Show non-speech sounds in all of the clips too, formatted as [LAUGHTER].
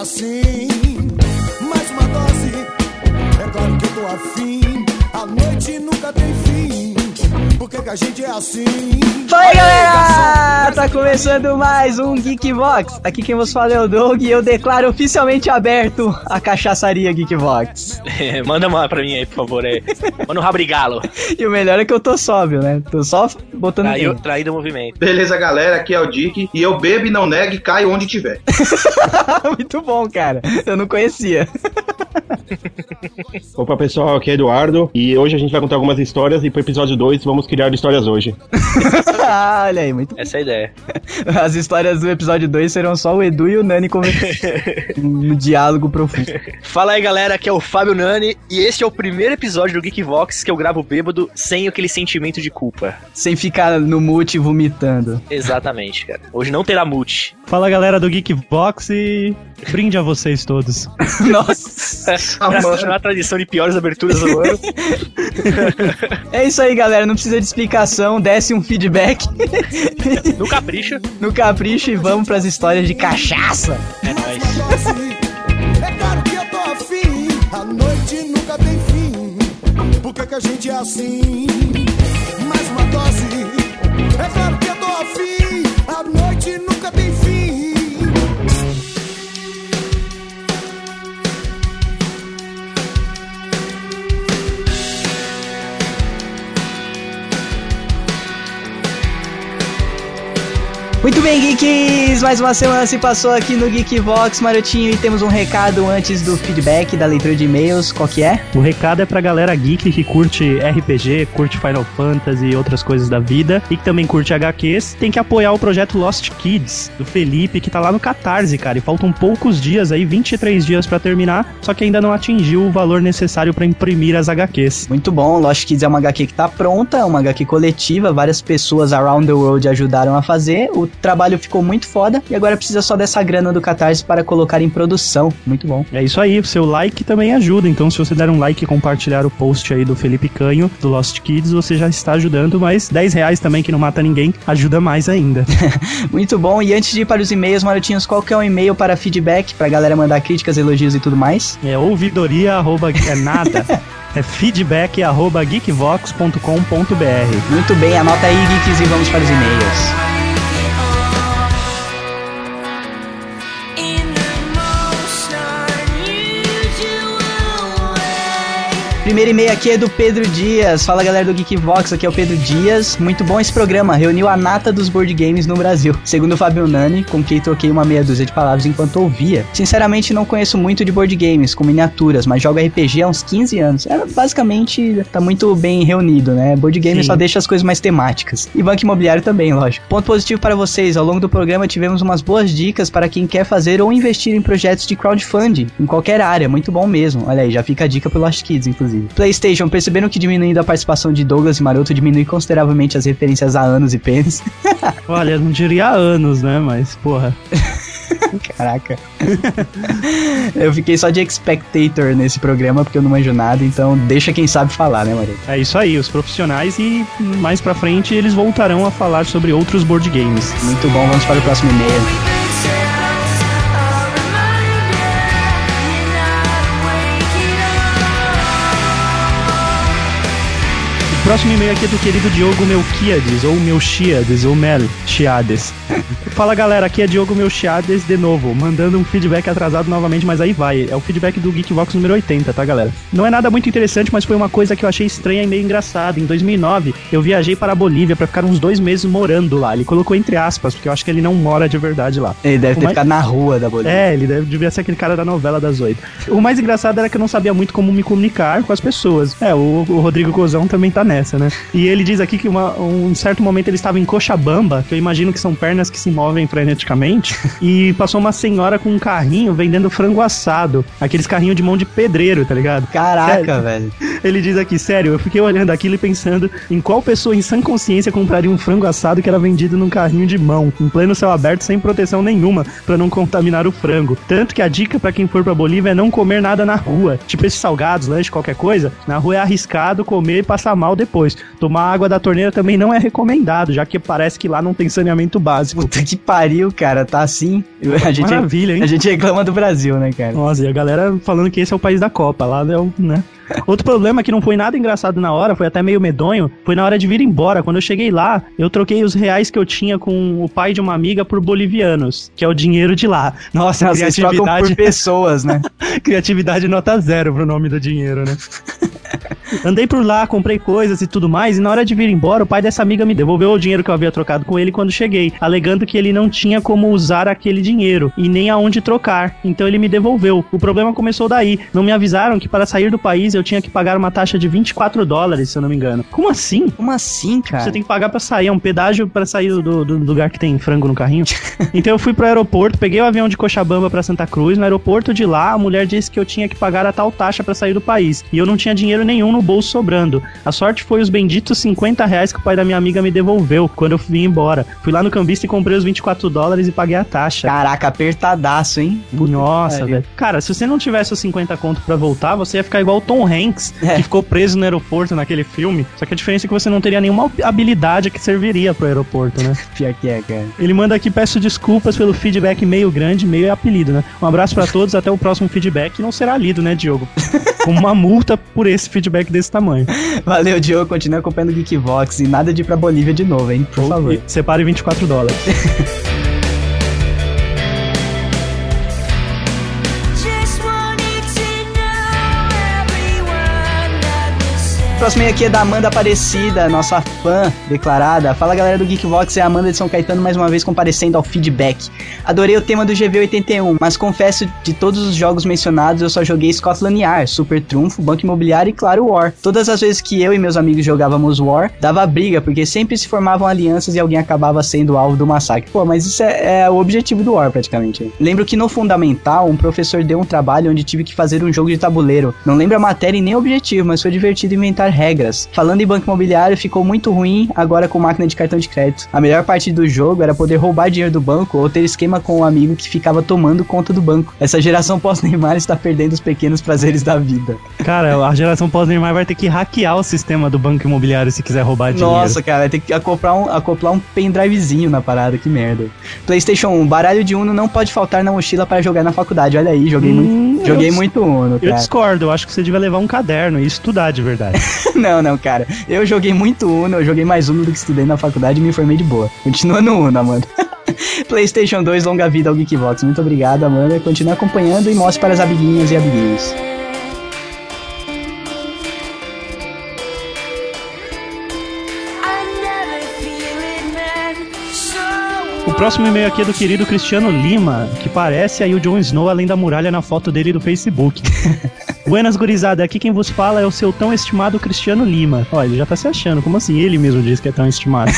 assim? Mais uma dose. É claro que eu tô afim. A noite nunca tem fim. Por que, que a gente é assim? Começando mais um Geekbox. Aqui quem vos fala é o Doug e eu declaro oficialmente aberto a cachaçaria Geekbox. [LAUGHS] Manda uma pra mim aí, por favor. Aí. Manda um rabrigalo. E o melhor é que eu tô sóbrio, né? Tô só botando. Traiu, traído o movimento. Beleza, galera, aqui é o Dick e eu bebo e não nego e caio onde tiver. [LAUGHS] Muito bom, cara. Eu não conhecia. [LAUGHS] [LAUGHS] Opa pessoal, aqui é Eduardo e hoje a gente vai contar algumas histórias e pro episódio 2 vamos criar histórias hoje. Ah, [LAUGHS] Olha aí, muito Essa é a ideia. [LAUGHS] As histórias do episódio 2 serão só o Edu e o Nani conversando. um diálogo profundo. Fala aí, galera, aqui é o Fábio Nani e este é o primeiro episódio do Geekvox que eu gravo bêbado sem aquele sentimento de culpa. Sem ficar no mute vomitando. Exatamente, cara. Hoje não terá mute. Fala galera do Geekbox e brinde a vocês todos. Nossa. [LAUGHS] pra continuar a tradição de piores aberturas do ano. [LAUGHS] É isso aí, galera. Não precisa de explicação. Desce um feedback No capricho. no capricho e vamos pras histórias de cachaça. É Mais nóis. uma dose. É claro que eu tô afim. A noite nunca tem fim. Por que, que a gente é assim? Mais uma dose. É claro que eu Muito bem, geeks! Mais uma semana se passou aqui no Geekvox, Marotinho, e temos um recado antes do feedback da leitura de e-mails. Qual que é? O recado é pra galera geek que curte RPG, curte Final Fantasy e outras coisas da vida e que também curte HQs, tem que apoiar o projeto Lost Kids do Felipe, que tá lá no Catarse, cara, e faltam poucos dias aí, 23 dias pra terminar, só que ainda não atingiu o valor necessário pra imprimir as HQs. Muito bom, Lost Kids é uma HQ que tá pronta, uma HQ coletiva, várias pessoas around the world ajudaram a fazer, o trabalho ficou muito foda e agora precisa só dessa grana do Catarse para colocar em produção. Muito bom. É isso aí, o seu like também ajuda. Então, se você der um like e compartilhar o post aí do Felipe Canho, do Lost Kids, você já está ajudando, mas 10 reais também, que não mata ninguém, ajuda mais ainda. [LAUGHS] Muito bom. E antes de ir para os e-mails, Marotinhos, qual que é o e-mail para feedback, pra galera mandar críticas, elogios e tudo mais? É ouvidoria, arroba, é nada. É feedback, arroba geekvox.com.br. Muito bem, anota aí, geeks, e vamos para os e-mails. Primeiro e-mail aqui é do Pedro Dias. Fala galera do Geekvox, aqui é o Pedro Dias. Muito bom esse programa, reuniu a nata dos board games no Brasil. Segundo o Fabio Nani, com quem troquei uma meia dúzia de palavras enquanto ouvia. Sinceramente, não conheço muito de board games, com miniaturas, mas jogo RPG há uns 15 anos. É, basicamente, tá muito bem reunido, né? Board game Sim. só deixa as coisas mais temáticas. E banco imobiliário também, lógico. Ponto positivo para vocês, ao longo do programa tivemos umas boas dicas para quem quer fazer ou investir em projetos de crowdfunding, em qualquer área, muito bom mesmo. Olha aí, já fica a dica pro Lost Kids, inclusive. PlayStation, perceberam que diminuindo a participação de Douglas e Maroto diminui consideravelmente as referências a anos e pênis? [LAUGHS] Olha, não diria anos, né? Mas, porra. Caraca. eu fiquei só de spectator nesse programa porque eu não manjo nada, então deixa quem sabe falar, né, Maroto? É isso aí, os profissionais e mais pra frente eles voltarão a falar sobre outros board games. Muito bom, vamos para o próximo e-mail. Próximo e-mail aqui é do querido Diogo Melquiades, ou Melchiades, ou Mel Chiades. Fala galera, aqui é Diogo Melchiades de novo, mandando um feedback atrasado novamente, mas aí vai. É o feedback do Geekvox número 80, tá galera? Não é nada muito interessante, mas foi uma coisa que eu achei estranha e meio engraçada. Em 2009, eu viajei para a Bolívia para ficar uns dois meses morando lá. Ele colocou entre aspas, porque eu acho que ele não mora de verdade lá. Ele deve O ter mais- ficado na rua da Bolívia. É, ele deve, devia ser aquele cara da novela das oito. O mais engraçado era que eu não sabia muito como me comunicar com as pessoas. É, o, o Rodrigo Cozão também tá nessa, né? E ele diz aqui que uma, um certo momento ele estava em Cochabamba, que eu imagino que são pernas que se movem freneticamente, [LAUGHS] e passou uma senhora com um carrinho vendendo frango assado. Aqueles carrinhos de mão de pedreiro, tá ligado? Caraca, Sério. velho. [LAUGHS] Ele diz aqui, sério, eu fiquei olhando aquilo e pensando em qual pessoa em sã consciência compraria um frango assado que era vendido num carrinho de mão, em pleno céu aberto, sem proteção nenhuma, pra não contaminar o frango. Tanto que a dica pra quem for pra Bolívia é não comer nada na rua. Tipo esses salgados, lanche, qualquer coisa. Na rua é arriscado comer e passar mal depois. Depois. Tomar água da torneira também não é recomendado, já que parece que lá não tem saneamento básico. Puta que pariu, cara. Tá assim. A gente, Maravilha, hein? a gente reclama do Brasil, né, cara? Nossa, e a galera falando que esse é o país da Copa, lá é o, né? Outro problema que não foi nada engraçado na hora, foi até meio medonho, foi na hora de vir embora. Quando eu cheguei lá, eu troquei os reais que eu tinha com o pai de uma amiga por bolivianos, que é o dinheiro de lá. Nossa, Nossa, criatividade, por pessoas, né? [LAUGHS] criatividade nota zero pro nome do dinheiro, né? [LAUGHS] Andei por lá, comprei coisas e tudo mais, e na hora de vir embora, o pai dessa amiga me devolveu o dinheiro que eu havia trocado com ele quando cheguei, alegando que ele não tinha como usar aquele dinheiro e nem aonde trocar. Então ele me devolveu. O problema começou daí. Não me avisaram que para sair do país eu tinha que pagar uma taxa de 24 dólares, se eu não me engano. Como assim? Como assim, cara? Você tem que pagar pra sair, é um pedágio pra sair do, do- lugar que tem frango no carrinho. [LAUGHS] então eu fui pro aeroporto, peguei o avião de Cochabamba pra Santa Cruz. No aeroporto de lá, a mulher disse que eu tinha que pagar a tal taxa pra sair do país. E eu não tinha dinheiro nenhum no bolso sobrando. A sorte foi os benditos 50 reais que o pai da minha amiga me devolveu quando eu vim embora. Fui lá no cambista e comprei os 24 dólares e paguei a taxa. Caraca, apertadaço, hein? Nossa, pariu. velho. Cara, se você não tivesse os 50 conto pra voltar, você ia ficar igual o Tom Hanks, É. que ficou preso no aeroporto naquele filme. Só que a diferença é que você não teria nenhuma habilidade que serviria pro aeroporto, né? [LAUGHS] Pior que é, cara. Ele manda aqui, peço desculpas pelo feedback meio grande, meio apelido, né? Um abraço pra todos, até o próximo feedback, não será lido, né, Diogo? [LAUGHS] Uma multa por esse feedback desse tamanho. [LAUGHS] Valeu, Diogo. Continua acompanhando o Geekvox e nada de ir pra Bolívia de novo, hein? Por favor. E separe 24 dólares. [LAUGHS] Próximo e aqui é da Amanda Aparecida, nossa fã declarada. Fala galera do Geekvox, é a Amanda de São Caetano mais uma vez comparecendo ao feedback. Adorei o tema do GV81, mas confesso de todos os jogos mencionados eu só joguei Scotland Yard, Super Trunfo, Banco Imobiliário e claro War. Todas as vezes que eu e meus amigos jogávamos War, dava briga porque sempre se formavam alianças e alguém acabava sendo alvo do massacre. Pô, mas isso é, é o objetivo do War praticamente. Lembro que no Fundamental um professor deu um trabalho onde tive que fazer um jogo de tabuleiro. Não lembro a matéria e nem o objetivo, mas foi divertido inventar regras. Falando em banco imobiliário, ficou muito ruim agora com máquina de cartão de crédito. A melhor parte do jogo era poder roubar dinheiro do banco ou ter esquema com o amigo que ficava tomando conta do banco. Essa geração pós-Neymar está perdendo os pequenos prazeres da vida. Cara, a geração pós-Neymar vai ter que hackear o sistema do banco imobiliário se quiser roubar dinheiro. Nossa, cara, vai ter que acoplar um, acoplar um pendrivezinho na parada, que merda. PlayStation 1, baralho de Uno não pode faltar na mochila para jogar na faculdade. Olha aí, joguei Hum, muito, joguei eu- muito Uno, Eu cara. discordo, eu acho que você devia levar um caderno e estudar de verdade. [LAUGHS] [LAUGHS] Não, não, cara. Eu joguei muito Uno, eu joguei mais Uno do que estudei na faculdade e me informei de boa. Continua no Uno, Amanda. [LAUGHS] PlayStation 2, longa vida ao Geekbox. Muito obrigado, Amanda. Continue acompanhando e mostre para as amiguinhas e amiguinhos. O próximo e-mail aqui é do querido Cristiano Lima, que parece aí o Jon Snow além da muralha na foto dele do Facebook. [LAUGHS] Buenas gurizada, aqui quem vos fala é o seu tão estimado Cristiano Lima. Olha, ele já tá se achando, como assim? Ele mesmo diz que é tão estimado.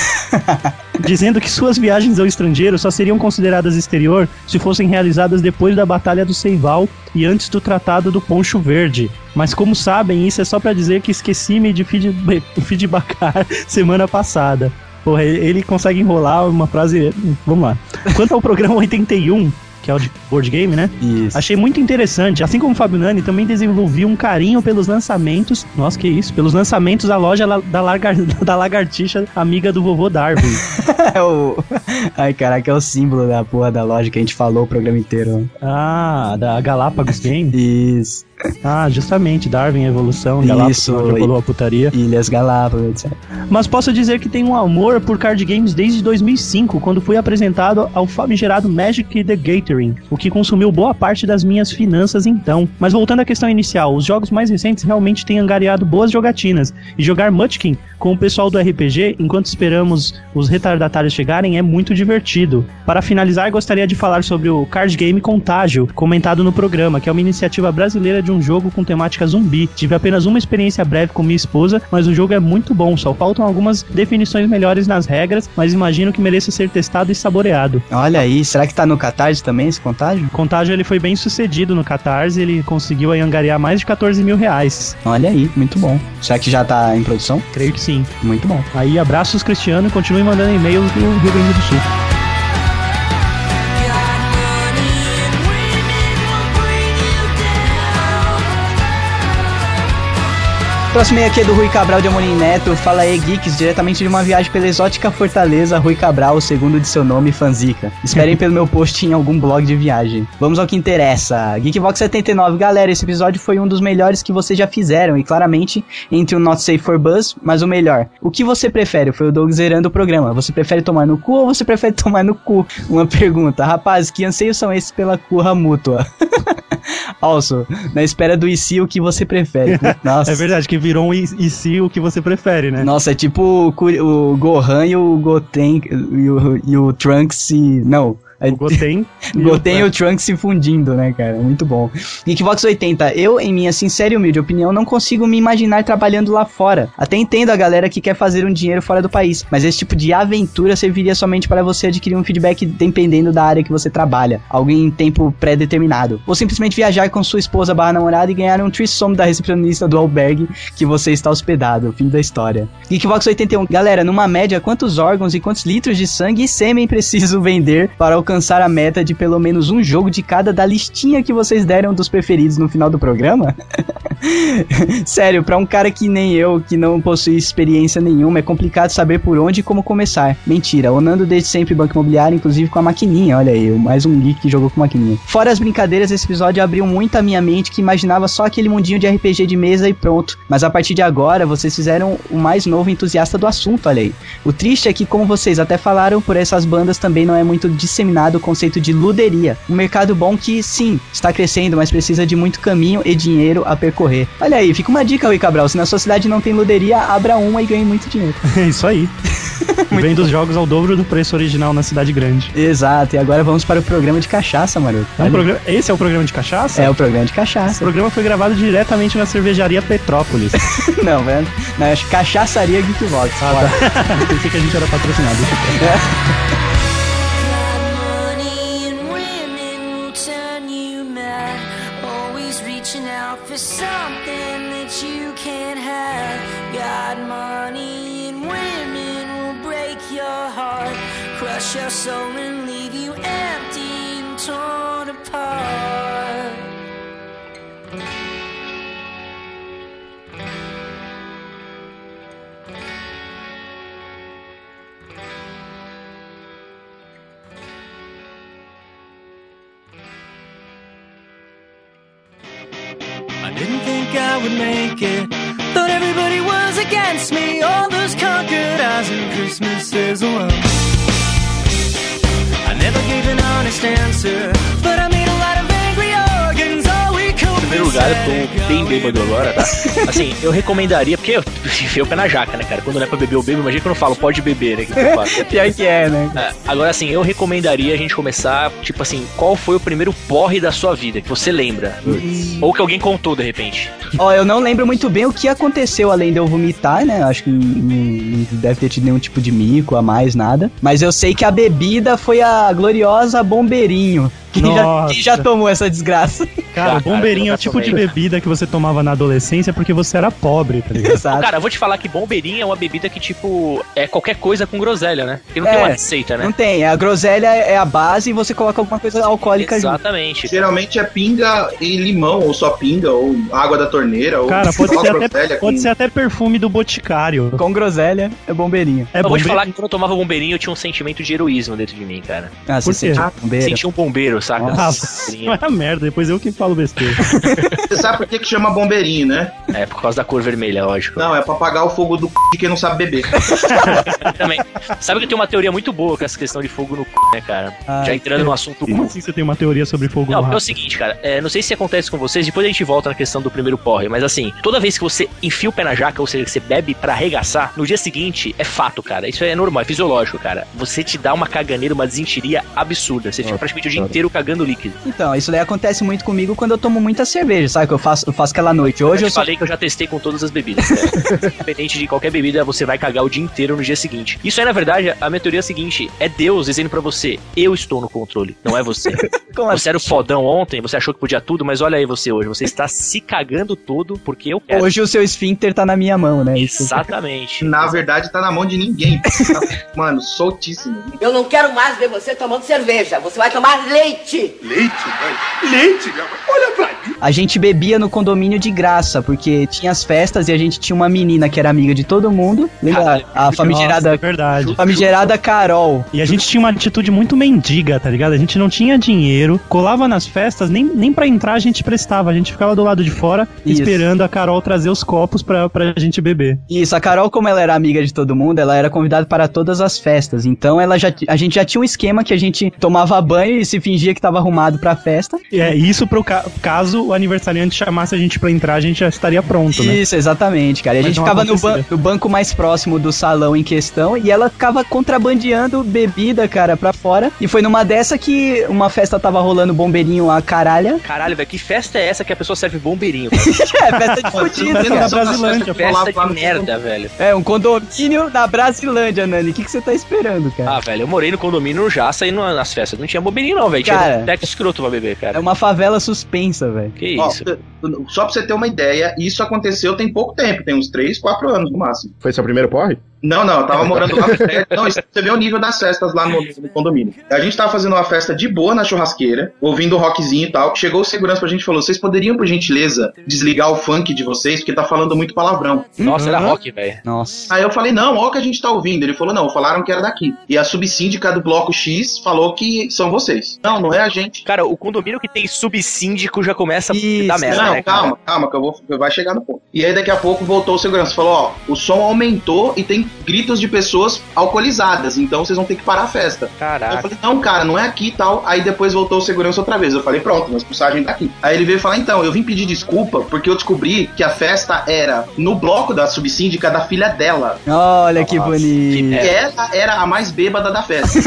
[LAUGHS] Dizendo que suas viagens ao estrangeiro só seriam consideradas exterior se fossem realizadas depois da Batalha do Seival e antes do Tratado do Poncho Verde. Mas como sabem, isso é só pra dizer que esqueci-me de feedba- [LAUGHS] feedbackar semana passada. Porra, ele consegue enrolar uma frase. Vamos lá. Quanto ao programa 81, que é o de board game, né? Isso. Achei muito interessante. Assim como o Fábio Nani, também desenvolvi um carinho pelos lançamentos. Nossa, que isso? Pelos lançamentos da loja da, lagar, [LAUGHS] da lagartixa amiga do vovô Darwin. [LAUGHS] É o... Ai, caraca, é o símbolo da porra da loja que a gente falou o programa inteiro. ah, da Galápagos Game? Isso. Ah, justamente, Darwin, evolução, Galápagos, Isso, onde rolou a putaria. Ilhas Galápagos, etc. Mas posso dizer que tenho um amor por card games desde 2005, quando fui apresentado ao famigerado Magic the Gathering, o que consumiu boa parte das minhas finanças então. Mas voltando à questão inicial, os jogos mais recentes realmente têm angariado boas jogatinas, e jogar Munchkin com o pessoal do RPG, enquanto esperamos os retardatários chegarem, é muito divertido. Para finalizar, gostaria de falar sobre o card game Contágio, comentado no programa, que é uma iniciativa brasileira de um jogo com temática zumbi. Tive apenas uma experiência breve com minha esposa, mas o jogo é muito bom, só faltam algumas definições melhores nas regras, mas imagino que mereça ser testado e saboreado. Olha aí, será que tá no Catarse também esse contágio? O Contágio ele foi bem sucedido no Catarse, ele conseguiu aí angariar mais de 14 mil reais. Olha aí, muito bom. Será que já tá em produção? Creio que sim. Muito bom. Aí abraços Cristiano e continue mandando e-mails do Rio Grande do Sul. Próximo aqui é do Rui Cabral de Amorim Neto. Fala aí, Geeks, diretamente de uma viagem pela exótica Fortaleza, Rui Cabral, o segundo de seu nome, Fanzica. Esperem pelo meu post em algum blog de viagem. Vamos ao que interessa. Geekbox 79. Galera, esse episódio foi um dos melhores que vocês já fizeram e claramente entre o Not Safe for Buzz, mas o melhor. O que você prefere? Foi o Doug zerando o programa. Você prefere tomar no cu ou você prefere [LAUGHS] tomar no cu? Uma pergunta. Rapaz, que anseios são esses pela curra mútua? [LAUGHS] Also, na espera do IC, o que você prefere? [LAUGHS] Nossa. É verdade, que virou um e, e se o que você prefere, né? Nossa, é tipo o, o Gohan e o Goten e o, e o Trunks se... Não. O Goten. [LAUGHS] o Goten e o Trunks se fundindo, né, cara? Muito bom. Geekbox 80. Eu, em minha sincera e humilde opinião, não consigo me imaginar trabalhando lá fora. Até entendo a galera que quer fazer um dinheiro fora do país, mas esse tipo de aventura serviria somente para você adquirir um feedback dependendo da área que você trabalha, algo em tempo pré-determinado. Ou simplesmente viajar com sua esposa barra namorada e ganhar um trissom da recepcionista do albergue que você está hospedado. Fim da história. Geekbox 81. Galera, numa média, quantos órgãos e quantos litros de sangue e sêmen [LAUGHS] preciso vender para alcançar a meta de pelo menos um jogo de cada da listinha que vocês deram dos preferidos no final do programa? [LAUGHS] [LAUGHS] Sério, pra um cara que nem eu, que não possui experiência nenhuma, é complicado saber por onde e como começar. Mentira, o Nando desde sempre banco imobiliário, inclusive com a maquininha, olha aí, mais um geek que jogou com maquininha. Fora as brincadeiras, esse episódio abriu muito a minha mente que imaginava só aquele mundinho de RPG de mesa e pronto. Mas a partir de agora, vocês fizeram o mais novo entusiasta do assunto, olha aí. O triste é que, como vocês até falaram, por essas bandas também não é muito disseminado o conceito de luderia. Um mercado bom que, sim, está crescendo, mas precisa de muito caminho e dinheiro a percorrer. Olha aí, fica uma dica, Rui Cabral. Se na sua cidade não tem luderia, abra uma e ganhe muito dinheiro. [LAUGHS] É isso aí. [LAUGHS] Vendo os jogos ao dobro do preço original na cidade grande. Exato, e agora vamos para o programa de cachaça, maroto. É um programa- Esse é o programa de cachaça? é o programa de O cachaça. programa foi gravado diretamente na cervejaria Petrópolis. [LAUGHS] não, velho. Não, acho cachaçaria Geekbox. Ah, tá. Pensei que a gente era patrocinado. Money think I would make it. Thought everybody was against me. All those conquered eyes and Christmases alone. I never gave an honest answer, but I made eu tô bem bêbado agora, tá? Assim, eu recomendaria, porque eu [LAUGHS] enfiei o pé na jaca, né, cara? Quando não é pra beber, eu bebo. Imagina que eu não falo, pode beber, né? Que eu faço. [LAUGHS] Pior que é, né? É, agora, assim, eu recomendaria a gente começar, tipo assim, qual foi o primeiro porre da sua vida, que você lembra? Ou que alguém contou, de repente. Ó, eu não lembro muito bem o que aconteceu além de eu vomitar, né? Acho que não deve ter tido nenhum tipo de mico a mais, nada. Mas eu sei que a bebida foi a gloriosa Bombeirinho. Quem já, quem já tomou essa desgraça? Cara, o bombeirinho é o tipo de bebida que você tomava na adolescência porque você era pobre, tá ligado? Exato. Cara, eu vou te falar que bombeirinha é uma bebida que, tipo, é qualquer coisa com groselha, né? Porque não É. tem uma receita, né? Não tem, a groselha é a base e você coloca alguma coisa alcoólica junto. Exatamente. Geralmente é pinga e limão, ou só pinga, ou água da torneira, ou Cara, pode [LAUGHS] ser, até, groselha pode com- ser até perfume do Boticário. Com groselha é bombeirinho. É eu vou te falar que quando eu tomava bombeirinho, eu tinha um sentimento de heroísmo dentro de mim, cara. Ah, você Por bombeiro. Sentia um bombeiro, saca? Ah, Bombeirinho. vai a merda, depois eu que falo besteira. [LAUGHS] Você sabe por que, que chama bombeirinho, né? É, por causa da cor vermelha, lógico. Não, é pra apagar o fogo do c... de quem não sabe beber. [LAUGHS] Também. Sabe que eu tenho uma teoria muito boa com essa questão de fogo no c, né, cara? Ah, Já entrando no assunto Como assim você tem uma teoria sobre fogo Não, no porque é o seguinte, cara, é, não sei se acontece com vocês, depois a gente volta na questão do primeiro porre, mas assim, toda vez que você enfia o pé na jaca, ou seja, que você bebe pra arregaçar, no dia seguinte é fato, cara. Isso é normal, é fisiológico, cara. Você te dá uma caganeira, uma desentiria absurda. Você fica praticamente o dia inteiro cagando líquido. Então, isso daí acontece muito comigo quando eu tomo muita cerveja, sabe? Que eu faço, eu faço aquela noite. Hoje eu eu só. falei que eu já testei com todas as bebidas. Né? [LAUGHS] Independente de qualquer bebida, você vai cagar o dia inteiro no dia seguinte. Isso aí, na verdade, a minha teoria é a seguinte: é Deus dizendo pra você, eu estou no controle, não é você. [LAUGHS] Como Você era o fodão ontem, você achou que podia tudo, mas olha aí você hoje. Você está se cagando todo porque eu quero. Hoje o seu esfíncter tá na minha mão, né? Isso. Exatamente. [LAUGHS] Na verdade, tá na mão de ninguém. Mano, soltíssimo. Eu não quero mais ver você tomando cerveja. Você vai tomar leite. Leite, velho. Leite, cara. A gente bebia no condomínio de graça, porque tinha as festas e a gente tinha uma menina que era amiga de todo mundo. Lembra? Caralho, a famigerada, Nossa, é verdade. famigerada Carol. E a gente tinha uma atitude muito mendiga, tá ligado? A gente não tinha dinheiro, colava nas festas, nem, nem pra entrar a gente prestava. A gente ficava do lado de fora Isso. esperando a Carol trazer os copos pra, pra gente beber. Isso, a Carol, como ela era amiga de todo mundo, ela era convidada para todas as festas. Então ela já, a gente já tinha um esquema que a gente tomava banho e se fingia que tava arrumado pra festa. E é isso pro ca- caso o aniversariante chamasse a gente pra entrar, a gente já estaria pronto, né? Isso, exatamente, cara. E a Mas gente ficava no, ban- no banco mais próximo do salão em questão e ela ficava contrabandeando bebida, cara, pra fora. E foi numa dessa que uma festa tava rolando bombeirinho a caralha. Caralho, velho, que festa é essa que a pessoa serve bombeirinho? [LAUGHS] cara? É, festa de fudido, da Brasilândia, festa de merda, velho. É, um condomínio na Brasilândia, Nani. O que, que você tá esperando, cara? Ah, velho, eu morei no condomínio no Jaça e no- nas festas não tinha bombeirinho não, velho. Tinha Cara. até escroto pra beber, cara. É uma favela suspensa, velho. Que Ó, isso? só pra você ter uma ideia, isso aconteceu tem pouco tempo, tem uns 3, 4 anos no máximo. Foi seu primeiro porre? Não, não, eu tava morando lá perto. Não, isso- você vê o nível das festas lá no, no condomínio. A gente tava fazendo uma festa de boa na churrasqueira, ouvindo o rockzinho e tal. Chegou o segurança pra gente e falou: vocês poderiam, por gentileza, desligar o funk de vocês, porque tá falando muito palavrão. Nossa, era Uhum. rock, velho. Nossa. Aí eu falei, não, olha o que a gente tá ouvindo. Ele falou, não, falaram que era daqui. E a subsíndica do bloco X falou que são vocês. Não, não é a gente. Cara, o condomínio que tem subsíndico já começa Isso, a dar merda, não, né, calma, calma, que eu vou, vai chegar no ponto. E aí daqui a pouco voltou o segurança, falou, ó, o som aumentou e tem gritos de pessoas alcoolizadas, então vocês vão ter que parar a festa. Eu Caraca. falei, não, cara, não é aqui e tal. Aí depois voltou o segurança outra vez. Eu falei, pronto, minha expulsagem tá aqui. Aí ele veio falar, então, eu vim pedir desculpa porque eu descobri que a festa era no bloco da subsíndica da filha dela. Olha que Nossa, bonito. que E ela era a mais bêbada da festa.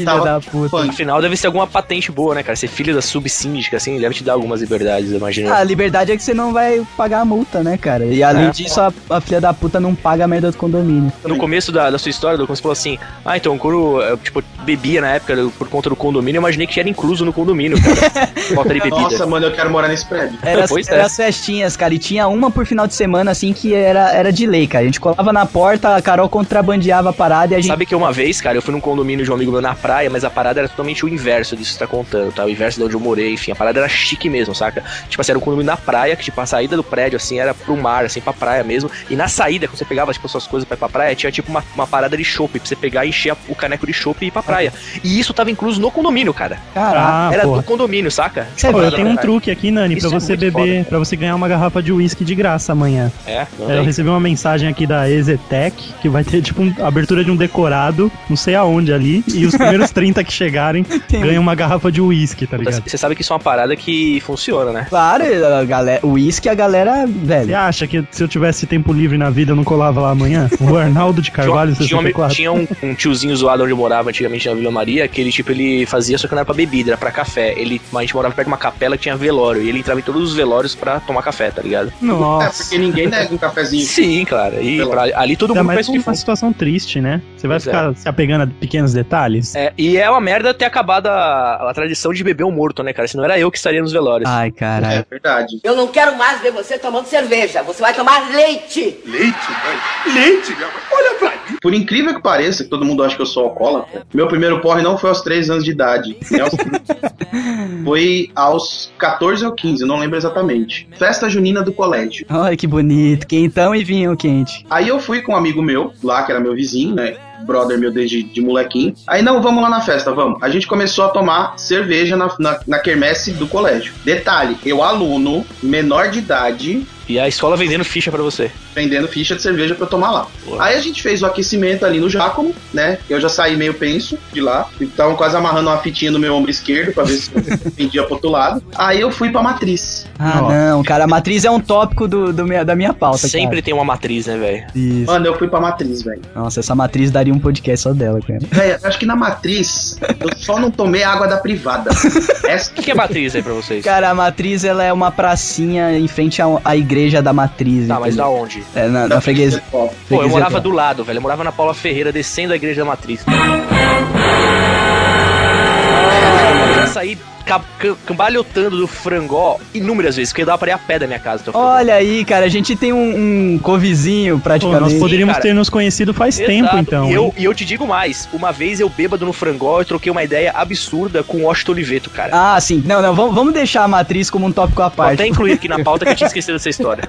Filha tava da puta. funk. Afinal, deve ser alguma patente boa, né, cara? Ser filho da subsíndica, assim, deve te dar algumas liberdades, eu imagino. Ah, a liberdade é que você não vai pagar a multa, né, cara? E além É. disso, a, a filha da puta não paga a merda do condomínio. No começo da, da sua história, Douglas, você falou assim: Ah, então, quando eu, tipo, bebia na época por conta do condomínio, eu imaginei que era incluso no condomínio, cara. [LAUGHS] Falta de bebida. Nossa, mano, eu quero morar nesse prédio. Era, as- Pois é. era as festinhas, cara, e tinha uma por final de semana, assim, que era, era de lei, cara. A gente colava na porta, a Carol contrabandeava a parada e a gente. Sabe que uma vez, cara, eu fui num condomínio de um amigo meu na praia, mas a parada era totalmente o inverso disso que você tá contando, tá? O inverso de onde eu morei, enfim, a parada era chique mesmo, saca? Tipo assim, era um condomínio na praia, que tipo, a saída do prédio, assim, era pro mar, assim, pra praia mesmo. E na saída, quando você pegava, tipo, suas coisas pra ir pra praia, tinha tipo uma, uma parada de chopp, pra você pegar e encher o caneco de chopp e ir pra praia. E isso tava incluso no condomínio, cara. Caraca. Ah, era porra. do condomínio, saca? É Pô, eu tenho um truque aqui, Nani, Isso pra é você muito beber, foda. pra você ganhar uma garrafa de uísque de graça amanhã. É, É, eu recebi uma mensagem aqui da Ezetec que vai ter tipo um- abertura de um decorado, não sei aonde ali, e os primeiros [LAUGHS] 30 que chegarem [LAUGHS] ganham uma garrafa de uísque, tá ligado? Você sabe que isso é uma parada que funciona, né? Claro, a galera, o uísque, a galera, Você velho. acha que se eu tivesse tempo livre na vida eu não colava lá amanhã? O Arnaldo de Carvalho, tinha, tinha, um, 64. tinha um, um tiozinho zoado onde eu morava antigamente na Vila Maria, que ele, tipo, ele fazia só que não era pra bebida, era pra café. Ele, a gente morava perto de uma capela que tinha velório, e ele entrava em todos os velórios pra tomar café, tá ligado? É, Nossa. porque ninguém nega um cafezinho. Sim, cara. E pra- ali todo Ainda mundo mais pensa que uma situação triste, né? Você vai Pois é. ficar se apegando a pequenos detalhes? É, e é uma merda ter acabado a, a tradição de beber um morto, né, cara? Senão era eu que estaria nos velórios. Ai, É caralho. verdade. Eu não quero mais ver você tomando cerveja. Você vai tomar leite. Por incrível que pareça, que todo mundo acha que eu sou alcoólatra, meu primeiro porre não foi aos 3 anos de idade. nem aos 30. foi aos [LAUGHS] 14 ou 15, eu não lembro exatamente. Festa junina do colégio. Olha que bonito. Quentão e vinho quente. Aí eu fui com um amigo meu, lá, que era meu vizinho, né? Brother meu desde de molequinho. Aí, não, vamos lá na festa, vamos. A gente começou a tomar cerveja na, na, na quermesse do colégio. Detalhe, eu aluno, menor de idade, E a escola vendendo ficha pra você. vendendo ficha de cerveja pra eu tomar lá. Aí a gente fez o aquecimento ali no Jácomo, né? Eu já saí meio penso de lá. Estavam quase amarrando uma fitinha no meu ombro esquerdo pra ver se eu [LAUGHS] pendia pro outro lado. Aí eu fui pra matriz. Ah, Nossa. não, cara, a matriz é um tópico do, do minha- da minha pauta, Sempre cara. tem uma matriz, né, velho? Mano, eu fui pra matriz, velho. Nossa, essa matriz daria um podcast só dela, cara. Velho, acho que na matriz eu só não tomei água da privada. Essa [LAUGHS] O que, que é matriz aí pra vocês? Cara, a matriz, ela é uma pracinha em frente à, à igreja da matriz. Tá, mas da entendeu? onde? É, na, na freguesia. Pô, eu morava do lado, velho. Eu morava na Paula Ferreira, descendo a igreja da matriz. Eu já saí cambalhotando do frangó inúmeras vezes, porque dava pra ir a pé da minha casa. Olha aí, cara, a gente tem um, um covizinho Pô, praticamente. nós poderíamos cara. ter nos conhecido faz Exato. tempo, então. E eu, e eu te digo mais, uma vez eu bêbado no frangó, eu troquei uma ideia absurda com o Washington Oliveto, cara. Ah, sim. Não, não, vamos, vamos deixar a matriz como um tópico à Vou parte. até incluir aqui na pauta que eu tinha [LAUGHS] esquecido dessa história.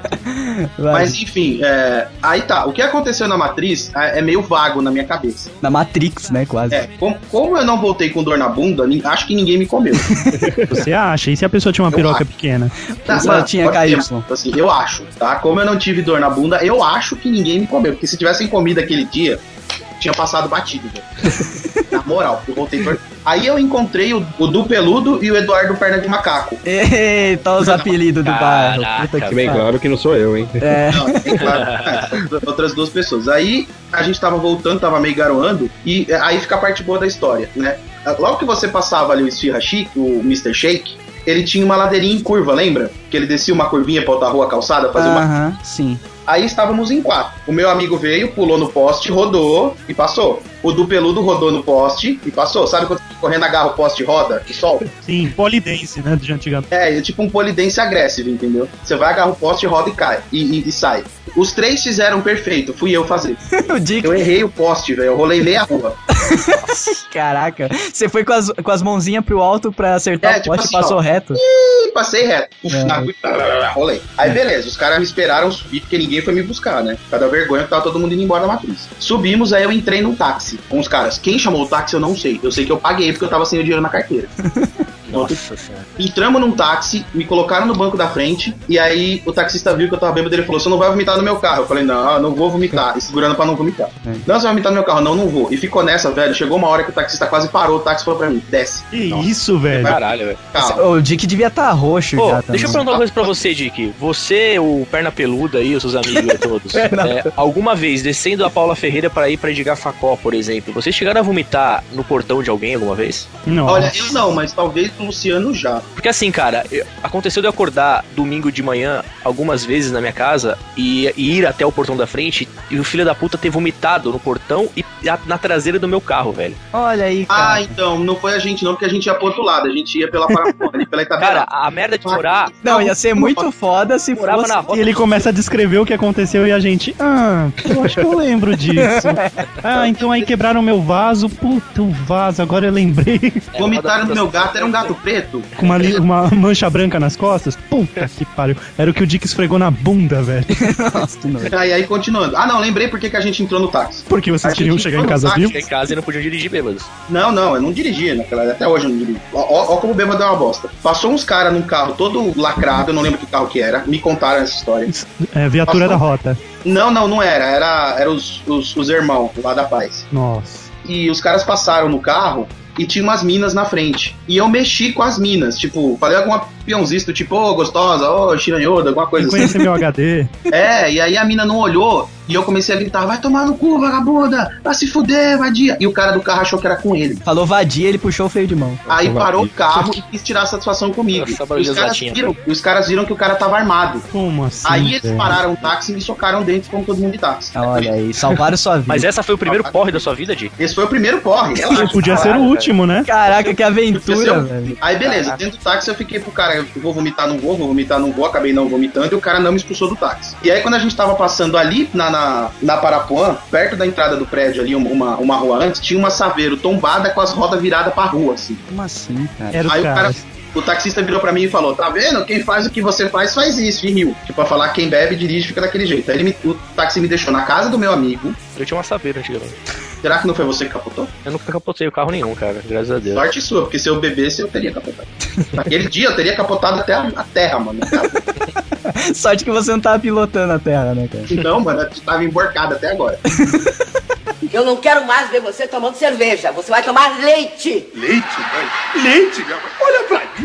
Vai. Mas enfim, é, aí tá. O que aconteceu na matriz é, é meio vago na minha cabeça. Na Matrix, né, quase. É, como, como eu não voltei com dor na bunda, acho que ninguém me comeu. [LAUGHS] [LAUGHS] Você acha? E se a pessoa tinha uma Eu piroca acho. pequena? Tá, Só mano, tinha KY. ser, Assim, eu acho, tá? Como eu não tive dor na bunda, eu acho que ninguém me comeu. Porque se tivessem comido aquele dia, tinha passado batido, velho. [LAUGHS] Na moral, eu voltei por... Aí eu encontrei o, o Du Peludo e o Eduardo Perna de Macaco. Eita, os [LAUGHS] apelidos do bairro. Puta que Bem pariu. claro que não sou eu, hein? É. Não, é claro, é, são outras duas pessoas. Aí a gente tava voltando, tava meio garoando, e aí fica a parte boa da história, né? Logo que você passava ali o Esfirra Chic, o Mr. Shake, ele tinha uma ladeirinha em curva, lembra? Que ele descia uma curvinha pra outra rua calçada, fazer uma Aham, sim. Aí estávamos em quatro. O meu amigo veio, pulou no poste, rodou e passou. O do peludo rodou no poste e passou. Sabe quando você correndo agarra o poste e roda e solta? Sim, polidense, né? De antigamente. É, é tipo um polidense agressivo, entendeu? Você vai agarra o poste, roda e cai. E, e- e sai. Os três fizeram perfeito, fui eu fazer. [LAUGHS] o Dick, Eu errei o poste, velho. Eu rolei meia rua. [LAUGHS] caraca. Você foi com as, com as mãozinhas pro alto pra acertar É, o tipo poste e assim, passou ó. reto. E passei reto. Uf, É. na- rolei. Aí beleza, os caras me esperaram subir porque ninguém foi me buscar, né? Cada vergonha que tava todo mundo indo embora da matriz. Subimos, aí eu entrei num táxi com os caras. Quem chamou o táxi eu não sei. Eu sei que eu paguei porque eu tava sem o dinheiro na carteira. [LAUGHS] Nossa senhora. Entramos num táxi, me colocaram no banco da frente, e aí o taxista viu que eu tava bêbado ele falou: Você não vai vomitar no meu carro? Eu falei: Não, não vou vomitar. E segurando pra não vomitar. É. Não, você vai vomitar no meu carro? Não, não vou. E ficou nessa, velho. Chegou uma hora que o taxista quase parou, o táxi falou pra mim: Desce. Que isso, velho? Caralho, velho. Calma. O Dick devia estar roxo Pô, já deixa eu também. perguntar uma coisa pra você, Dick. Você, o perna peluda aí, os seus amigos aí todos, [LAUGHS] é, alguma vez descendo a Paula Ferreira pra ir pra Edgar Facó, por exemplo, vocês chegaram a vomitar no portão de alguém alguma vez? Não. Olha, eu não, mas talvez o Luciano já. Porque assim, cara, eu- aconteceu de eu acordar domingo de manhã algumas vezes na minha casa e, e ir até o portão da frente e o filho da puta ter vomitado no portão e a- na traseira do meu carro, velho. Olha aí, Ah, cara. então, não foi a gente não, porque a gente ia pro outro lado. A gente ia pela ali pela Cara, a merda de morar. [LAUGHS] Não, ia ser muito foda se Morava fosse... na rota E ele começa a descrever o que aconteceu e a gente. Ah, eu acho que eu lembro disso. [LAUGHS] Ah, então aí quebraram meu vaso. Puta, o vaso, agora eu lembrei. Vomitaram no meu gato, era um gato preto. Com uma, li- uma mancha branca nas costas. Puta que pariu. Era o que o Dick esfregou na bunda, velho. Nossa. Aí, aí continuando. Ah, não, lembrei porque que a gente entrou no táxi. Porque vocês A queriam chegar em casa vivo? Em casa e não podiam dirigir bêbados. Não, não, eu não dirigia naquela. Até hoje eu não dirijo. Ó, ó, ó como o bêbado é uma bosta. Passou uns caras num carro todo lacrado, eu não lembro que carro que era. Me contaram essa história. É, viatura Passou? da rota. Não, não, não era. Era, era os, os, os irmãos lá da paz. Nossa. E os caras passaram no carro e tinha umas minas na frente. E eu mexi com as minas. Tipo, falei alguma peãozista, tipo, ô, gostosa, ô, chiranhoda, alguma coisa Quem assim. conhece meu HD? [LAUGHS] É, e aí a mina não olhou e eu comecei a gritar: vai tomar no cu, vagabunda, vai se fuder, vadia. E o cara do carro achou que era com ele. Falou vadia, ele puxou o freio de mão. Aí Nossa, parou o vadia. carro e quis tirar satisfação comigo. Nossa, E os, caras viram, e os caras viram que o cara tava armado. Como assim? Aí eles velho? pararam o táxi e me socaram dentro como todo mundo de táxi. Olha aí, salvaram sua vida. Mas essa foi o primeiro porre da sua vida, Dick? Esse foi o primeiro porre. relaxa. Podia ser o último, né? Caraca, que aventura, velho. Aí beleza, dentro do táxi eu fiquei pro cara, eu vou vomitar, não vou, vou vomitar, não vou, acabei não vomitando e o cara não me expulsou do táxi. E aí quando a gente tava passando ali na, na, na Parapuã, perto da entrada do prédio ali, uma, uma rua antes, tinha uma saveiro tombada com as rodas viradas pra rua, assim. Como assim, cara? Era Aí o cara. cara, o taxista virou pra mim e falou: Tá vendo? Quem faz o que você faz, faz isso, e riu. Tipo, pra falar quem bebe, dirige, fica daquele jeito. Aí ele me- o táxi me deixou na casa do meu amigo. Eu tinha uma saveira antigamente. Será que não foi você que capotou? Eu nunca capotei o carro nenhum, cara, graças a Deus. Sorte sua, porque se eu bebesse, eu teria capotado. Naquele dia eu teria capotado até a, a terra, mano. [LAUGHS] Sorte que você não tava pilotando a terra, né, cara? Não, mano, eu tava emborcado até agora. [LAUGHS] Eu não quero mais ver você tomando cerveja. Você vai tomar leite.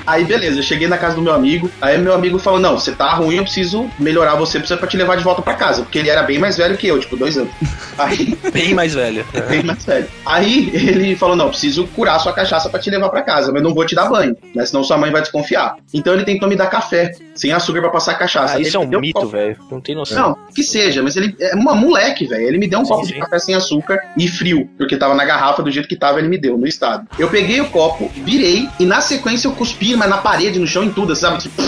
Aí beleza, eu cheguei na casa do meu amigo. Aí meu amigo falou: Não, você tá ruim, eu preciso melhorar você pra pra te levar de volta pra casa. Porque ele era bem mais velho que eu, tipo, dois anos. [LAUGHS] Aí, Bem mais velho. [LAUGHS] bem mais velho. Aí ele falou: Não, preciso curar sua cachaça pra te levar pra casa, mas não vou te dar banho, né? Senão sua mãe vai desconfiar. Então ele tentou me dar café, sem açúcar pra passar a cachaça. Ah, isso Ele é um mito, velho. Não tem noção. Não, que seja, mas ele é uma moleque, velho. Ele me deu um Sim, copo sim. de café sem açúcar e frio, porque tava na garrafa do jeito que tava, ele me deu, no estado. Eu peguei o copo, virei e na sequência eu cuspi mas na parede, no chão, em tudo, sabe? Tipo,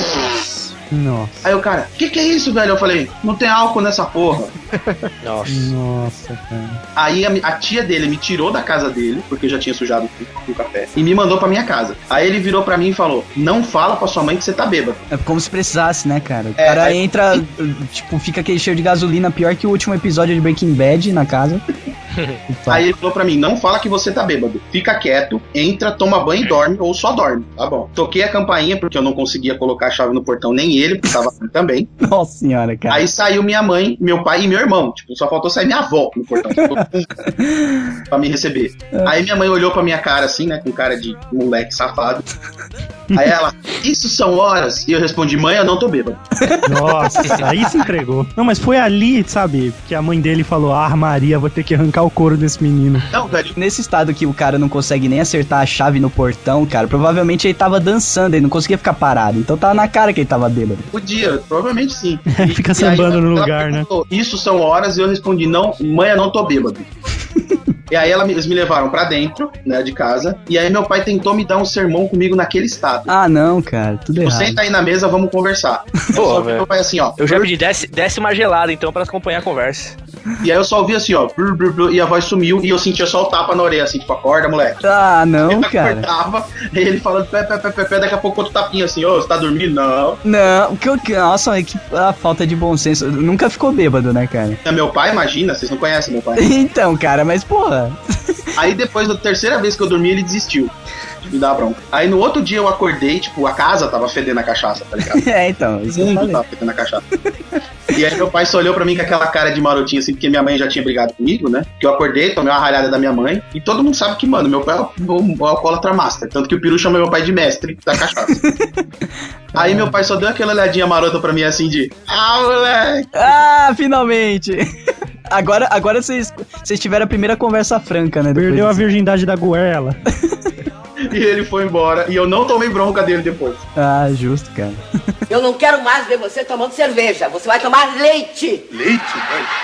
Nossa, Aí o cara, que que é isso, velho? Eu falei, não tem álcool nessa porra. [LAUGHS] Nossa. nossa, cara. Aí a, a tia dele me tirou da casa dele, porque eu já tinha sujado o, o café, e me mandou pra minha casa. Aí ele virou pra mim e falou: Não fala pra sua mãe que você tá bêbado. É como se precisasse, né, cara? O É, cara aí- entra, tipo, fica aquele cheiro de gasolina pior que o último episódio de Breaking Bad na casa. Tá. Aí ele falou pra mim: Não fala que você tá bêbado. Fica quieto, entra, toma banho e dorme, ou só dorme. Tá bom. Toquei a campainha, porque eu não conseguia colocar a chave no portão, nem ele, porque tava ruim também. Nossa senhora, cara. Aí saiu minha mãe, meu pai e meu irmão. Tipo, só faltou sair minha avó no portão. [LAUGHS] pra me receber. Aí minha mãe olhou pra minha cara assim, né? Com cara de moleque safado. Aí ela, isso são horas? E eu respondi, mãe, eu não tô bêbado. Nossa, aí se entregou. Não, mas foi ali, sabe, que a mãe dele falou: Ah, Maria, vou ter que arrancar o couro desse menino. Não, velho. Nesse estado que o cara não consegue nem acertar a chave no portão, cara, provavelmente ele tava dançando, ele não conseguia ficar parado. Então tava na cara que ele tava bêbado. Podia, provavelmente sim. [LAUGHS] Fica E aí sambando no lugar, né? perguntou, Isso são horas e eu respondi, não, mãe, eu não tô bêbado. [LAUGHS] E aí ela, eles me levaram pra dentro, né, de casa. E aí meu pai tentou me dar um sermão comigo naquele estado. Ah, não, cara, tudo Tipo, errado. senta aí na mesa, vamos conversar. Pô, meu pai assim, ó. Eu já pedi, desce, desce uma gelada então pra acompanhar a conversa. E aí eu só ouvi assim, ó. brr, brr, brr, e a voz sumiu e eu sentia só o tapa na orelha, assim, tipo, acorda, moleque. Ah, não, Eu cara. acordava, [LAUGHS] ele falando, pé, pé, pé, pé, pé, daqui a pouco outro tapinha assim, ô, você tá dormindo? Não. Não, que, que, nossa, que a falta de bom senso. Nunca ficou bêbado, né, cara? É meu pai, imagina, vocês não conhecem meu pai. [LAUGHS] Então, cara, mas porra. [LAUGHS] Aí depois, da terceira vez que eu dormi, ele desistiu. de Me dar bronca. Aí no outro dia eu acordei, tipo, a casa tava fedendo a cachaça, tá ligado? É, então, isso O mundo tava fedendo a cachaça. E aí meu pai só olhou pra mim com aquela cara de marotinho, assim, porque minha mãe já tinha brigado comigo, né? Que eu acordei, tomei uma ralhada da minha mãe. E todo mundo sabe que, mano, meu pai é o, o alcoólatra master. Tanto que o peru chama meu pai de mestre da cachaça. [LAUGHS] aí meu pai só deu aquela olhadinha marota pra mim, assim, de... Ah, moleque! Ah, finalmente! [LAUGHS] Agora, agora vocês, vocês tiveram a primeira conversa franca, né? Perdeu a virgindade da goela. [LAUGHS] E ele foi embora. E eu não tomei bronca dele depois. Ah, justo, cara. [LAUGHS] Eu não quero mais ver você tomando cerveja. Você vai tomar leite. Leite,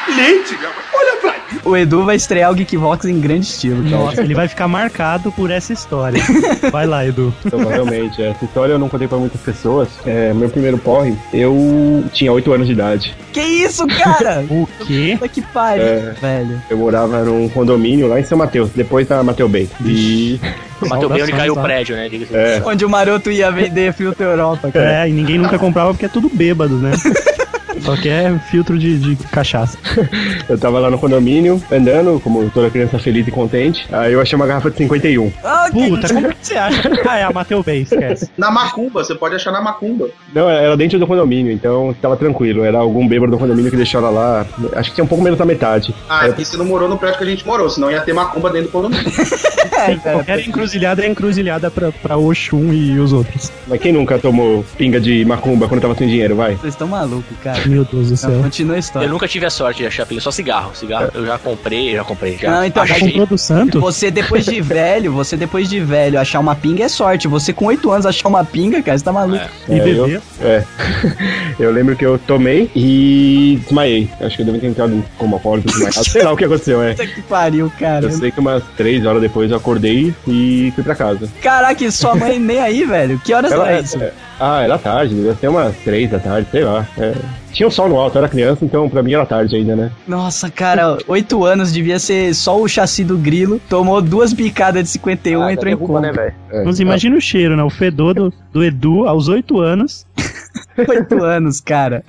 velho. Leite, minha mãe. Olha pra mim. O Edu vai estrear o Geekvox em grande estilo, cara. Nossa, ele vai ficar marcado por essa história. [LAUGHS] Vai lá, Edu. Provavelmente. Essa história eu não contei pra muitas pessoas. É, meu primeiro porre, eu tinha 8 anos de idade. Que isso, cara? [LAUGHS] O quê? Puta que pariu, É. velho. Eu morava num condomínio lá em São Mateus, depois da Mateu Bay. E. O Mateu bem onde caiu o prédio, né? É, Onde o maroto ia vender filtro Europa, cara. É, e ninguém nunca comprava porque é tudo bêbado, né? [LAUGHS] Só que é filtro de, de cachaça. eu tava lá no condomínio, andando, como toda criança feliz e contente. Aí eu achei uma garrafa de 51. Ah, que- Puta, como que você acha? Ah, é a Mateu Bay, esquece. Na macumba, você pode achar na macumba. Não, era dentro do condomínio, então tava tranquilo. Era algum bêbado do condomínio que deixou ela lá. Acho que tinha um pouco menos da metade. Ah, Aí aqui você não morou no prédio que a gente morou, senão ia ter macumba dentro do condomínio. [LAUGHS] É, cara. Qualquer encruzilhada é encruzilhada pra, pra Oxum e os outros. Mas quem nunca tomou pinga de macumba quando tava sem dinheiro, vai? Vocês estão malucos, cara. Meu Deus do Não, céu. continua a Eu história. nunca tive a sorte de achar pilha, só cigarro. Cigarro eu já comprei, já comprei. Já Não, então, achei. comprou do santo? Você depois de velho, você depois de velho achar uma pinga é sorte. Você com 8 anos achar uma pinga, cara, você tá maluco. É. E É, eu- beber? É. [LAUGHS] eu lembro que eu tomei e desmaiei. Acho que eu devo ter entrado em coma alcoólico desmaiado. [LAUGHS] Sei lá o que aconteceu, é. Puta que pariu, cara. Eu sei que umas três horas depois eu acordei e fui pra casa. Caraca, sua mãe nem aí, velho. Que horas Ela, era isso? é- ah, era tarde, devia ser umas três da tarde, sei lá. É. Tinha um sol no alto, eu era criança, então pra mim era tarde ainda, né? Nossa, cara, 8 anos devia ser só o chassi do grilo. Tomou duas bicadas de 51 e entrou em coma. né, velho? É. Mas imagina o cheiro, né? O fedor do, do Edu aos 8 anos. [LAUGHS] 8 anos, cara.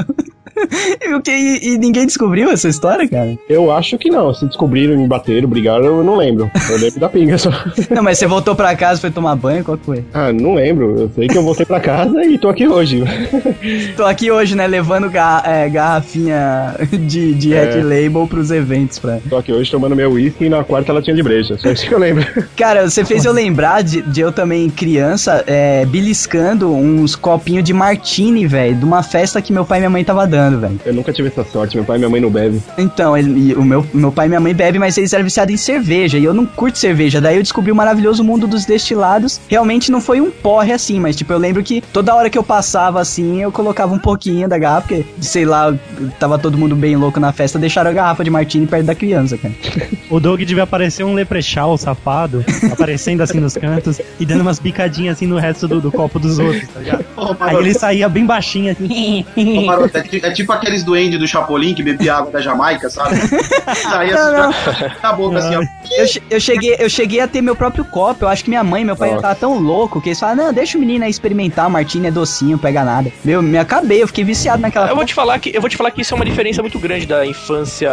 [LAUGHS] E, o que, e, ninguém descobriu essa história, cara? Eu acho que não. Se descobriram, me bateram, brigaram, eu não lembro. Eu lembro da pinga só. [LAUGHS] Não, mas você voltou pra casa, foi tomar banho, qual que foi? Ah, não lembro. Eu sei que eu voltei pra casa e tô aqui hoje. [LAUGHS] Tô aqui hoje, né, levando ga- é, garrafinha de, de É. Red Label pros eventos. Pra... tô aqui hoje tomando meu uísque e na quarta latinha de breja. Só isso que eu lembro. Cara, você fez eu lembrar de, de eu também, criança, é, beliscando uns copinhos de martini, velho, de uma festa que meu pai e minha mãe tava dando. zoando, velho. Eu nunca tive essa sorte, meu pai e minha mãe não bebem. Então, ele- e o meu, meu pai e minha mãe bebem, mas eles eram viciados em cerveja. E eu não curto cerveja. Daí eu descobri o maravilhoso mundo dos destilados. Realmente não foi um porre assim, mas tipo, eu lembro que toda hora que eu passava assim, eu colocava um pouquinho da garrafa, porque, sei lá, tava todo mundo bem louco na festa, deixaram a garrafa de martini perto da criança, cara. [LAUGHS] O Doug devia aparecer um leprechal safado, aparecendo assim nos cantos e dando umas bicadinhas assim no resto do, do copo dos outros, tá ligado? Ô, Aí ele saía bem baixinho assim. ô, Maroto, é, ti- é tipo aqueles duendes do Chapolin que bebia água da Jamaica, sabe? [LAUGHS] Saía assim, na boca assim, ó. Eu, eu, cheguei, eu cheguei a ter meu próprio copo. Eu acho que minha mãe e meu pai Nossa. tava tão louco que eles falaram: Não, deixa o menino aí experimentar. Martini é docinho, pega nada. Meu, me acabei, eu fiquei viciado naquela Eu vou te falar que eu vou te falar que isso é uma diferença muito grande da infância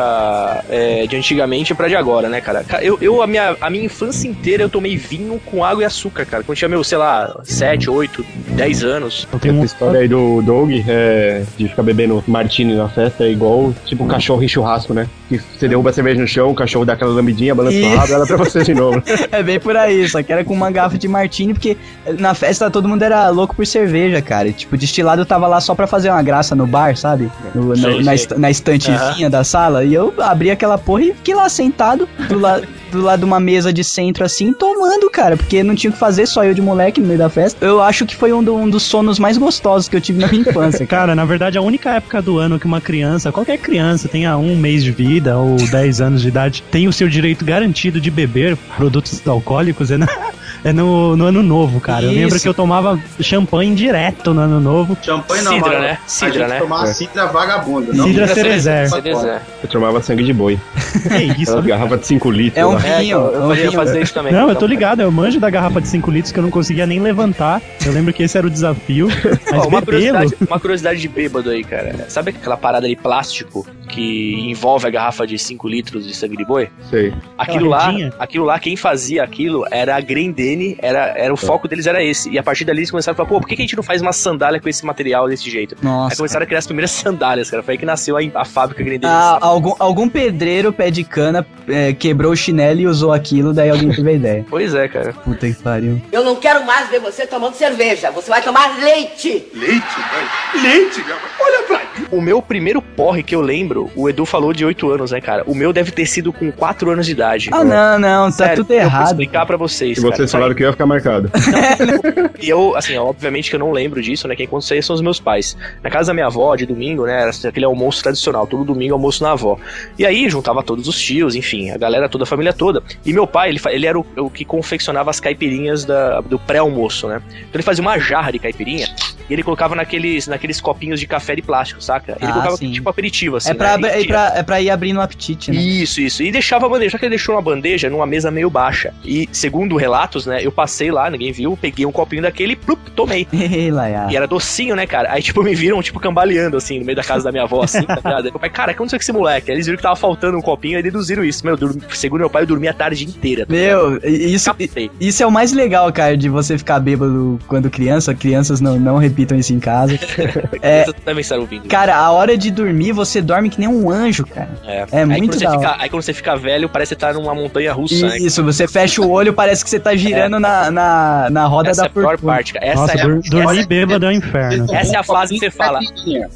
é, de antigamente pra de agora, né, cara? Ca- Eu, eu a, minha, a minha infância inteira eu tomei vinho com água e açúcar, cara. Quando tinha meu, sei lá, 7, 8, 10 anos. Eu tenho Essa um... história aí do Doug é, de ficar bebendo martini na festa é igual tipo cachorro em churrasco, né? Que você derruba a cerveja no chão, o cachorro dá aquela lambidinha, balança o rabo, ela pra você de novo. [LAUGHS] É bem por aí, só que era com uma garrafa de martini, porque na festa todo mundo era louco por cerveja, cara. E, tipo, destilado tava lá só pra fazer uma graça no bar, sabe? No- Sei, na, sei. na estantezinha da sala. E eu abri aquela porra e fiquei lá sentado do, la do lado de uma mesa de centro assim, tomando, cara. Porque não tinha o que fazer, só eu de moleque no meio da festa. Eu acho que foi um, do- um dos sonos mais gostosos que eu tive na minha infância, [LAUGHS] cara. Cara, na verdade, a única época do ano que uma criança, qualquer criança, tenha um mês de vida ou 10 anos de idade, tem o seu direito garantido de beber produtos alcoólicos é, na- [LAUGHS] é no, no ano novo, cara. Eu lembro Isso. que eu tomava champanhe direto no ano novo. Champanhe não, Cidra, Maroto. né? Cidra, a gente né? tomava É. cidra vagabunda. não Cidra cidra Cerezer. Eu tomava sangue de boi. Que [LAUGHS] isso? Aquela garrafa de 5 litros. É um lá. É, vinho, eu, é um eu ia vinho. fazer isso também. Não, eu tô Então, ligado, eu manjo da garrafa de 5 litros que eu não conseguia nem levantar. Eu lembro que esse era o desafio. [LAUGHS] Mas Ó, uma, curiosidade, uma curiosidade de bêbado aí, cara. Sabe aquela parada de plástico que envolve a garrafa de 5 litros de sangue de boi? Sei. Aquilo lá, aquilo lá, quem fazia aquilo era a Grendene, era, era o foco deles era esse. E a partir dali eles começaram a falar, pô, por que, que a gente não faz uma sandália com esse material desse jeito? Aí Nossa. começaram a criar as primeiras sandálias, cara. Foi aí que nasceu a, a fábrica Grendene. Ah, algum, algum pedreiro pé de cana é, quebrou o chinelo e usou aquilo, daí alguém teve a ideia. [LAUGHS] Pois é, cara. Puta que pariu. Eu não quero mais ver você tomando cerveja. Você vai tomar leite. Leite, velho. Leite, meu. Olha pra mim. O meu primeiro porre que eu lembro, o Edu falou de 8 anos, né, cara? O meu deve ter sido com 4 anos de idade. Ah, não, não, tá Sério, tudo Eu vou errado. explicar pra vocês. E cara. vocês falaram que ia ficar marcado. E eu, assim, obviamente que eu não lembro disso, né? Quem conta isso aí são os meus pais. Na casa da minha avó, de domingo, né? Era aquele almoço tradicional, todo domingo almoço na avó. E aí juntava todos os tios, enfim, a galera toda, a família toda. E meu pai, ele, ele era o, o que confeccionava as caipirinhas da- do pré-almoço, né? Então ele fazia uma jarra de caipirinha e ele colocava naqueles, naqueles copinhos de café de plástico, saca? Ele Ah, colocava sim. tipo aperitivo, assim. É pra, né? é, pra, é pra ir abrindo o apetite, né? isso, isso. E deixava a bandeja. Só que ele deixou uma bandeja numa mesa meio baixa. E, segundo relatos, né? Eu passei lá, ninguém viu, peguei um copinho daquele e plup, tomei. [LAUGHS] E era docinho, né, cara? Aí, tipo, me viram, tipo, cambaleando, assim, no meio da casa da minha avó, assim, tá ligado? Meu pai, cara, o que aconteceu com esse moleque? Aí eles viram que tava faltando um copinho e deduziram isso. Meu, dur- segundo meu pai, eu dormi a tarde inteira. tá? Meu, isso, Captei. isso é o mais legal, cara, de você ficar bêbado quando criança. Crianças não, não repitam isso em casa. [LAUGHS] É, estar ouvindo. cara, a hora de dormir, você dorme que nem um anjo, cara. é. é aí muito da fica. Aí quando você fica velho, parece que você tá numa montanha russa, né? Isso, você fecha o olho, parece que você tá girando na, na, na roda Essa é da a pior parte, cara. Essa Nossa, é a- dur- dormir essa- bêbado é um inferno. Essa é a fase que você fala.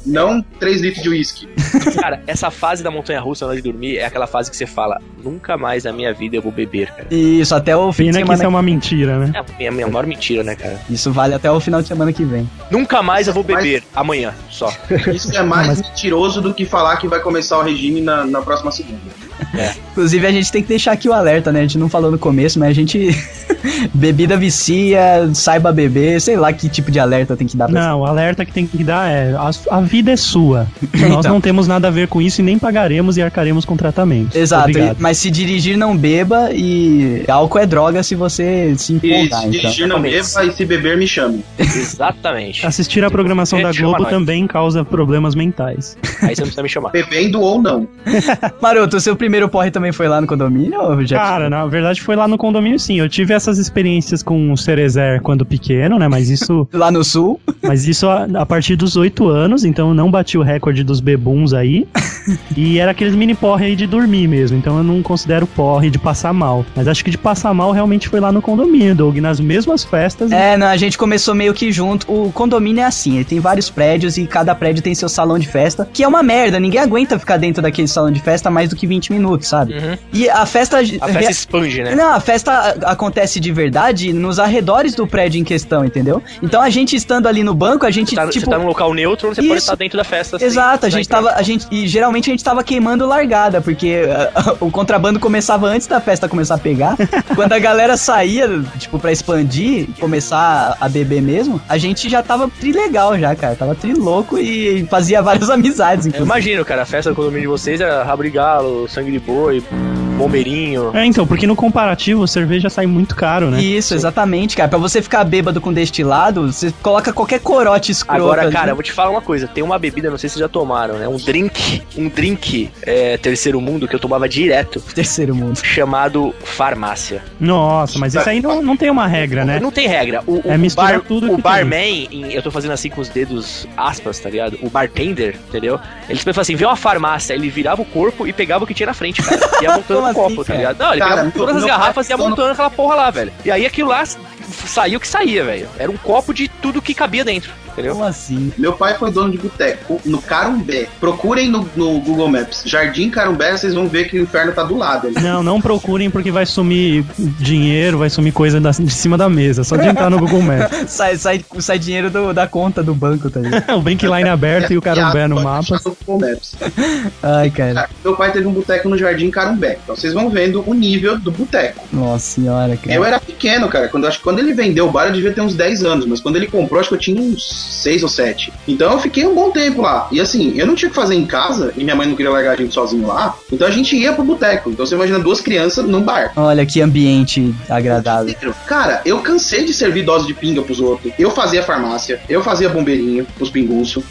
Não 3 litros de uísque. [LAUGHS] Cara, essa fase da montanha russa na hora de dormir é aquela fase que você fala: nunca mais na minha vida eu vou beber, cara. Isso, até o fim de Pena que semana. isso é uma mentira, né? É a minha, minha maior mentira, né, cara? Isso vale até o final de semana que vem. Nunca mais eu vou beber. Amanhã, só. Isso é mais mentiroso do que falar que vai começar o regime na, na próxima segunda. Inclusive, a gente tem que deixar aqui o alerta, né? A gente não falou no começo, mas a gente. [LAUGHS] Bebida vicia, saiba beber, sei lá que tipo de alerta tem que dar pra Não, o alerta que tem que dar é: a, a vida é sua. E [LAUGHS] nós Então. não temos nada a ver com isso e nem pagaremos e arcaremos com tratamento. Exato, Obrigado. mas se dirigir não beba e álcool é droga se você se E empolgar, se então. dirigir não beba e se beber me chame. Exatamente. Assistir a programação da Globo também causa problemas mentais. Aí você não precisa me chamar. Bebendo ou não. [LAUGHS] Maroto, o seu primeiro primeiro porre também foi lá no condomínio? Ou já... Cara, na verdade foi lá no condomínio sim. Eu tive essas experiências com o Cerezer quando pequeno, né? Mas isso. [LAUGHS] Lá no sul? Mas isso a, a partir dos 8 anos, então eu não bati o recorde dos bebuns aí. [LAUGHS] e era aqueles mini porre aí de dormir mesmo. Então eu não considero porre de passar mal. Mas acho que de passar mal realmente foi lá no condomínio, Doug, nas mesmas festas. É, não, a gente começou meio que junto. O condomínio é assim, ele tem vários prédios e cada prédio tem seu salão de festa, que é uma merda, ninguém aguenta ficar dentro daquele salão de festa mais do que 20 minutos, sabe? Uhum. E a festa... A festa expande, né? Não, a festa acontece de verdade nos arredores do prédio em questão, entendeu? Então a gente estando ali no banco, a gente, Você tá, tipo... você tá num local neutro, você pode Isso. estar dentro da festa. sem Exato, a precisar gente tava. A gente, e geralmente a gente tava queimando largada, porque ah, o contrabando começava antes da festa começar a pegar. [LAUGHS] Quando a galera saía, tipo, pra expandir, começar a beber mesmo, a gente já tava trilegal já, cara. Tava trilouco e fazia várias [LAUGHS] amizades, Eu inclusive. imagino, cara, a festa do condomínio de vocês era rabo de galo, sangue de boi, bombeirinho. É, então, porque no comparativo, cerveja sai muito caro, né? Isso, exatamente, cara. Pra você ficar bêbado com destilado, você coloca qualquer corote escroto. Agora, cara, eu vou te falar uma coisa. Tem uma bebida, não sei se vocês já tomaram, né? Um drink, um drink é, terceiro mundo que eu tomava direto, Terceiro mundo. chamado farmácia. Nossa, mas isso aí não, não tem uma regra, né? Não tem regra. O, o, É o misturar tudo o barman, eu tô fazendo assim com os dedos aspas, tá ligado? O bartender, entendeu? Ele sempre fala assim, vê uma farmácia, ele virava o corpo e pegava o que tinha na frente, cara. E ia montando Como no copo, assim, tá cara? ligado? Não, ele Cara, pegava todas as garrafas e ia pai- montando aquela porra lá, velho. E aí aquilo lá saiu o que saía, velho. Era um copo de tudo que cabia dentro, entendeu? Como assim? Meu pai foi dono de boteco no Carumbé. Procurem no, no Google Maps. Jardim Carumbé, vocês vão ver que o inferno tá do lado. ali. Não, não procurem porque vai sumir dinheiro, vai sumir coisa da- de cima da mesa. Só de entrar no Google Maps. [LAUGHS] Sai, sai, sai dinheiro do- da conta do banco, tá ligado? [LAUGHS] o Bankline aberto e o Carumbé no mapa. achar no Google Maps. Ai, cara. Cara, meu pai teve um boteco no Jardim Carumbé. Então vocês vão vendo o nível do boteco. Nossa senhora, cara. Eu era pequeno, cara. Quando, acho que quando ele vendeu o bar, eu devia ter uns 10 anos. Mas quando ele comprou, acho que eu tinha uns 6 ou 7. Então eu fiquei um bom tempo lá. E assim, eu não tinha o que fazer em casa. E minha mãe não queria largar a gente sozinho lá. Então a gente ia pro boteco. Então você imagina duas crianças num bar. Olha que ambiente agradável. Cara, eu cansei de servir dose de pinga pros outros. Eu fazia farmácia, eu fazia bombeirinho, os pingunços.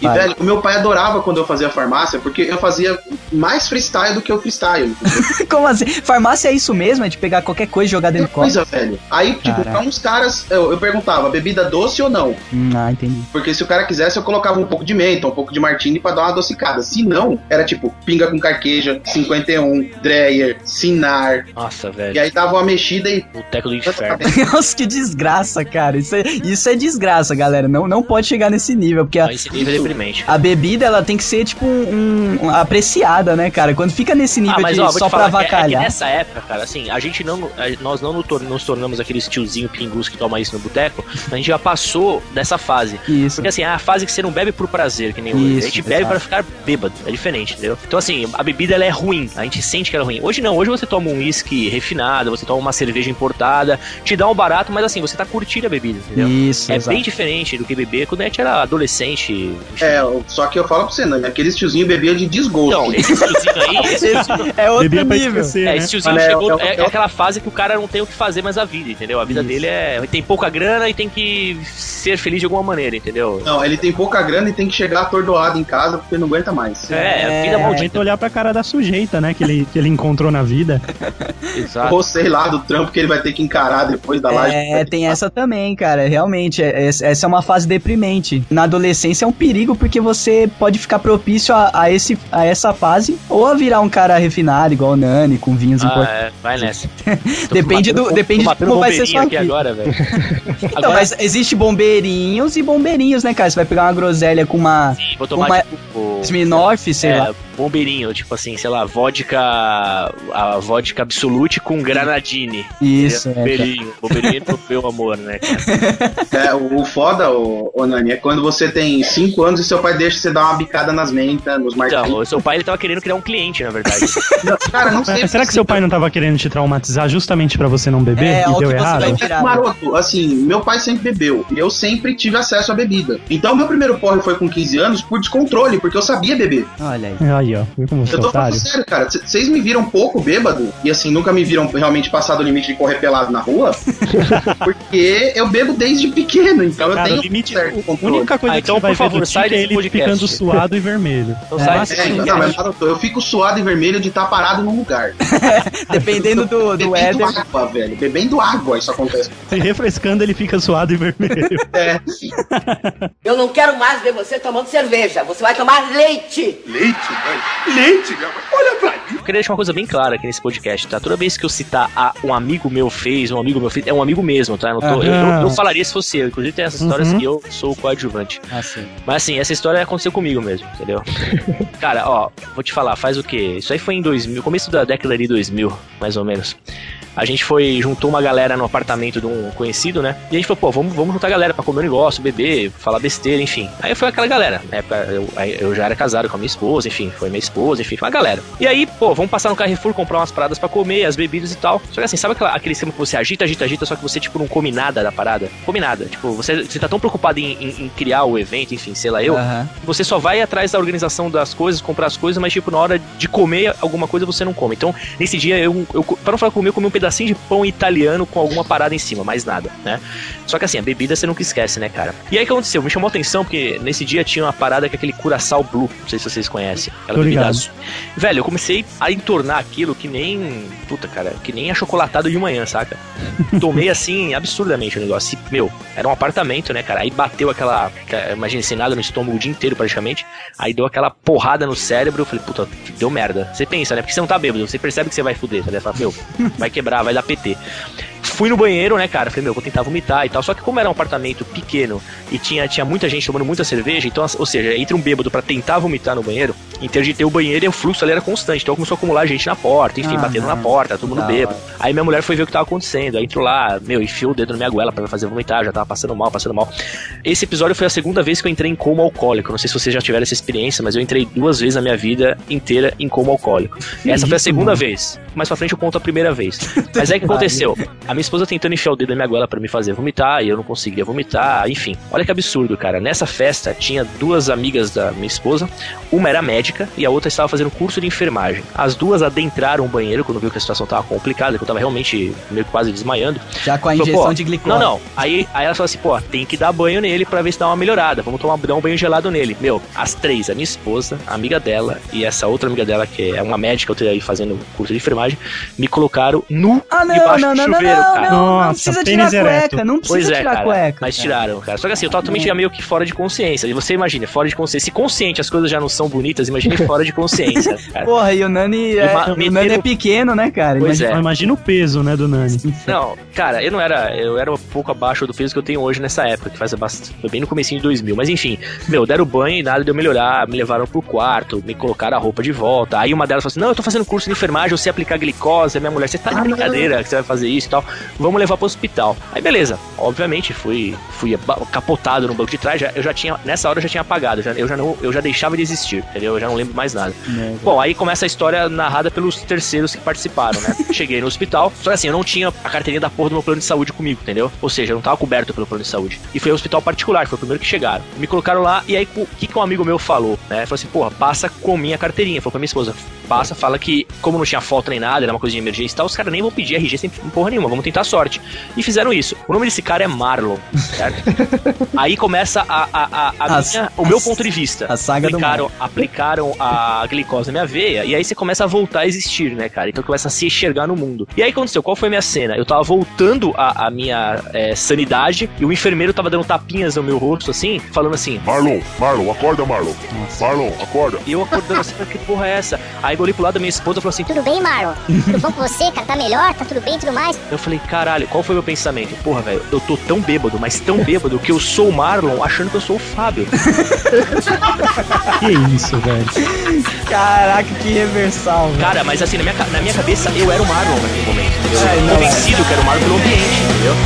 E, pariu. velho, o meu pai adorava quando eu fazia farmácia, porque eu fazia mais freestyle do que o freestyle. [LAUGHS] Como assim? Farmácia é isso mesmo? É de pegar qualquer coisa e jogar dentro do copo? coisa, velho. Aí, tipo, Caraca. pra uns caras, eu, eu perguntava, bebida doce ou não? Hum, ah, entendi. Porque se o cara quisesse, eu colocava um pouco de menta, um pouco de martini pra dar uma adocicada. Se não, era tipo, pinga com carqueja, 51, Dreyer, Sinar. Nossa, velho. E aí dava uma mexida e... Boteco do inferno. [LAUGHS] Nossa, que desgraça, cara. Isso é, isso é desgraça, galera. Não, não pode chegar nesse nível, porque a, Não, Esse nível é deprimente. a bebida, ela tem que ser, tipo, um, um- apreciada, né, cara? Quando fica nesse nível Ah, mas de ó, só pra falar, é- é nessa época, cara, assim, a gente não, a- nós não nos tor- nos tornamos aqueles tiozinho pingus que toma isso no boteco, a gente já passou dessa fase. Isso. Porque assim, é a fase que você não bebe por prazer, que nem hoje. Isso, A gente bebe pra ficar bêbado, é diferente, entendeu? Então assim, a bebida ela é ruim, a gente sente que ela é ruim. Hoje não, hoje você toma um uísque refinado, você toma uma cerveja importada, te dá um barato, mas assim, você tá curtindo a bebida, entendeu? Isso, É exato. bem diferente do que beber quando a gente era adolescente. É, só que eu falo pra você, né? Aqueles tiozinhos bebiam de desgosto. Então, esse tiozinho aí, [LAUGHS] esse tiozinho, É outro Bebia nível. esquecer, É, né? esse tiozinho Mas é- chegou. é- É, é aquela fase que o cara não tem o que fazer mais a vida, entendeu? A vida Isso. dele é. Tem pouca grana e tem que ser feliz de alguma maneira, entendeu? Não, ele tem pouca grana e tem que chegar atordoado em casa porque não aguenta mais. É, a vida É, Aumenta maldita. olhar pra cara da sujeita, né? Que ele, que ele encontrou na vida. [LAUGHS] Exato. Ou sei lá, do trampo que ele vai ter que encarar depois da laje. É, tem essa também, cara. Realmente, é- é- essa é uma fase deprimente. Na adolescência é um perigo porque você pode ficar propício a, a esse, a essa fase ou a virar um cara refinado, igual o Nani, com vinhos Ah, importantes. é, vai nessa. [LAUGHS] Depende do, depende de como vai ser sua aqui agora, velho. [LAUGHS] Então, Agora mas existe bombeirinhos e bombeirinhos, né, cara? Você vai pegar uma groselha com uma sim, vou tomar uma- tipo. Smirnoff, sei é, lá. Bombeirinho, tipo assim, sei lá, vodka. A vodka absolute com granadine. Isso, é, cara. Bombeirinho. Bombeirinho pro meu amor, né, cara? [LAUGHS] É, o, o foda, ô, ô Nani, é quando você tem 5 anos e seu pai deixa você dar uma bicada nas mentas, nos Então, marquinhos. o seu pai ele tava querendo criar um cliente, na verdade. [LAUGHS] Cara, não sei. Mas será que seu pai não tava querendo te traumatizar justamente pra você não beber É, e deu errado? vai- É maroto, assim, meu pai sempre bebeu e eu sempre tive acesso à bebida. Então, meu primeiro porre foi com 15 anos por descontrole, porque eu sabia beber. Olha aí. Aí, Aí, ó. Viu como eu Eu tô falando otário? sério, cara. Vocês me viram pouco bêbado e assim, nunca me viram realmente passar do limite de correr pelado na rua. [LAUGHS] porque eu bebo desde pequeno, então eu Cara, tenho o limite, certo a controle. única coisa Ah, que então, você vai por favor, ver do sai é ele podcast. ficando suado e vermelho. Então É, sai É, não, mas mano, eu fico suado e vermelho de estar parado num lugar. [LAUGHS] Dependendo do, do Bebendo weather. água, velho. Bebendo água, isso acontece. Se refrescando, ele fica suado e vermelho. É. [LAUGHS] Eu não quero mais ver você tomando cerveja. Você vai tomar leite. Leite, mãe. Leite, minha mãe. Olha pra mim. Eu queria deixar uma coisa bem clara aqui nesse podcast, tá? Toda vez que eu citar a, um amigo meu fez, um amigo meu fez, é um amigo mesmo, tá? Eu não, tô, eu, eu, Aham. eu falaria se fosse eu. Inclusive tem essas histórias Uhum. que eu sou o coadjuvante. Ah, sim. Mas assim, essa história aconteceu comigo mesmo, entendeu? [LAUGHS] Cara, ó, vou te falar, faz o quê? Isso aí foi em 2000, começo da década de 2000, mais ou menos. A gente foi, juntou uma galera no apartamento de um conhecido, né? E a gente falou, pô, vamos, vamos juntar a galera pra comer um negócio, beber, falar besteira, enfim. Aí foi aquela galera. Na época eu, eu já era casado com a minha esposa, enfim, foi minha esposa, enfim, foi uma galera. E aí, pô, vamos passar no Carrefour, comprar umas paradas pra comer, as bebidas e tal. Só que assim, sabe aquela, aquele esquema que você agita, agita, agita, só que você, tipo, não come nada da parada? Come nada. Tipo, você, você tá tão preocupado em, em- em criar o evento, enfim, sei lá eu, Aham. você só vai atrás da organização das coisas, comprar as coisas, mas tipo, na hora de comer alguma coisa você não come. Então, nesse dia, eu, eu para não falar comer, eu comi um pedacinho de pão italiano com alguma parada em cima, mais nada, né? Só que assim, a bebida você nunca esquece, né, cara? E aí o que aconteceu? Me chamou a atenção porque nesse dia tinha uma parada que é aquele curaçao blue, não sei se vocês conhecem. Aquela bebida. Velho, eu comecei a entornar aquilo que nem. Puta, cara, que nem achocolatado de manhã, saca? Tomei assim, absurdamente o negócio. E, meu, era um apartamento, né, cara? Aí bateu aquela. Imagina, sem nada no estômago o dia inteiro praticamente. Aí deu aquela porrada no cérebro. Eu falei, puta, deu merda. Você pensa, né? Porque você não tá bêbado, você percebe que você vai fuder, tá ligado? Fala, meu, vai quebrar, vai dar PT. Fui no banheiro, né, cara? Falei, meu, vou tentar vomitar e tal. Só que como era um apartamento pequeno e tinha, tinha muita gente tomando muita cerveja, então, ou seja, entre um bêbado pra tentar vomitar no banheiro, interditei o banheiro e o fluxo ali era constante. Então começou a acumular gente na porta, enfim, Aham. batendo na porta, todo mundo Da bêbado. Aí minha mulher foi ver o que tava acontecendo. Aí entrou lá, meu, enfiou o dedo na minha goela pra me fazer vomitar, já tava passando mal, passando mal. Esse episódio foi a segunda vez que eu entrei em coma alcoólico. Não sei se vocês já tiveram essa experiência, mas eu entrei duas vezes na minha vida inteira em coma alcoólico. Essa foi a segunda mano? vez. Mais pra frente eu conto a primeira vez. [LAUGHS] Mas aí o que aconteceu? A minha esposa tentando enfiar o dedo na minha goela pra me fazer vomitar, e eu não conseguia vomitar, enfim. Olha que absurdo, cara. Nessa festa tinha duas amigas da minha esposa, uma era médica e a outra estava fazendo curso de enfermagem. As duas adentraram o banheiro quando viu que a situação tava complicada, que eu tava realmente meio que quase desmaiando. Já com a Falou, injeção de glicose. Não, não. Aí, aí ela falou assim, pô, tem que dar banho nele pra ver se dá uma melhorada. Vamos tomar, dar um banho gelado nele. Meu, as três, a minha esposa, a amiga dela e essa outra amiga dela, que é uma médica, eu teria aí fazendo curso de enfermagem, me colocaram nu Ah, não, debaixo não, do não, não, chuveiro, não, cara. não, não Nossa, precisa pênis tirar a ereto. cueca, não precisa Pois é, tirar a cara. cueca. Mas cara. tiraram, cara. Só que assim, eu totalmente já meio que fora de consciência. E você imagina, fora de consciência. Se consciente as coisas já não são bonitas, imagine fora de consciência. [LAUGHS] cara. Porra, e o Nani, é, o Nani é pequeno, né, cara? Pois Imagina- é. Imagina o peso, né, do Nani. Não, cara, eu não era. Eu era um pouco abaixo do peso que eu tenho hoje nessa época, que faz bastante. Foi bem no comecinho de 2000. Mas enfim, meu, deram banho e nada de eu melhorar. Me levaram pro quarto, me colocaram a roupa de volta. Aí uma delas falou assim: Não, eu tô fazendo curso de enfermagem, eu sei aplicar glicose. Minha mulher, você tá de brincadeira que você vai fazer isso e tal. Vamos levar pro hospital. Aí beleza, obviamente fui, fui capotado no banco de trás. já- eu já tinha, nessa hora eu já tinha apagado. já- eu, já não, eu já deixava de existir, entendeu? Eu já não lembro mais nada. Bom, aí começa a história narrada pelos terceiros que participaram, né? [LAUGHS] Cheguei no hospital, só que assim, eu não tinha a carteirinha da porra do meu plano de saúde comigo, entendeu? Ou seja, eu não tava coberto pelo plano de saúde. E foi ao hospital particular, foi o primeiro que chegaram. Me colocaram lá, e aí o que, que um amigo meu falou, né? Falou assim, porra, passa com minha carteirinha. Falou pra minha esposa, passa, fala que, como não tinha foto nem nada, era uma coisa de emergência e tal, os caras nem vão pedir RG sem porra nenhuma, vamos tentar a sorte. E fizeram isso. O nome desse cara é Marlon, certo? [LAUGHS] aí começa a, a, a, a As- minha- o meu as- ponto de vista. a saga do aplicaram, a glicose na minha veia, e aí você começa a voltar a existir, né, cara? Então começa a se enxergar no mundo. E aí aconteceu, qual foi a minha cena? Eu tava voltando a, a minha é, sanidade, e o enfermeiro tava dando tapinhas no meu rosto, assim, falando assim, Marlon, Marlon, acorda, Marlon. Marlon, acorda. e eu acordando assim, que porra é essa? Aí eu olhei pro lado da minha esposa e falou assim, Tudo bem, Marlon? Tudo bom com você, cara? Tá melhor? Tá tudo bem e tudo mais? Eu falei, caralho, qual foi o meu pensamento? Porra, velho, eu tô tão bêbado, mas tão bêbado que eu sou o Marlon achando que eu sou o Fábio. [LAUGHS] Que isso, velho. Caraca, que reversal, velho. Cara, mas assim, na minha, na minha cabeça eu era o Marlon naquele momento, Eu não, convencido que era o Marlon pelo ambiente, entendeu?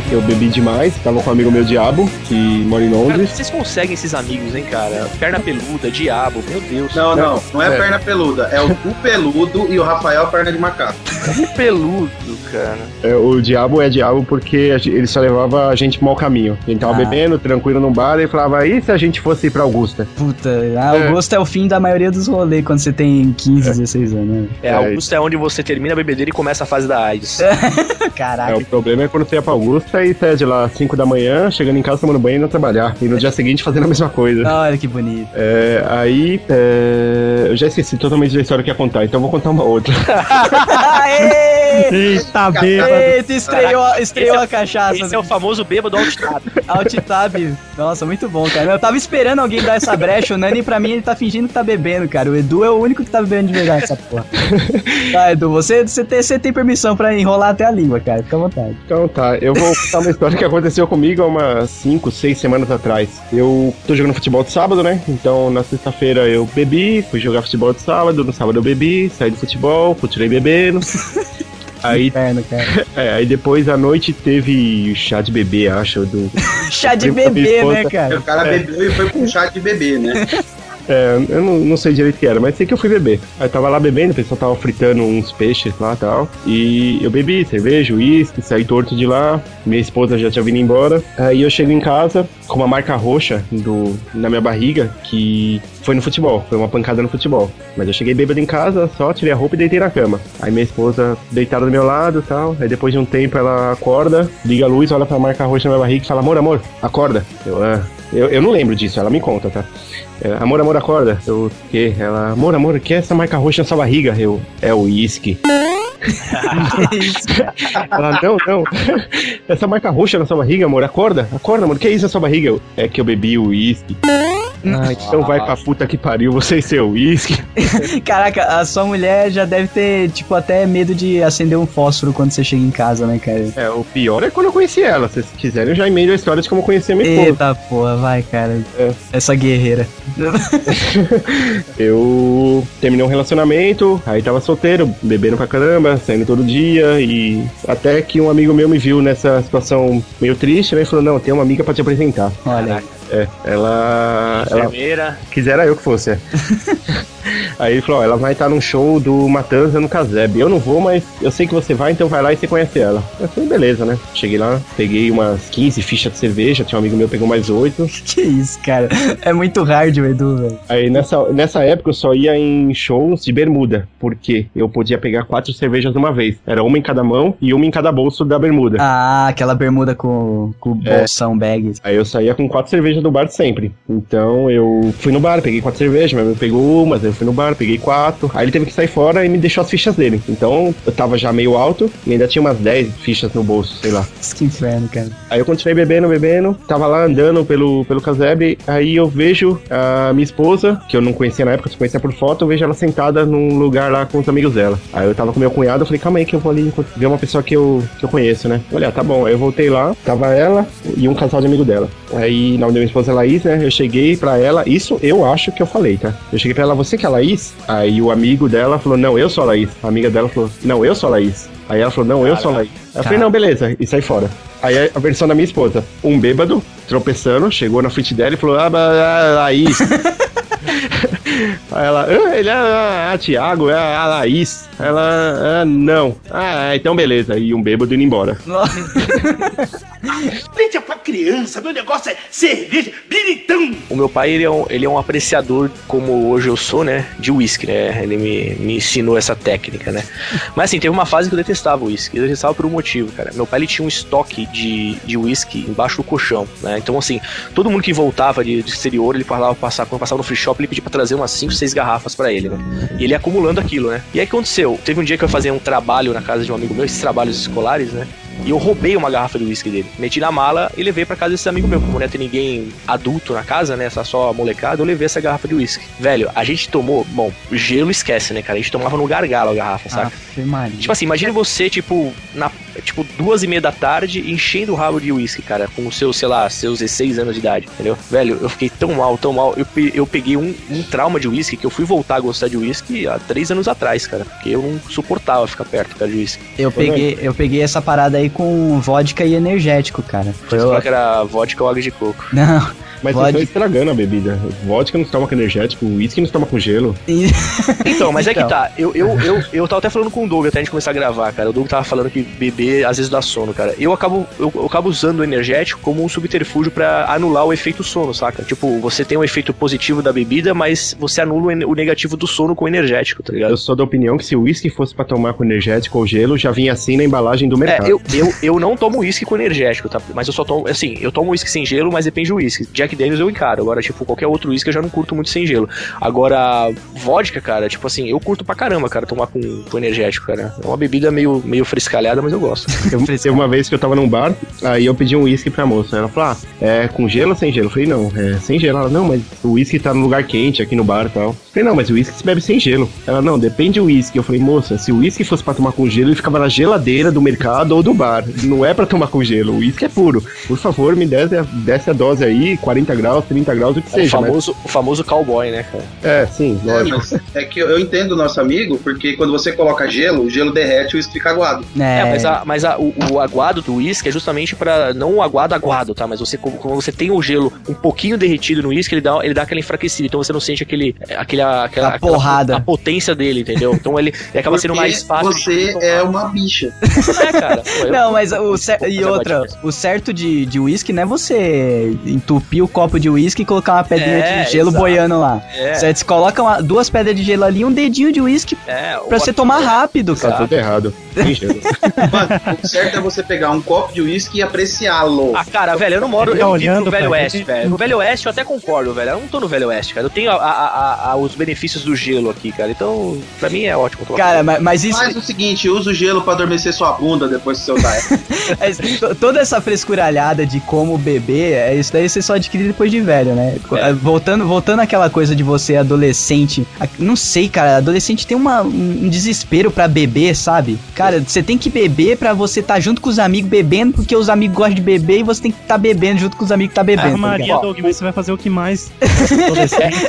Que eu bebi demais, tava com um amigo meu diabo, que mora em Cara, Londres. vocês conseguem esses amigos, hein, cara? Perna peluda, diabo, meu Deus. Não, não, não é, É. perna peluda, é o cu peludo e o Rafael perna de macaco. [LAUGHS] peludo, cara. É, o diabo é diabo porque ele só levava a gente pro mau caminho. A gente tava Ah. bebendo, tranquilo num bar, e falava, e se a gente fosse pra Augusta? Puta, ah, o gosto é o fim da maioria dos rolês quando você tem 15, 16 anos. né? É, Augusto é onde você termina a bebedeira e começa a fase da AIDS. [LAUGHS] Caraca. É, o problema é quando você ia pra Augusta e saia de lá às 5 da manhã, chegando em casa tomando banho e não trabalhar. E no dia seguinte fazendo a mesma coisa. [LAUGHS] Olha que bonito. É, aí, é, eu já esqueci totalmente da história que ia contar, então vou contar uma outra. [LAUGHS] Eita, bêbado. Eita, estreou, estreou a cachaça. Esse é o famoso bêbado alt-tab. [LAUGHS] Alt-tab. Nossa, muito bom, cara. Eu tava esperando alguém dar essa brecha. O Nani, pra mim, ele tá fingindo que tá bebendo, cara. O Edu é o único que tá bebendo de verdade essa porra. Tá, Edu, você, você, tem, você tem permissão pra enrolar até a língua, cara. Fica à vontade. Então tá, eu vou contar uma história que aconteceu comigo há umas 5, 6 semanas atrás. Eu tô jogando futebol de sábado, né? Então na sexta-feira eu bebi, fui jogar futebol de sábado, no sábado eu bebi, saí do futebol, continuei bebendo. Aí, Inferno, cara. [LAUGHS] é, aí depois à noite teve chá de bebê, acho, do. [LAUGHS] Chá de primo da minha bebê, né, cara? O cara É. bebeu e foi com chá de bebê, né? [LAUGHS] É, eu não, não sei direito o que era, mas sei que eu fui beber. Aí tava lá bebendo, o pessoal tava fritando uns peixes lá e tal. E eu bebi cerveja, uísque, saí torto de lá. Minha esposa já tinha vindo embora. Aí eu chego em casa com uma marca roxa do, na minha barriga, que foi no futebol, foi uma pancada no futebol. Mas eu cheguei bêbado em casa, só tirei a roupa e deitei na cama. Aí minha esposa deitada do meu lado e tal. Aí depois de um tempo ela acorda, liga a luz, olha pra marca roxa na minha barriga e fala: Amor, amor, acorda. Eu, ah. Eu, eu não lembro disso, ela me conta, tá? É, amor, amor, acorda. Eu, o quê? Ela, amor, amor, o que é essa marca roxa na sua barriga? Eu, é o uísque. Ela, [LAUGHS] não, não. Essa marca roxa na sua barriga, amor, acorda. Acorda, amor, o que é isso na sua barriga? Eu, é que eu bebi o uísque. Ah, então vai pra puta que pariu, você e seu uísque. [LAUGHS] Caraca, a sua mulher já deve ter, tipo, até medo de acender um fósforo quando você chega em casa, né, cara? É, o pior é quando eu conheci ela. Se vocês quiserem, eu já emendo a história de como eu conheci a minha esposa. Eita porra, vai, cara. É. Essa guerreira. [LAUGHS] Eu terminei um relacionamento, aí tava solteiro, bebendo pra caramba, saindo todo dia, e até que um amigo meu me viu nessa situação meio triste, né? E falou: Não, tem uma amiga pra te apresentar. Olha. É, ela. ela Enfermeira. quisera eu que fosse. é. [LAUGHS] Aí ele falou, ó, ela vai estar num show do Matanza no Caseb. Eu não vou, mas eu sei que você vai, então vai lá e você conhece ela. Eu falei, beleza, né? Cheguei lá, peguei umas 15 fichas de cerveja, tinha um amigo meu pegou mais 8. [LAUGHS] Que isso, cara. É muito hard o Edu, velho. Aí nessa, nessa época eu só ia em shows de bermuda, porque eu podia pegar quatro cervejas de uma vez. Era uma em cada mão e uma em cada bolso da bermuda. Ah, aquela bermuda com, com É. bolsão bag. Aí eu saía com quatro cervejas do bar sempre. Então eu fui no bar, peguei quatro cervejas, meu amigo pegou umas, eu fui no bar, peguei quatro. Aí ele teve que sair fora e me deixou as fichas dele. Então eu tava já meio alto e ainda tinha umas 10 fichas no bolso, sei lá. Que inferno, cara. Aí eu continuei bebendo, bebendo, tava lá andando pelo, pelo casebre, aí eu vejo a minha esposa, que eu não conhecia na época, só conhecia por foto, eu vejo ela sentada num lugar lá com os amigos dela. Aí eu tava com meu cunhado, eu falei, calma aí que eu vou ali ver uma pessoa que eu, que eu conheço, né? Olha, tá bom. Aí eu voltei lá, tava ela e um casal de amigo dela. Aí, na minha esposa é Laís, né? Eu cheguei pra ela, isso eu acho que eu falei, tá? Eu cheguei pra ela, você que é a Laís? Aí o amigo dela falou, não, eu sou a Laís. A amiga dela falou, não, eu sou a Laís. Aí ela falou, não, eu sou a Laís. Aí eu falei, não, beleza, e saí fora. Aí a versão da minha esposa, um bêbado, tropeçando, chegou na frente dela e falou, ah, ah, Laís. [LAUGHS] Aí ela, ah, ele é ah, ah, Tiago, é a Laís. Ela, ah, não. Ah, então beleza. E um bêbado indo embora. É pra [LAUGHS] criança, meu negócio é cerveja, biritão. O meu pai, ele é, um, ele é um apreciador, como hoje eu sou, né? De uísque, né? Ele me, me ensinou essa técnica, né? Mas assim, teve uma fase que eu detestava o uísque. Eu detestava por um motivo, cara. Meu pai, ele tinha um estoque de, de uísque embaixo do colchão, né? Então, assim, todo mundo que voltava de, de exterior, ele falava passar, quando passava no free shop, ele pedia pra trazer umas 5, 6 garrafas pra ele, né? E ele ia acumulando aquilo, né? E aí o que aconteceu? Teve um dia que eu fazia um trabalho na casa de um amigo meu, esses trabalhos escolares, né? E eu roubei uma garrafa de uísque dele. Meti na mala e levei pra casa desse amigo meu. Como não ia ter ninguém adulto na casa, né? Essa só molecada, eu levei essa garrafa de uísque. Velho, a gente tomou. Bom, gelo esquece, né, cara? A gente tomava no gargalo a garrafa, saca? Maria. Tipo assim, imagine você, tipo, na tipo, duas e meia da tarde, enchendo o rabo de uísque, cara, com os seus, sei lá, seus 16 anos de idade, entendeu? Velho, eu fiquei tão mal, tão mal. Eu, eu peguei um, um trauma de uísque que eu fui voltar a gostar de uísque há três anos atrás, cara. Porque eu não suportava ficar perto, cara, de uísque. Eu peguei, eu peguei essa parada aí com vodka e energético, cara. Foi Você o- falou que era vodka ou água de coco. Não. Mas vocês estão estragando a bebida. Vodka não se toma com energético, uísque não se toma com gelo. E- Então, mas é Então. que tá. Eu, eu, eu, eu tava até falando com o Doug até a gente começar a gravar, cara. O Doug tava falando que beber às vezes dá sono, cara. Eu acabo, eu, eu acabo usando o energético como um subterfúgio pra anular o efeito sono, saca? Tipo, você tem um efeito positivo da bebida, mas você anula o negativo do sono com o energético, tá ligado? Eu sou da opinião que se o uísque fosse pra tomar com energético ou gelo, já vinha assim na embalagem do mercado. É, eu, eu, eu não tomo uísque com energético, tá? Mas eu só tomo, assim, eu tomo uísque sem gelo, mas depende do uísque. Jack Daniels eu encaro. Agora, tipo, qualquer outro uísque eu já não curto muito sem gelo. Agora, vodka, cara, tipo assim, eu curto pra caramba, cara, tomar com, com energético, cara. É uma bebida meio, meio frescalhada, mas eu gosto. [LAUGHS] Eu, teve uma vez que eu tava num bar, aí eu pedi um uísque pra moça. Ela falou, ah, é com gelo ou sem gelo? Eu falei, não, é sem gelo. Ela, não, mas o uísque tá no lugar quente aqui no bar e tal. Eu falei, não, mas o uísque se bebe sem gelo. Ela, não, depende do uísque. Eu falei, moça, se o uísque fosse pra tomar com gelo, ele ficava na geladeira do mercado ou do bar. Não é pra tomar com gelo, o uísque é puro. Por favor, me desce, a- a dose aí, 40 graus, 30 graus, o que É o seja. mas- famoso, o famoso cowboy, né, cara? É, sim, É, lógico. mas é que eu eu entendo o nosso amigo, porque quando você coloca gelo, o gelo derrete e o uísque fica aguado. É, É, mas, a, mas a- o, o aguado do uísque é justamente pra. Não o aguado aguado, tá? Mas você, como- quando você tem o gelo um pouquinho derretido no uísque, ele dá, ele dá aquela enfraquecida. Então você não sente aquele. aquele aquela, A porrada. A potência dele, entendeu? Então ele, ele acaba sendo Porque mais fácil. Você é uma bicha. [LAUGHS] É, cara. Pô, eu- Não, mas o Vou e outra, o certo de de uísque não é você entupir o copo de uísque e colocar uma pedrinha É, de gelo exato. boiando lá. É. Você coloca uma- duas pedras de gelo ali e um dedinho de uísque É, pra você tomar rápido, Tá cara. tudo errado. Mano, o certo é você pegar um copo de uísque e apreciá-lo. Ah, cara, velho, eu não moro. Tá Eu não vivo no Velho Oeste, velho. No Velho Oeste eu até concordo, velho. Eu não tô no Velho Oeste, cara. Eu tenho a- a- a- a- os benefícios do gelo aqui, cara. Então, pra mim é ótimo tomar. Cara, mas, mas isso. Faz o seguinte, usa o gelo pra adormecer sua bunda depois que você usar ela. Mas to- toda essa frescuralhada de como beber, é isso daí você só adquire depois de velho, né? É. Voltando, voltando àquela coisa de você adolescente. a- Não sei, cara, adolescente tem uma, um um desespero pra beber, sabe? Cara, você tem que beber pra você estar junto com os amigos bebendo, porque os amigos gostam de beber e você tem que estar bebendo junto com os amigos que tá bebendo. Ah, tá Maria, ligado? Doug, mas você vai fazer o que mais? [LAUGHS]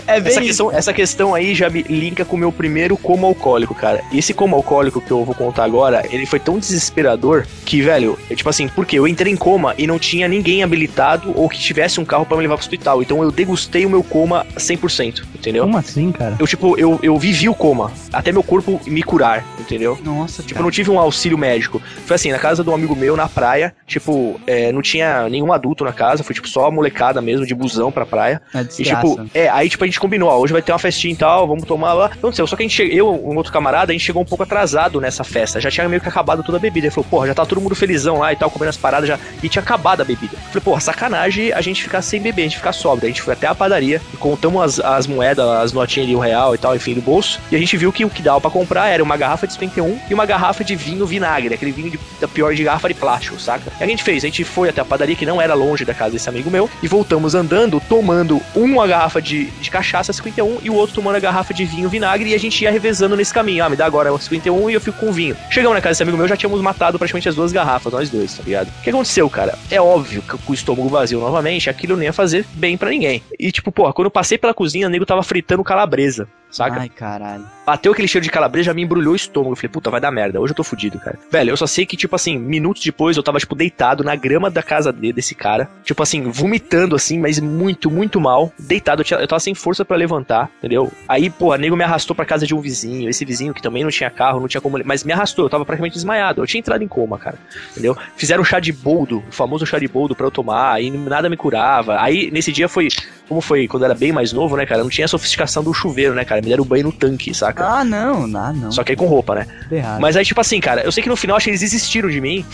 é bem Essa questão, essa questão aí já me linka com o meu primeiro como alcoólico, cara. Esse como alcoólico que eu vou contar agora, ele foi tão desesperador que, velho, é tipo assim, porque eu entrei em coma e não tinha ninguém habilitado ou que tivesse um carro pra me levar pro hospital. Então eu degustei o meu coma 100%, entendeu? Como assim, cara? Eu, tipo, eu, eu vivi o coma, até meu corpo me curar, entendeu? Nossa, Tipo, eu não tive um auxílio médico. Foi assim, na casa de um amigo meu, na praia, tipo, é, não tinha nenhum adulto na casa, foi tipo só a molecada mesmo, de busão pra praia. É E tipo, é, aí tipo a gente combinou, ó, hoje vai ter uma festinha e tal, vamos tomar lá. Não sei, só que a gente, che- eu, um outro camarada, a gente chegou um pouco atrasado nessa festa. Já tinha meio que acabado toda a bebida. Ele falou, porra, já tá todo mundo felizão lá e tal, comendo as paradas já. E tinha acabado a bebida. Eu falei, porra, sacanagem a gente ficar sem beber, a gente ficar sóbrio. A gente foi até a padaria e contamos as, as moedas, as notinhas de um real e tal, enfim, do bolso. E a gente viu que o que dava pra comprar era uma garrafa de 51 e uma garrafa de vinho vinagre, aquele vinho de, da pior de garrafa de plástico, saca? E a gente fez, a gente foi até a padaria, que não era longe da casa desse amigo meu, e voltamos andando, tomando uma garrafa de, de cachaça 51 e o outro tomando a garrafa de vinho vinagre, e a gente ia revezando nesse caminho. Ah, me dá agora o 51 e eu fico com vinho. Chegamos na casa desse amigo meu, já tínhamos matado praticamente as duas garrafas, nós dois, tá ligado? O que aconteceu, cara? É óbvio que com o estômago vazio novamente, aquilo não ia fazer bem pra ninguém. E tipo, pô, quando eu passei pela cozinha, o nego tava fritando calabresa, saca? Ai, caralho. Bateu aquele cheiro de calabresa, já me embrulhou o estômago. Eu falei, puta, vai dar merda. Hoje eu tô fudido, cara. Velho, eu só sei que, tipo assim, minutos depois eu tava, tipo, deitado na grama da casa dele, desse cara. Tipo assim, vomitando, assim, mas muito, muito mal. Deitado, eu, tinha- eu tava sem força pra levantar, entendeu? Aí, porra, nego me arrastou pra casa de um vizinho. Esse vizinho que também não tinha carro, não tinha como. Mas me arrastou, eu tava praticamente desmaiado. Eu tinha entrado em coma, cara. Entendeu? Fizeram chá de boldo, o famoso chá de boldo pra eu tomar. Aí nada me curava. Aí, nesse dia foi. Como foi quando eu era bem mais novo, né, cara? Não tinha a sofisticação do chuveiro, né, cara? Me deram banho no tanque, saca? Ah, não, não, não. Só que aí com roupa, né? Errado. Mas aí, tipo assim, cara, eu sei que no final acho que eles desistiram de mim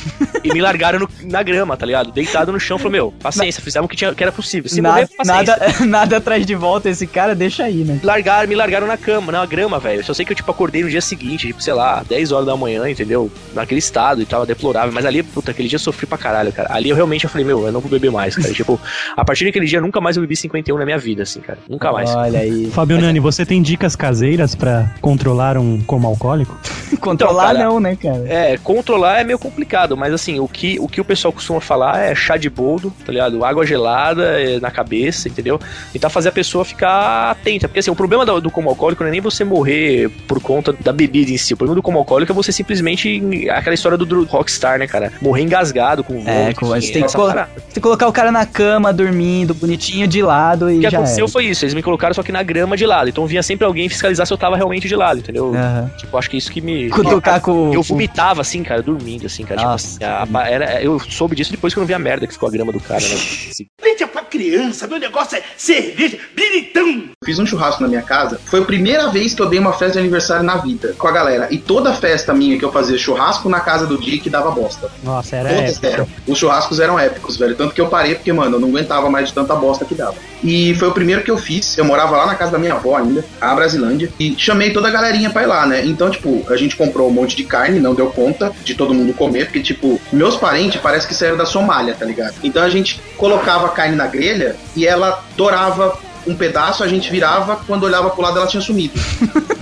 e me largaram no- na grama, tá ligado? Deitado no chão, falou, meu, paciência, fizeram o que, tinha, que era possível. Se nada, morrer, paciência. nada, [LAUGHS] nada atrás de volta esse cara, deixa aí, né? Largaram, me largaram na cama, na grama, velho. Eu só sei que eu, tipo, acordei no dia seguinte, tipo, sei lá, 10 horas da manhã, entendeu? Naquele estado e tal, deplorável. Mas ali, puta, aquele dia eu sofri pra caralho, cara. Ali eu realmente eu falei, meu, eu não vou beber mais, cara. tipo, a partir daquele dia, nunca mais eu bebi 51 na minha vida, assim, cara. Nunca mais. Olha aí. Fábio Nani, você tem dicas caseiras pra [LAUGHS] controlar um coma alcoólico? Controlar Então, cara, não, né, cara? É, controlar é meio complicado, mas assim, o que, o que o pessoal costuma falar é chá de boldo, tá ligado? Água gelada é, na cabeça, entendeu? Tentar fazer a pessoa ficar atenta. Porque assim, o problema do, do coma alcoólico não é nem você morrer por conta da bebida em si. O problema do coma alcoólico é você simplesmente. aquela história do, do rockstar, né, cara? Morrer engasgado com É, vômito, com- você enfim, tem que, colo- parada. tem que colocar o cara na cama, dormindo, bonitinho, de lado e O que já aconteceu era. foi isso, eles me colocaram só que na grama de lado. Então vinha sempre alguém fiscalizar se eu tava realmente de lado, entendeu? Aham. Tipo, acho que isso que me. Cutucar com Eu vomitava assim, cara, dormindo, assim, cara. Tipo Nossa. assim, a- a- era, eu soube disso depois que eu não vi a merda que ficou a grama do cara, né? [LAUGHS] Leite é pra criança, meu negócio é cerveja, biritão. Fiz um churrasco na minha casa. Foi a primeira vez que eu dei uma festa de aniversário na vida com a galera. E toda festa minha que eu fazia churrasco na casa do Dick dava bosta. Nossa, era Todas épico. eram. Os churrascos eram épicos, velho. Tanto que eu parei porque, mano, eu não aguentava mais de tanta bosta que dava. E foi o primeiro que eu fiz. Eu morava lá na casa da minha avó ainda, a Brasilândia. E chamei toda a galerinha pra ir lá, né? Então, tipo, a gente comprou um monte de carne, não deu conta de todo mundo comer, porque, tipo, meus parentes parece que saíram da Somália, tá ligado? Então a gente colocava a carne na grelha e ela dourava um pedaço, a gente virava, quando olhava pro lado ela tinha sumido. [LAUGHS]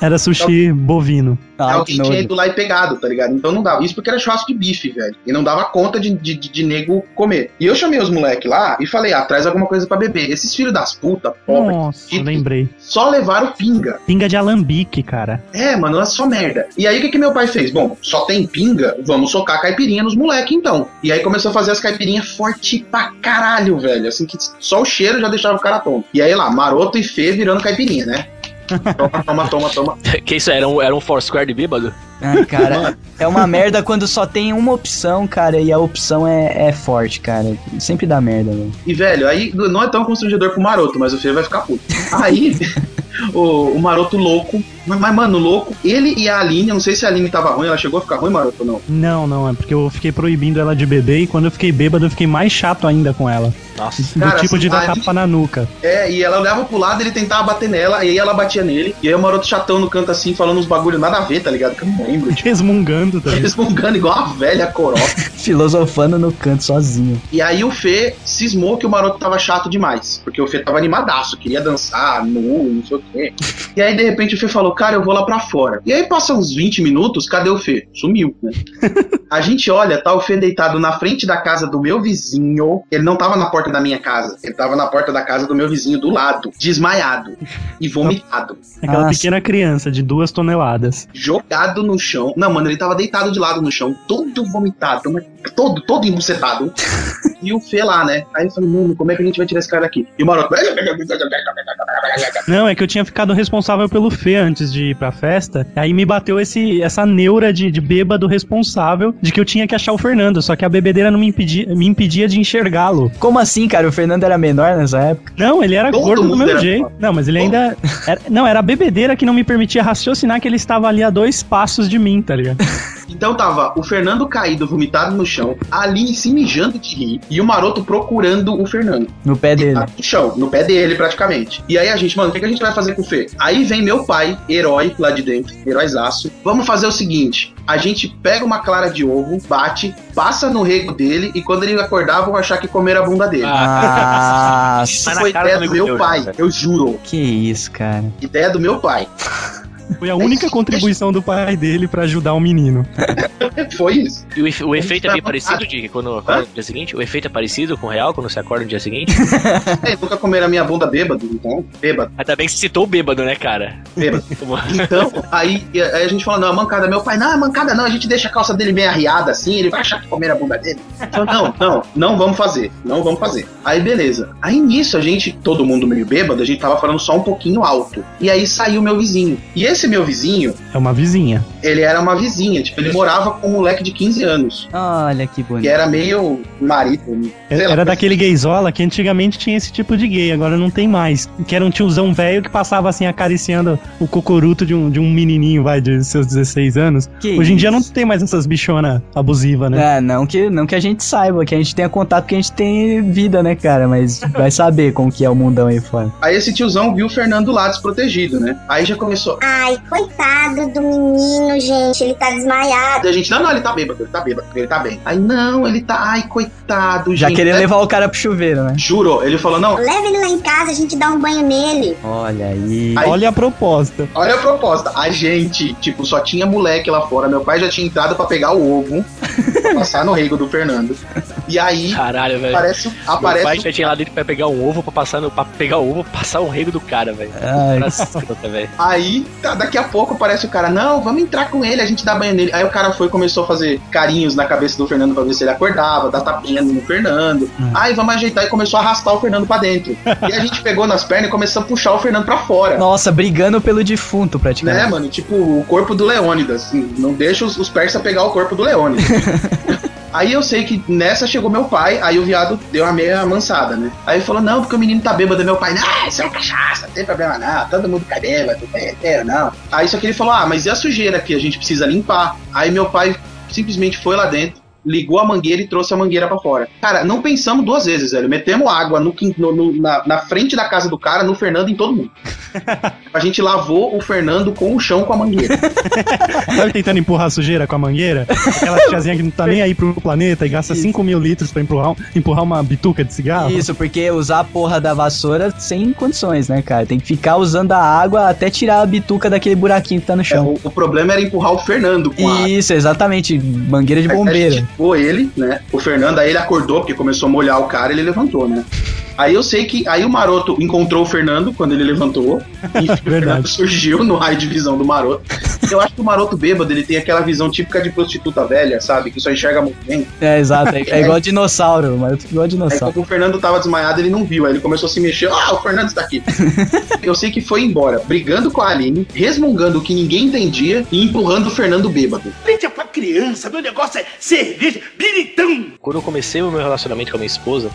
Era sushi bovino. Ah, Alguém que tinha ido lá e pegado, tá ligado? Então não dava. Isso porque era churrasco de bife, velho. E não dava conta de, de, de, de nego comer. E eu chamei os moleques lá e falei, ah, traz alguma coisa pra beber. Esses filhos das putas, pobres, Nossa, eu lembrei. só levaram pinga. Pinga de alambique, cara. É, mano, é só merda. E aí o que, que meu pai fez? Bom, só tem pinga, vamos socar caipirinha nos moleques então. E aí começou a fazer as caipirinhas forte pra caralho, velho. Assim que só o cheiro já deixava o cara tonto. E aí lá, maroto e fê virando caipirinha, né? Toma, toma, toma, toma. [LAUGHS] que isso era um, era um Foursquare de bêbado? Ai, cara, é uma merda quando só tem uma opção, cara, e a opção é, é forte, cara. Sempre dá merda, velho. E, velho, aí não é tão constrangedor pro maroto, mas o Fê vai ficar puto. Aí, [LAUGHS] o, o maroto louco. Mas, mas, mano, louco, ele e a Aline, eu não sei se a Aline tava ruim, ela chegou a ficar ruim, maroto, ou não. Não, não, é porque eu fiquei proibindo ela de beber e quando eu fiquei bêbado eu fiquei mais chato ainda com ela. Nossa. Do Cara, tipo de dar ali- tapa na nuca. É, e ela olhava pro lado, ele tentava bater nela, e aí ela batia nele. E aí o maroto chatão no canto assim, falando uns bagulho nada a ver, tá ligado? Que eu não lembro. Tipo, Resmungando também. resmungando igual uma velha coroa. [LAUGHS] Filosofando no canto sozinho. E aí o Fê cismou que o maroto tava chato demais. Porque o Fê tava animadaço, queria dançar, nu, não sei o quê. E aí, de repente, o Fê falou, cara, eu vou lá pra fora. E aí passa uns 20 minutos, cadê o Fê? Sumiu, né? [LAUGHS] A gente olha, tá o Fê deitado na frente da casa do meu vizinho. Ele não tava na porta da minha casa, ele tava na porta da casa do meu vizinho do lado, desmaiado e vomitado. Aquela Nossa. pequena criança de duas toneladas. Jogado no chão. Não, mano, ele tava deitado de lado no chão, todo vomitado, mas todo, todo embucetado. [LAUGHS] E o Fê lá, né? Aí eu falei, mano, como é que a gente vai tirar esse cara daqui? E o maroto. Não, é que eu tinha ficado responsável pelo Fê antes de ir pra festa. Aí me bateu esse, essa neura de, de bêbado responsável de que eu tinha que achar o Fernando. Só que a bebedeira não me impedia, me impedia de enxergá-lo. Como assim, cara? O Fernando era menor nessa época? Não, ele era Todo gordo do mesmo era jeito. foda. Não, mas ele ainda. era- não, era a bebedeira que não me permitia raciocinar que ele estava ali a dois passos de mim, tá ligado? [LAUGHS] Então tava o Fernando caído, vomitado no chão, a Aline se mijando de rir e o maroto procurando o Fernando. No pé dele. Tá No chão, no pé dele praticamente. E aí a gente, mano, o que, que a gente vai fazer com o Fê? Aí vem meu pai, herói lá de dentro, heróizaço. Vamos fazer o seguinte: a gente pega uma clara de ovo, bate, passa no rego dele e quando ele acordar, vão achar que comeram a bunda dele. Nossa, Isso Mas na foi ideia do meu pai, já, eu juro. que isso, cara. Ideia do meu pai. Foi a única contribuição do pai dele pra ajudar o menino. [LAUGHS] Foi isso. E o, efe- o efeito é bem parecido, Dick, quando acorda Hã? no dia seguinte? O efeito é parecido com o real quando você acorda no dia seguinte? [LAUGHS] É, nunca comeram a minha bunda bêbado, então, bêbado. Ainda bem que você citou o bêbado, né, cara? Bêbado. [LAUGHS] Então, aí, aí a gente falou, não, é mancada. Meu pai, não, é mancada não, a gente deixa a calça dele meio arriada assim, ele vai achar que comer a bunda dele. Então, não, não, não vamos fazer, não vamos fazer. Aí, beleza. Aí nisso, a gente, todo mundo meio bêbado, a gente tava falando só um pouquinho alto. E aí saiu meu vizinho. E esse meu vizinho, É uma vizinha. ele era uma vizinha, tipo, ele morava com um moleque de 15 anos. Olha que Que bonito. era meio marido. sei lá. Era daquele gaysola que antigamente tinha esse tipo de gay, agora não tem mais. Que era um tiozão velho que passava assim acariciando o cocoruto de um, de um menininho, vai, de seus 16 anos. Que Hoje em dia não tem mais essas bichonas abusivas, né? É, não que, não que a gente saiba, que a gente tenha contato, que a gente tem vida, né, cara? Mas vai saber como que é o mundão aí fora. Aí esse tiozão viu o Fernando lá desprotegido, né? Aí já começou. Ai, Ai, coitado do menino, gente. Ele tá desmaiado. E a gente, não, não, ele tá bêbado, ele tá bêbado, ele tá bem. Aí, não, ele tá, ai, coitado, Já gente. queria É- levar o cara pro chuveiro, né? Juro, ele falou, não, Leva ele lá em casa, a gente dá um banho nele. Olha aí. Aí- Olha a proposta. olha a proposta. A gente, tipo, só tinha moleque lá fora. Meu pai já tinha entrado pra pegar o ovo, pra passar no rego do Fernando. E aí, Caralho, velho. aparece, Meu aparece pai já tinha lá dentro pra pegar um ovo pra passar no. pra pegar o ovo pra passar o rego do cara, velho. Ai. [LAUGHS] Velho. Aí, tá, daqui a pouco aparece o cara, não, vamos entrar com ele, a gente dá banho nele. Aí o cara foi e começou a fazer carinhos na cabeça do Fernando pra ver se ele acordava, dar tapinha no Fernando. Aí vamos ajeitar e começou a arrastar o Fernando pra dentro. e a gente pegou nas pernas e começou a puxar o Fernando pra fora. Nossa, brigando pelo defunto, praticamente. Né, mano? Tipo, o corpo do Leônidas. assim, não deixa os, os persas pegar o corpo do Leônidas. [LAUGHS] Aí eu sei que nessa chegou meu pai, aí o viado deu uma meia amansada, né? Aí falou, não, porque o menino tá bêbado. Meu pai, não, isso é cachaça, não tem problema não, todo mundo tá bêbado, inteiro, não. Aí só que ele falou, ah, mas e a sujeira que a gente precisa limpar? Aí meu pai simplesmente foi lá dentro, ligou a mangueira e trouxe a mangueira pra fora. Cara, não pensamos duas vezes, velho. Metemos água no, no- no- na, na frente da casa do cara, no Fernando e em todo mundo. [LAUGHS] a gente lavou o Fernando com o chão com a mangueira. [LAUGHS] Sabe tentando empurrar a sujeira com a mangueira? Aquela tiazinha que não tá nem aí pro planeta e gasta 5 mil litros pra empurrar, empurrar uma bituca de cigarro. Isso, porque usar a porra da vassoura sem condições, né, cara? Tem que ficar usando a água até tirar a bituca daquele buraquinho que tá no É, chão. o, o problema era empurrar o Fernando com a água. Isso, exatamente. Mangueira de bombeiro. Gente empurrou ele, né? O Fernando, aí ele acordou, porque começou a molhar o cara, ele levantou, né? Aí eu sei que. Aí o Maroto encontrou o Fernando quando ele levantou. [LAUGHS] E o Fernando surgiu no raio de visão do Maroto. Eu acho que o Maroto bêbado, ele tem aquela visão típica de prostituta velha, sabe? Que só enxerga muito bem. É, exato. É, é igual [LAUGHS] dinossauro, mas igual Aí dinossauro. quando o Fernando tava desmaiado, ele não viu. Aí ele começou a se mexer. Ah, o Fernando está aqui. [LAUGHS] eu sei que foi embora, brigando com a Aline, resmungando o que ninguém entendia e empurrando o Fernando bêbado. É pra criança, meu negócio é cerveja, biritão. Quando eu comecei o meu relacionamento com a minha esposa,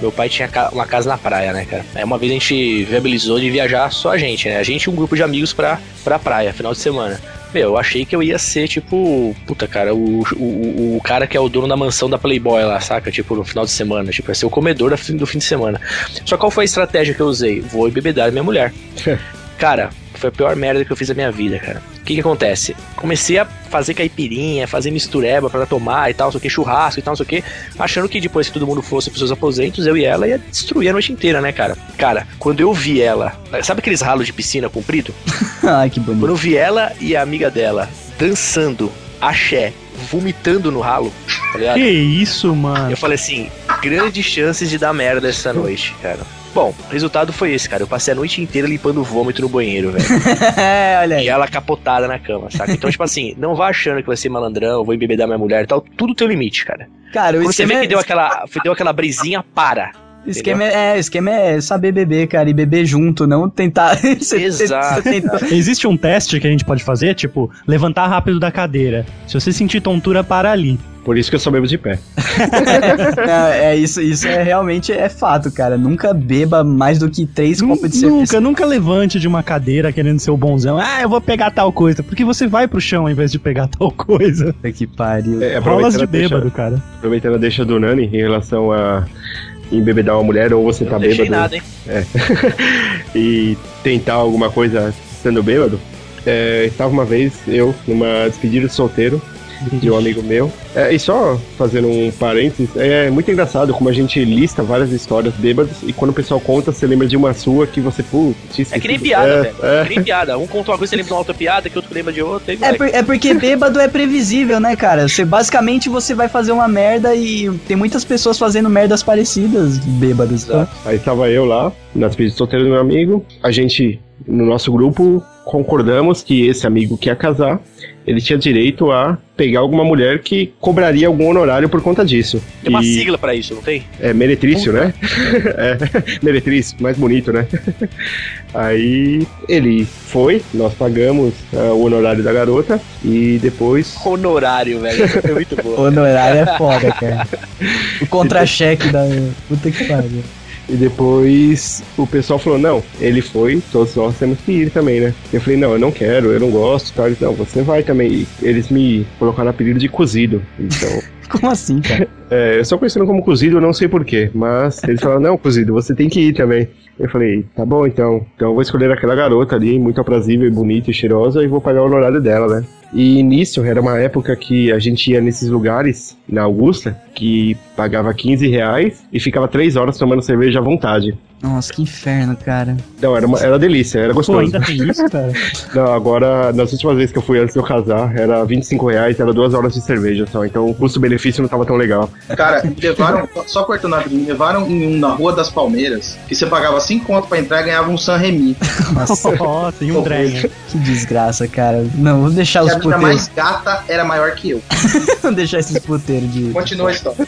meu pai tinha uma casa na praia, né, cara? Aí uma vez a gente viabilizou de viajar só a gente, né? A gente e um grupo de amigos pra, pra praia, final de semana. Meu, eu achei que eu ia ser, tipo, puta, cara, o, o, o- cara que é o dono da mansão da Playboy lá, saca? Tipo, no final de semana. Tipo, ia ser o comedor do fim de semana. Só qual foi a estratégia que eu usei? Vou embebedar minha mulher. [LAUGHS] Cara, foi a pior merda que eu fiz na minha vida, cara. O que que acontece? Comecei a fazer caipirinha, fazer mistureba pra tomar e tal, não sei o que, churrasco e tal, não sei o que, achando que depois que todo mundo fosse pros seus aposentos, eu e ela ia destruir a noite inteira, né, cara? Cara, quando eu vi ela, sabe aqueles ralos de piscina comprido? [LAUGHS] Ai, que bonito. Quando eu vi ela e a amiga dela dançando axé, vomitando no ralo, tá ligado? Que isso, mano? Eu falei assim, grandes chances de dar merda essa noite, cara. Bom, o resultado foi esse, cara. Eu passei a noite inteira limpando vômito no banheiro, velho. é, [LAUGHS] olha aí. E ela capotada na cama, saca? Então, tipo assim, não vá achando que vai ser malandrão, vou embebedar minha mulher e tal. Tudo tem limite, cara. Cara, o Quando você esquema, vê que é, deu aquela, deu aquela brisinha, para. O esquema é, o esquema é saber beber, cara, e beber junto, não tentar. [LAUGHS] Exato. [LAUGHS] Existe um teste que a gente pode fazer, tipo, levantar rápido da cadeira. Se você sentir tontura, para ali. Por isso que eu sou bebo de pé. [LAUGHS] Não, é isso, isso é realmente é fato, cara. Nunca beba mais do que três copos de cerveja. Nunca, nunca levante de uma cadeira querendo ser o bonzão. Ah, eu vou pegar tal coisa. Porque você vai pro chão ao invés de pegar tal coisa. Puta Que pariu. É, Rolas de a deixa- bêbado, cara. Aproveitando a deixa do Nani em relação a embebedar uma mulher ou você tá Não bêbado nada, hein? [LAUGHS] e tentar alguma coisa estando bêbado. É, estava uma vez eu numa despedida de solteiro de um amigo meu. É, e só fazendo um parênteses, é muito engraçado como a gente lista várias histórias bêbadas e quando o pessoal conta, você lembra de uma sua que você, putz, É que nem piada, É, velho. é. É que nem piada. Um conta uma coisa, você lembra de uma outra piada, que outro lembra de outra. E É, por- é porque bêbado é previsível, né, cara? Você, basicamente você vai fazer uma merda e tem muitas pessoas fazendo merdas parecidas bêbadas. Tá? Aí estava eu lá, na despedida de solteiro do meu amigo. A gente, no nosso grupo, concordamos que esse amigo que ia casar, ele tinha direito a pegar alguma mulher que cobraria algum honorário por conta disso. Tem uma E- sigla pra isso, não tem? É meretrício, né? [LAUGHS] é, [LAUGHS] meretrício, mais bonito, né? [LAUGHS] Aí ele foi, nós pagamos ah, o honorário da garota e depois Honorário, velho. Foi muito bom. Honorário é foda, cara. O contra-cheque da. Puta que pariu. E depois o pessoal falou, não, ele foi, todos nós temos que ir também, né? Eu falei, não, eu não quero, eu não gosto, tal. Eles, não, você vai também. E eles me colocaram apelido de cozido. Então. [LAUGHS] Como assim, cara? É, eu só conhecendo como cozido, eu não sei porquê. Mas eles falaram, não, cozido, você tem que ir também. Eu falei, tá bom então. Então eu vou escolher aquela garota ali, muito aprazível, bonita e cheirosa, e vou pagar o honorário dela, né? E nisso, era uma época que a gente ia nesses lugares, na Augusta, que pagava 15 reais e ficava 3 horas tomando cerveja à vontade. Nossa, que inferno, cara. Não, era, uma, era delícia, era Pô, gostoso. ainda tem isso, cara? [LAUGHS] Não, agora, nas últimas vezes que eu fui antes de eu casar, era 25 reais, era duas horas de cerveja só. Então o custo-benefício não tava tão legal. Cara, me levaram, só cortando a me levaram em um na Rua das Palmeiras, que você pagava 5 conto pra entrar e ganhava um San Remi. Nossa, [LAUGHS] Nossa, e um drag. que desgraça, cara. Não, vou deixar E os a puteiros. mais gata era maior que eu. [LAUGHS] Vou deixar esses puteiros de. Continua a história.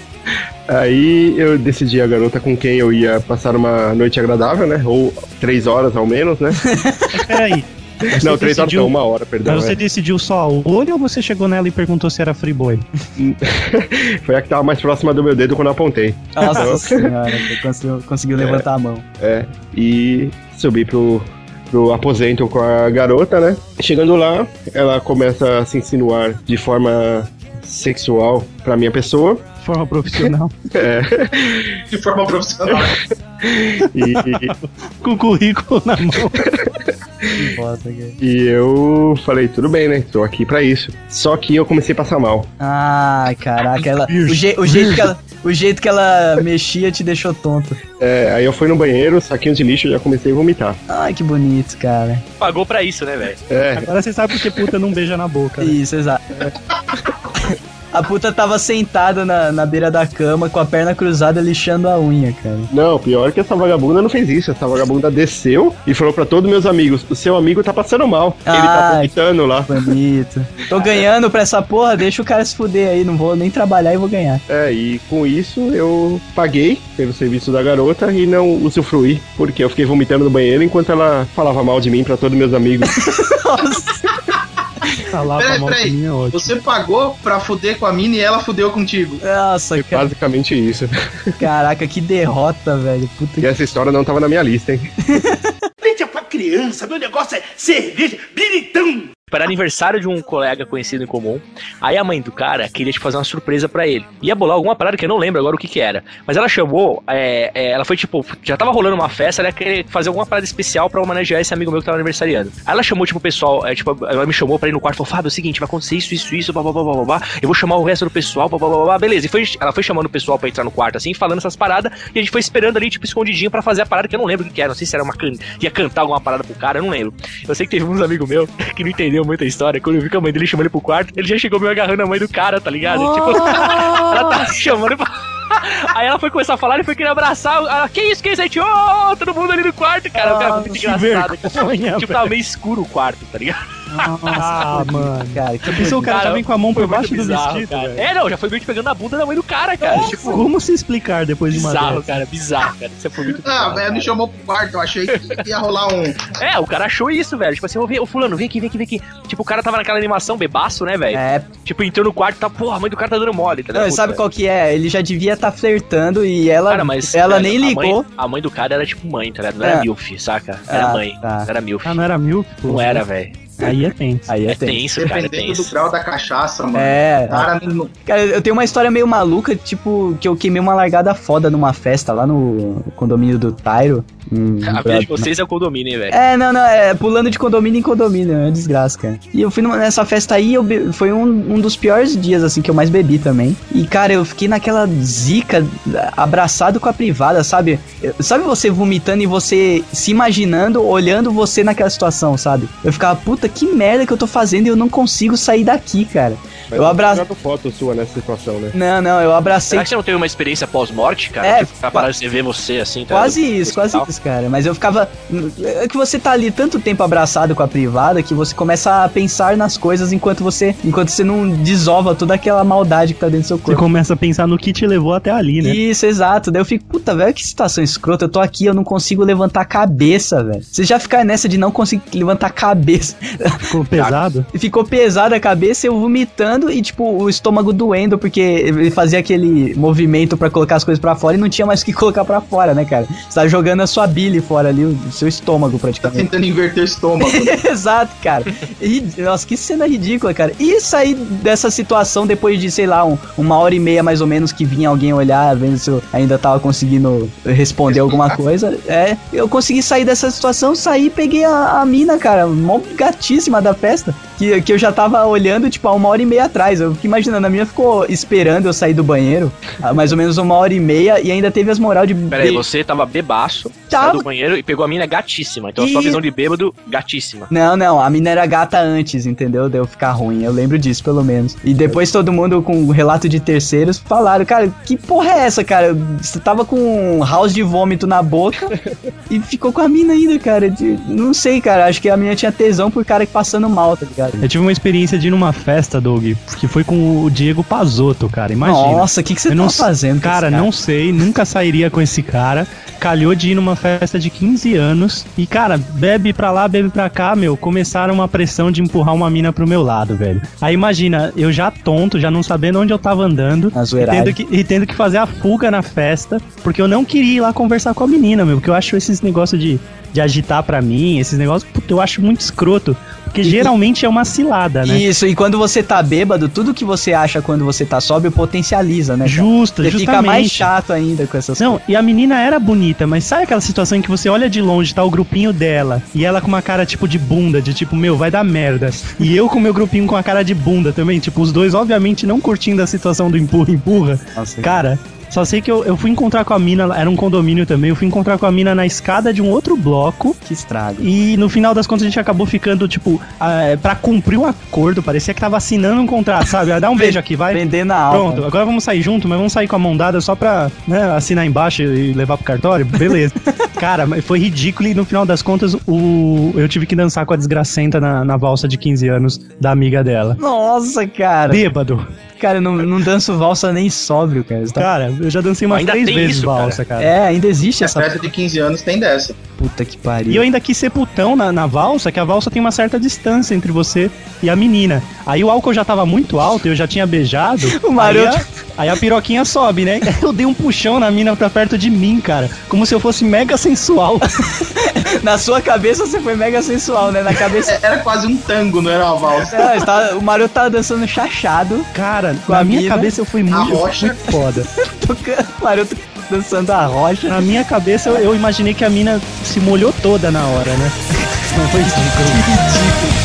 Aí eu decidi a garota com quem eu ia passar uma noite agradável, né? Ou três horas ao menos, né? [LAUGHS] Peraí. Você não, três horas decidiu- não, uma hora, perdão. Mas você é. decidiu só a olho ou você chegou nela e perguntou se era free boy? [LAUGHS] Foi a que tava mais próxima do meu dedo quando eu apontei. Nossa senhora, você conseguiu, conseguiu levantar a mão. É, e subi pro, pro aposento com a garota, né? Chegando lá, ela começa a se insinuar de forma sexual pra minha pessoa. Forma profissional. [LAUGHS] É, De forma profissional. [LAUGHS] e, Com o currículo na mão. Que bosta, e eu falei, tudo bem, né? Tô aqui pra isso. Só que eu comecei a passar mal. Ai, caraca, ela, o, je- o jeito que ela, o jeito que ela mexia te deixou tonto. É, aí eu fui no banheiro, saquinho de lixo e já comecei a vomitar. Ai, que bonito, cara. Pagou pra isso, né, velho? É, Agora você sabe por que puta não beija na boca. né? Isso, exato. [LAUGHS] A puta tava sentada na, na beira da cama com a perna cruzada lixando a unha, cara. não, pior que essa vagabunda não fez isso. Essa vagabunda desceu e falou pra todos meus amigos: o seu amigo tá passando mal. Ele tá Ai. vomitando lá. Bonito. Tô ganhando pra essa porra, deixa o cara se fuder aí, não vou nem trabalhar e vou ganhar. É, e com isso eu paguei pelo serviço da garota e não usufruí, porque eu fiquei vomitando no banheiro enquanto ela falava mal de mim pra todos meus amigos. [LAUGHS] Nossa. [LAUGHS] Tá Peraí, peraí. ótimo. Você pagou pra fuder com a mina e ela fudeu contigo. Nossa, cara. Basicamente isso. [LAUGHS] Caraca, que derrota, velho. Puta E que. essa história não tava na minha lista, hein? Leite é pra criança, meu negócio é cerveja, biritão. Era aniversário de um colega conhecido em comum. Aí a mãe do cara queria te fazer uma surpresa pra ele. Ia bolar alguma parada que eu não lembro agora o que que era. Mas ela chamou, é, é, ela foi tipo, já tava rolando uma festa, ela ia querer fazer alguma parada especial pra homenagear esse amigo meu que tava aniversariando. Aí ela chamou, tipo, o pessoal, é, tipo, ela me chamou pra ir no quarto e falou: Fábio, é o seguinte, vai acontecer isso, isso, isso, blá, blá, blá, blá, blá. Eu vou chamar o resto do pessoal, blá, blá, blá, blá. Beleza. E foi, ela foi chamando o pessoal pra entrar no quarto, assim, falando essas paradas, e a gente foi esperando ali, tipo, escondidinho pra fazer a parada que eu não lembro o que que era. Não sei se era uma can... ia cantar alguma parada pro cara, eu não lembro. Eu sei que teve uns amigos meus [LAUGHS] que não entendeu muito a história. Quando eu vi que a mãe dele chamou ele pro quarto, ele já chegou meio agarrando a mãe do cara, tá ligado? Tipo, [LAUGHS] ela tá chamando pra. [LAUGHS] Aí ela foi começar a falar, ele foi querer abraçar. Ela, que isso, que isso? Aí, tipo, ô, todo mundo ali no quarto, cara. cara muito engraçado. vergonha, tipo, tava meio escuro o quarto, tá ligado? Ah, mano. Cara, que Pensou o cara Cara, já vem com a mão por baixo muito do bizarro, vestido, cara. velho. É, não, já foi meio que pegando a bunda da mãe do cara, cara. Tipo, Como se explicar depois de uma bizarro, cara, bizarro, cara. Isso foi muito Ah, bizarro, velho, me chamou pro quarto, eu achei que ia rolar um. É, o cara achou isso, velho. Tipo assim, ô, ô fulano, vem aqui, vem aqui, vem aqui. Tipo, o cara tava naquela animação bebaço, né, velho? É, Tipo, entrou no quarto e tá, porra, a mãe do cara tá dando mole, tá não, ligado? e sabe qual que é? Ele já devia estar flertando e ela, Cara, mas. ela velho, nem a mãe- ligou. A mãe, do cara era tipo mãe, tá ligado? Não era É. milf, saca? Era Ah, mãe. tá. Não era milf. Ah, não era milk? pô? Não era, velho. Aí é tenso. Aí é, É tenso. tenso, cara, é Dependendo do tenso. grau da cachaça, mano. É, Cara, não- Cara, eu tenho uma história meio maluca, tipo, que eu queimei uma largada foda numa festa lá no condomínio do Tairo. Hum, [LAUGHS] A vida de vocês é o condomínio, hein, velho? É, não, não, é pulando de condomínio em condomínio, é desgraça, cara. E eu fui numa- nessa festa aí, eu be- foi um, um dos piores dias, assim, que eu mais bebi também. E, cara, eu fiquei naquela zica, abraçado com a privada, sabe? Sabe você vomitando e você se imaginando, olhando você naquela situação, sabe? Eu ficava, puta, que merda que eu tô fazendo e eu não consigo sair daqui, cara. Mas Eu abraço. foto sua nessa situação, né? Não, não, eu abracei Será que você não teve uma experiência pós-morte, cara? É, tipo, parar de ver você assim, tá? Quase isso, quase isso, cara. Mas eu ficava. É que você tá ali tanto tempo abraçado com a privada que você começa a pensar nas coisas enquanto você. Enquanto você não desova toda aquela maldade que tá dentro do seu Você corpo. começa a pensar no que te levou até ali, né? Isso, exato. Daí eu fico, puta, velho, que situação escrota. Eu tô aqui, eu não consigo levantar a cabeça, velho. Você já fica nessa de não conseguir levantar a cabeça. [LAUGHS] Ficou pesado? Ficou pesada a cabeça, eu vomitando e, tipo, o estômago doendo, porque ele fazia aquele movimento pra colocar as coisas pra fora e não tinha mais o que colocar pra fora, né, cara? Você tá jogando a sua bile fora ali, o seu estômago Tá praticamente. tentando inverter o estômago. né? [LAUGHS] Exato, cara. E, nossa, que cena ridícula, cara. E sair dessa situação depois de, sei lá, um- uma hora e meia mais ou menos que vinha alguém olhar, vendo se eu ainda tava conseguindo responder alguma coisa. É, eu consegui sair dessa situação, saí e peguei a, a mina, cara, mó gatíssima da festa. Que, que eu já tava olhando, tipo, há uma hora e meia atrás. Eu fiquei imaginando, a minha ficou esperando eu sair do banheiro, há mais ou menos uma hora e meia, e ainda teve as moral de. Pera aí, de- você tava bebaço, Tava. saiu do banheiro e pegou a mina gatíssima. Então a sua E- visão de bêbado, gatíssima. Não, não, a mina era gata antes, entendeu? Deu ficar ruim, eu lembro disso, pelo menos. E depois todo mundo com relato de terceiros falaram, cara, que porra é essa, cara? Você tava com um house de vômito na boca [LAUGHS] e ficou com a mina ainda, cara. De- não sei, cara, acho que a mina tinha tesão por cara passando mal, tá ligado? Eu tive uma experiência de ir numa festa, Doug, que foi com o Diego Pazotto, cara. Imagina. Nossa, o que, que você Eu tá não fazendo? com Cara, esse não sei, nunca sairia com esse cara. Calhou de ir numa festa de 15 anos. E, cara, bebe pra lá, bebe pra cá, meu. Começaram uma pressão de empurrar uma mina pro meu lado, velho. Aí imagina, eu já tonto, já não sabendo onde eu tava andando. E tendo, que, e tendo que fazer a fuga na festa. Porque eu não queria ir lá conversar com a menina, meu. Porque eu acho esses negócios de, de agitar pra mim, esses negócios, puta, eu acho muito escroto. Porque geralmente é uma cilada, né? Isso, e quando você tá bêbado, tudo que você acha quando você tá sóbrio potencializa, né? Justo, Você fica mais justamente. chato ainda com essas Não, e a menina era bonita, mas sabe aquela situação em que você olha de longe, tá o grupinho dela, e ela com uma cara tipo de bunda, de tipo, meu, vai dar merda. E eu com meu grupinho com a cara de bunda também, tipo, os dois obviamente não curtindo a situação do empurra-empurra. Cara, só sei que eu, eu fui encontrar com a mina, era um condomínio também, eu fui encontrar com a mina na escada de um outro bloco. Que estrago. E no final das contas a gente acabou ficando, tipo, ah, pra cumprir um acordo, parecia que tava assinando um contrato, sabe? Dá um [LAUGHS] beijo aqui, vai. Vender na alta. Pronto, agora vamos sair junto, mas vamos sair com a mão dada só pra né, assinar embaixo e levar pro cartório? Beleza. [LAUGHS] Cara, foi ridículo e no final das contas o... eu tive que dançar com a desgracenta na, na valsa de 15 anos da amiga dela. Nossa, cara. Bêbado. Cara, eu não, não danço valsa nem sóbrio, cara. Tá- Cara, eu já dancei umas Ainda três tem vezes isso, valsa, cara. É, ainda existe A essa festa de 15 anos tem dessa. puta que pariu. E eu ainda quis ser putão na, na valsa, que a valsa tem uma certa distância entre você e a menina. Aí o álcool já tava muito alto, eu já tinha beijado. [LAUGHS] O maroto- Aí a, aí a piroquinha sobe, né? [LAUGHS] Eu dei um puxão na mina pra perto de mim, cara. Como se eu fosse mega sensual. [LAUGHS] Na sua cabeça você foi mega sensual, né? Na cabeça. É, Era quase um tango, não era uma valsa. É, tava- o maroto tava dançando chachado, Cara, Com na a minha mina, cabeça eu fui muito, rocha. muito foda. Tocando, [LAUGHS] maroto dançando a rocha. Na minha cabeça eu, eu imaginei que a mina se molhou toda na hora, né? [LAUGHS] Não foi ridículo. If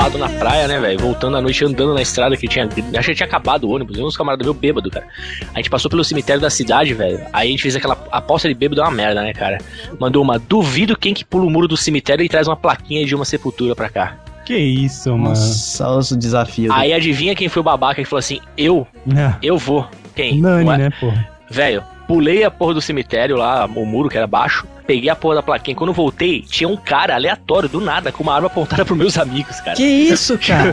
chapado na praia, né, velho? Voltando à noite, andando na estrada que tinha. Acho que tinha acabado o ônibus. E uns camaradas meio bêbado, cara. A gente passou pelo cemitério da cidade, velho. Aí a gente fez aquela aposta de bêbado, é uma merda, né, cara? Mandou uma duvido quem que pula o muro do cemitério e traz uma plaquinha de uma sepultura pra cá. Que isso, mano. Nossa, olha o desafio. Aí adivinha quem foi o babaca que falou assim: Eu, É. eu vou. Quem? Nani, Não é- né, porra? Velho, pulei a porra do cemitério lá, o muro que era baixo, peguei a porra da plaquinha. Quando eu voltei, tinha um cara aleatório, do nada, com uma arma apontada pros meus amigos, cara. Que isso, cara?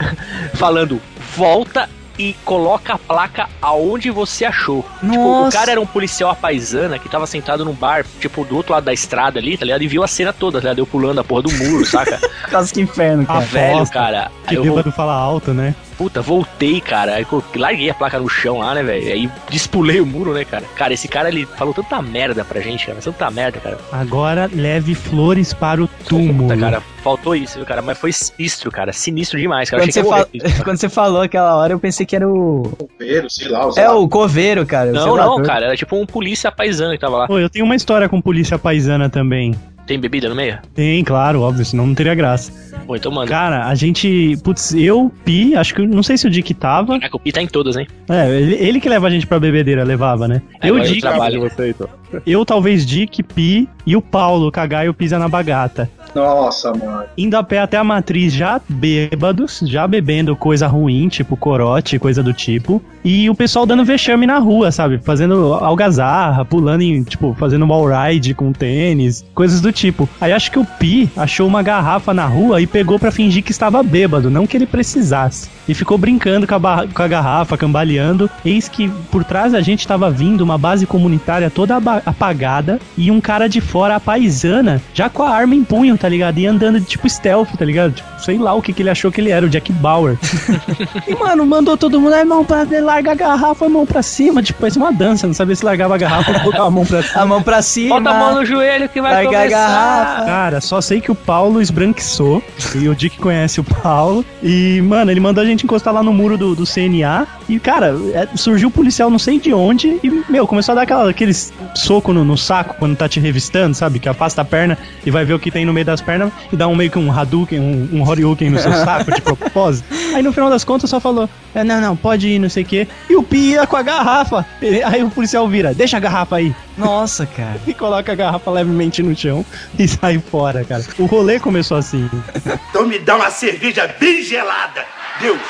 [LAUGHS] Falando, volta e coloca a placa aonde você achou. Tipo, o Nossa. cara era um policial apaisana que tava sentado num bar, tipo, do outro lado da estrada ali, tá ligado? E viu a cena toda, tá ligado? Eu pulando a porra do muro, saca? [LAUGHS] Quase que inferno, Ah, cara. velho, Aposta. cara. Que eu vou, bêbado fala alto, né? Puta, voltei, cara. Aí eu larguei a placa no chão lá, né, velho? Aí despulei o muro, né, cara? Cara, esse cara, ele falou tanta merda pra gente, cara. mas Tanta merda, cara. Agora leve flores para o túmulo. Puta, cara, faltou isso, viu, cara? Mas foi sinistro, cara. Sinistro demais, cara. Quando Achei você, fal-. [LAUGHS] Quando você falou aquela hora, eu pensei que era o. Coveiro, sei lá, o É o coveiro, cara. Não, não, cara. Era tipo um polícia paisano que tava lá. Pô, eu tenho uma história com polícia paisana também. Tem bebida no meio? Tem, claro, óbvio, senão não teria graça. Pô, então manda. Cara, a gente. Putz, eu, Pi, acho que. Não sei se o Dick tava. Caraca, o Pi tá em todas, hein? É, ele, ele que leva a gente pra bebedeira, levava, né? É, eu, agora eu Dick, trabalho. você, então. eu talvez Dick, Pi e o Paulo, cagar e o Pisa na bagata. Nossa, mano. Indo a pé até a matriz já bêbados, já bebendo coisa ruim, tipo corote, coisa do tipo. E o pessoal dando vexame na rua, sabe? Fazendo algazarra, pulando em, tipo, fazendo wall ride com tênis, coisas do tipo. Aí acho que o Pi achou uma garrafa na rua e pegou pra fingir que estava bêbado, não que ele precisasse. E ficou brincando com a, barra- com a garrafa, cambaleando. Eis que por trás da gente estava vindo uma base comunitária toda apagada e um cara de fora, a paisana, já com a arma em punho, tá ligado? E andando de tipo stealth, tá ligado? Tipo, sei lá o que, que ele achou que ele era, o Jack Bauer. [LAUGHS] e, mano, mandou todo mundo, "Ai, mão pra larga a garrafa, mão pra cima. Tipo, parecia uma dança, não sabia se largava a garrafa ou colocava a mão pra [LAUGHS] cima. A mão pra cima. Bota a mão no joelho que vai Larga a começar. garrafa. Cara, só sei que o Paulo esbranquiçou. e o Dick conhece o Paulo. E, mano, ele mandou a gente encostar lá no muro do, do CNA. E, cara, é, surgiu o policial não sei de onde. E, meu, começou a dar aquela, aqueles soco no, no saco quando tá te revistando, sabe? Que afasta a perna e vai ver o que tem no meio das pernas e dá um meio que um Hadouken, um, um Horyuken no seu [LAUGHS] saco, de propósito. Aí no final das contas só falou: é, não, não, pode ir, não sei o quê. E o Pi ia com a garrafa. Aí o policial vira: deixa a garrafa aí Nossa, cara. [LAUGHS] e coloca a garrafa levemente no chão e sai fora, cara. O rolê começou assim. Então me dá uma cerveja bem gelada. Deus,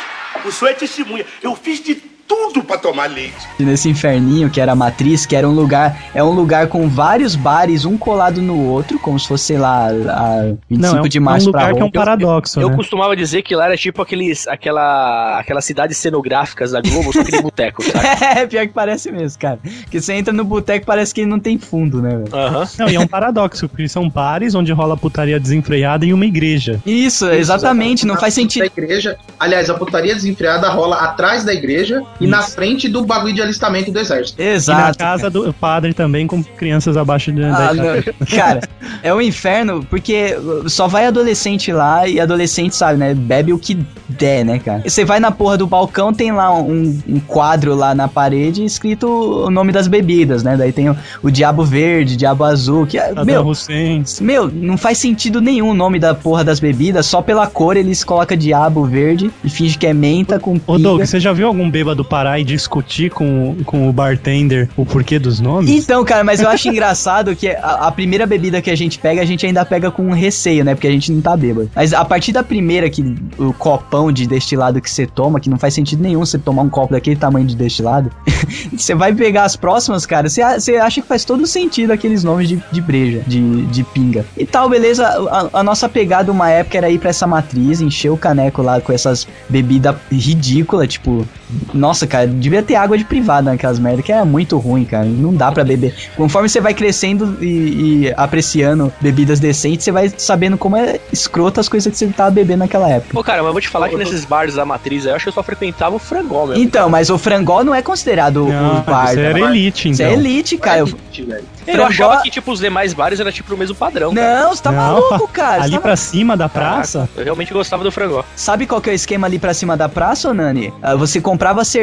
o senhor é testemunha. Eu fiz de tudo pra tomar leite. E nesse inferninho que era a matriz, que era um lugar, é um lugar com vários bares, um colado no outro, como se fosse, lá, a 25 Não, é um, de é um março pra lugar que é um paradoxo, Eu né? costumava dizer que lá era tipo aqueles, aquela, aquelas cidades cenográficas da Globo, só que de boteco, sabe? [LAUGHS] É, pior que parece mesmo, cara. Que você entra no boteco parece que não tem fundo, né, velho? Aham. Não, e é um paradoxo, porque são bares onde rola putaria desenfreada em uma igreja. Isso, exatamente, não faz sentido. igreja. Aliás, a putaria desenfreada rola atrás da igreja e na frente do bagulho de alistamento do exército. E na Exato. casa do padre também, com crianças abaixo de Ah. [LAUGHS] Cara, é um inferno porque só vai adolescente lá e adolescente, sabe, né? Bebe o que der, né, cara? Você vai na porra do balcão, tem lá um, um quadro lá na parede escrito o nome das bebidas, né? Daí tem o, o Diabo Verde, Diabo Azul, que é. Meu, Hussein. meu, não faz sentido nenhum o nome da porra das bebidas, só pela cor eles colocam Diabo Verde e finge que é menta com Ô. Doug, você já viu algum bêbado parar e discutir com, com o bartender o porquê dos nomes? Então, cara, mas eu acho [LAUGHS] engraçado que a, a primeira bebida que a gente pega, a gente ainda pega com receio, né? Porque a gente não tá bêbado. Mas a partir da primeira, que o copão de destilado que você toma, que não faz sentido nenhum você tomar um copo daquele tamanho de destilado, [LAUGHS] você vai pegar as próximas, cara, você, você acha que faz todo sentido aqueles nomes de, de breja, de, de pinga. E tal, beleza. A, a nossa pegada uma época era ir pra essa matriz, encher o caneco lá com essas bebidas ridículas, tipo, nossa, cara, devia ter água de privada naquelas merda, que era muito ruim, cara. Não dá pra beber. Conforme você vai crescendo e, e apreciando bebidas decentes, você vai sabendo como é escroto as coisas que você tava bebendo naquela época. Pô, cara, mas eu vou te falar que nesses bares da matriz aí, eu acho que eu só frequentava o frangol mesmo. Então, mas o frangol não é considerado Não, o bar. isso né? era elite, Isso então. é elite, cara. Eu- Elite, velho. Eu frangol- achava que, tipo, os demais bares era tipo o mesmo padrão. cara. Não, você tá Não, maluco, cara. [LAUGHS] Ali Você tá pra cima da praça, Eu realmente gostava do frangol. Sabe qual que é o esquema ali pra cima da praça, ô Nani? Ah, você comprava cerveja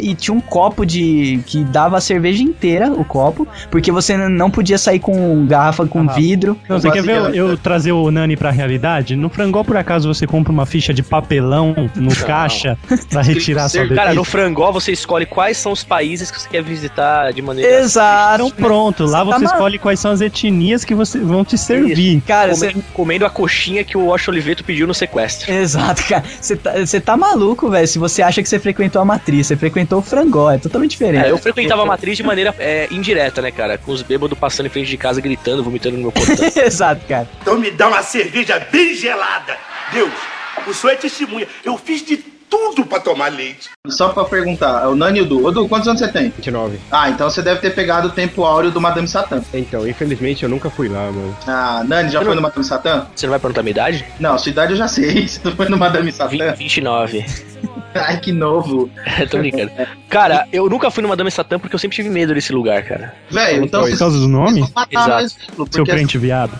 e tinha um copo de. que dava a cerveja inteira, o copo, porque você não podia sair com garrafa com vidro. Não, você quer ver eu, trazer o Nani pra realidade? No frangol, por acaso, você compra uma ficha de papelão no caixa [LAUGHS] pra retirar sua bebida? Cara, no frangol você escolhe quais são os países que você quer visitar de maneira. Exato. Então pronto, lá Você tá você escolhe quais são as etnias que você, vão te servir. Cara, você. Comendo, comendo a coxinha que o Wash Oliveto pediu no sequestro. Exato, cara. Você tá, você tá maluco, velho. Se você acha que você frequentou a matriz, você frequentou o frangó, é totalmente diferente. É, eu frequentava a matriz de maneira é, indireta, né, cara? Com os bêbados passando em frente de casa, gritando, vomitando no meu portão. [LAUGHS] Exato, cara. Então me dá uma cerveja bem gelada. Deus, o senhor é testemunha. Eu fiz de tudo pra tomar leite. Só pra perguntar, o Nani e o Du. Ô, Du, quantos anos você tem? 29. Ah, então você deve ter pegado o tempo áureo do Madame Satã. Então, infelizmente eu nunca fui lá, mano. Ah, Nani, já Eu foi não- no Madame Satã? Você não vai perguntar a minha idade? Não, sua idade eu já sei. [LAUGHS] Você não foi no Madame Satã? 20, 29. [LAUGHS] Ai, que novo. [LAUGHS] Tô brincando. Cara, eu nunca fui no Madame Satã porque eu sempre tive medo desse lugar, cara. Velho, então Por causa do nome? Exato. Seu crente viado.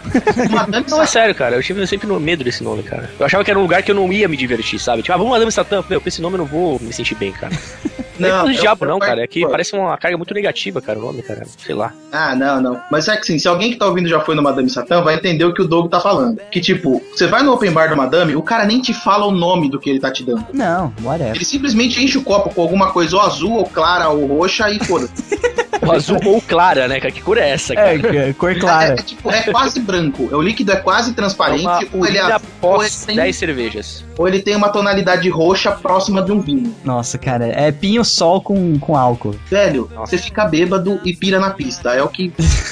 o Madame Não, é Satã... sério, cara. Eu tive sempre medo desse nome, cara. Eu achava que era um lugar que eu não ia me divertir, sabe? Tipo, ah, vamos Madame Satã. Meu, com esse nome eu não vou me sentir bem, cara. [LAUGHS] Não, é Não, eu- diabo, não, cara. É que parece uma carga muito negativa, cara, o nome, cara. Sei lá. Ah, não, não. Mas é que sim, se alguém que tá ouvindo já foi no Madame Satã, vai entender o que o Doug tá falando. Que tipo, você vai no open bar do Madame, o cara nem te fala o nome do que ele tá te dando. Não, whatever. Ele simplesmente enche o copo com alguma coisa ou azul, ou clara, ou roxa e foda-se. [LAUGHS] O [LAUGHS] azul ou clara, né, cara? Que cor é essa, cara? É, é, cor É, clara. é tipo, é quase branco. O líquido é quase É transparente. uma ou, ele, é- ou, ele pós tem, 10 cervejas. ou ele tem uma tonalidade roxa próxima de um vinho. Nossa, cara, é pinho-sol com, com álcool. Velho, você fica bêbado e pira na pista. É o que. [LAUGHS]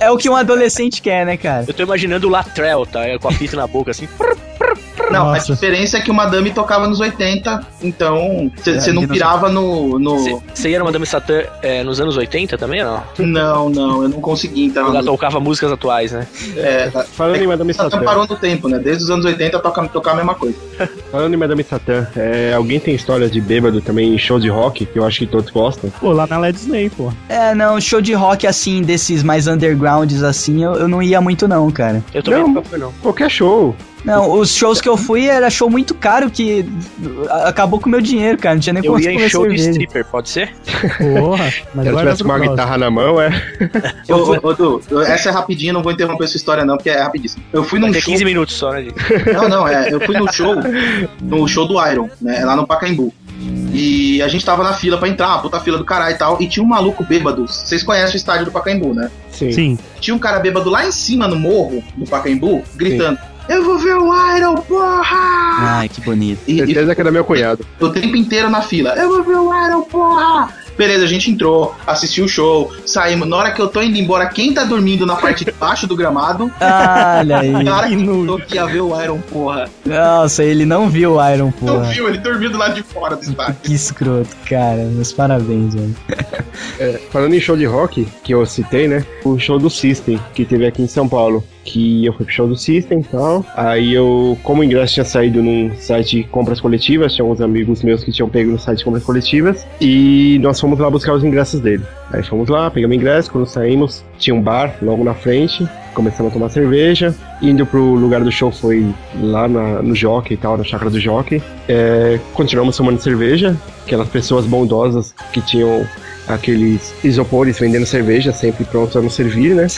É, é o que um adolescente quer, né, cara? Eu tô imaginando o Latrell, tá? Com a fita na boca, assim. [LAUGHS] Não, Nossa. a diferença é que o Madame tocava nos 80, então você É, não pirava no. Você ia no Madame Satã é, nos anos 80 também ou não? Não, não, eu não consegui entrar Ela no. tocava músicas atuais, né? É, Falando em Madame Satã Satã, parou no tempo, né? Desde os anos 80 toca, tocar a mesma coisa. [LAUGHS] falando em Madame Satã, é, alguém tem história de bêbado também em show de rock, que eu acho que todos gostam? Pô, lá na Led Slay, pô. É, não, show de rock assim, desses mais undergrounds assim, eu, eu não ia muito não, cara. Eu também Não. não. Qualquer show. Não, os shows que eu fui era show muito caro que acabou com o meu dinheiro, cara. Não tinha nem Eu ia em show de cerveja. stripper, pode ser? Porra. Mas guarda tivesse pro com uma guitarra na mão, é. [LAUGHS] Ô, ô, ô, Du, essa é rapidinha, não vou interromper essa história, não, porque é rapidíssimo. Eu fui num show. 15 minutos só, né? Di? [LAUGHS] Não, não, é. Eu fui no show, no show do Iron, né? Lá no Pacaembu. E a gente tava na fila pra entrar, uma puta fila do caralho e tal. E tinha um maluco bêbado. Vocês conhecem o estádio do Pacaembu, né? Sim. Sim. Tinha um cara bêbado lá em cima no morro do Pacaembu, gritando: Eu vou ver o Iron, porra! Ai, que bonito. E, e Certeza que era meu cunhado. o tempo inteiro na fila. Eu vou ver o Iron, porra! Beleza, a gente entrou, assistiu o show, saímos. Na hora que eu tô indo embora, quem tá dormindo na parte de baixo do gramado? Olha aí. O [LAUGHS] cara que tô que ia ver o Iron, porra. Nossa, ele não viu o Iron, Não porra. viu, ele dormiu do lado de fora do estádio. Que escroto, cara. Meus parabéns, mano. É, falando em show de rock, que eu citei, né? O show do System, que teve aqui em São Paulo. Que eu fui pro show do System e tal. Aí eu, como o ingresso tinha saído num site de compras coletivas, tinha uns amigos meus que tinham pego no site de compras coletivas. E nós fomos lá buscar os ingressos dele. Aí fomos lá, pegamos ingresso, quando saímos, tinha um bar logo na frente. Começamos a tomar cerveja. Indo pro lugar do show foi lá na- no Jockey e tal, na chácara do Jockey. É, continuamos tomando cerveja. Aquelas pessoas bondosas que tinham aqueles isopores vendendo cerveja, sempre prontos a nos servir, né? [LAUGHS]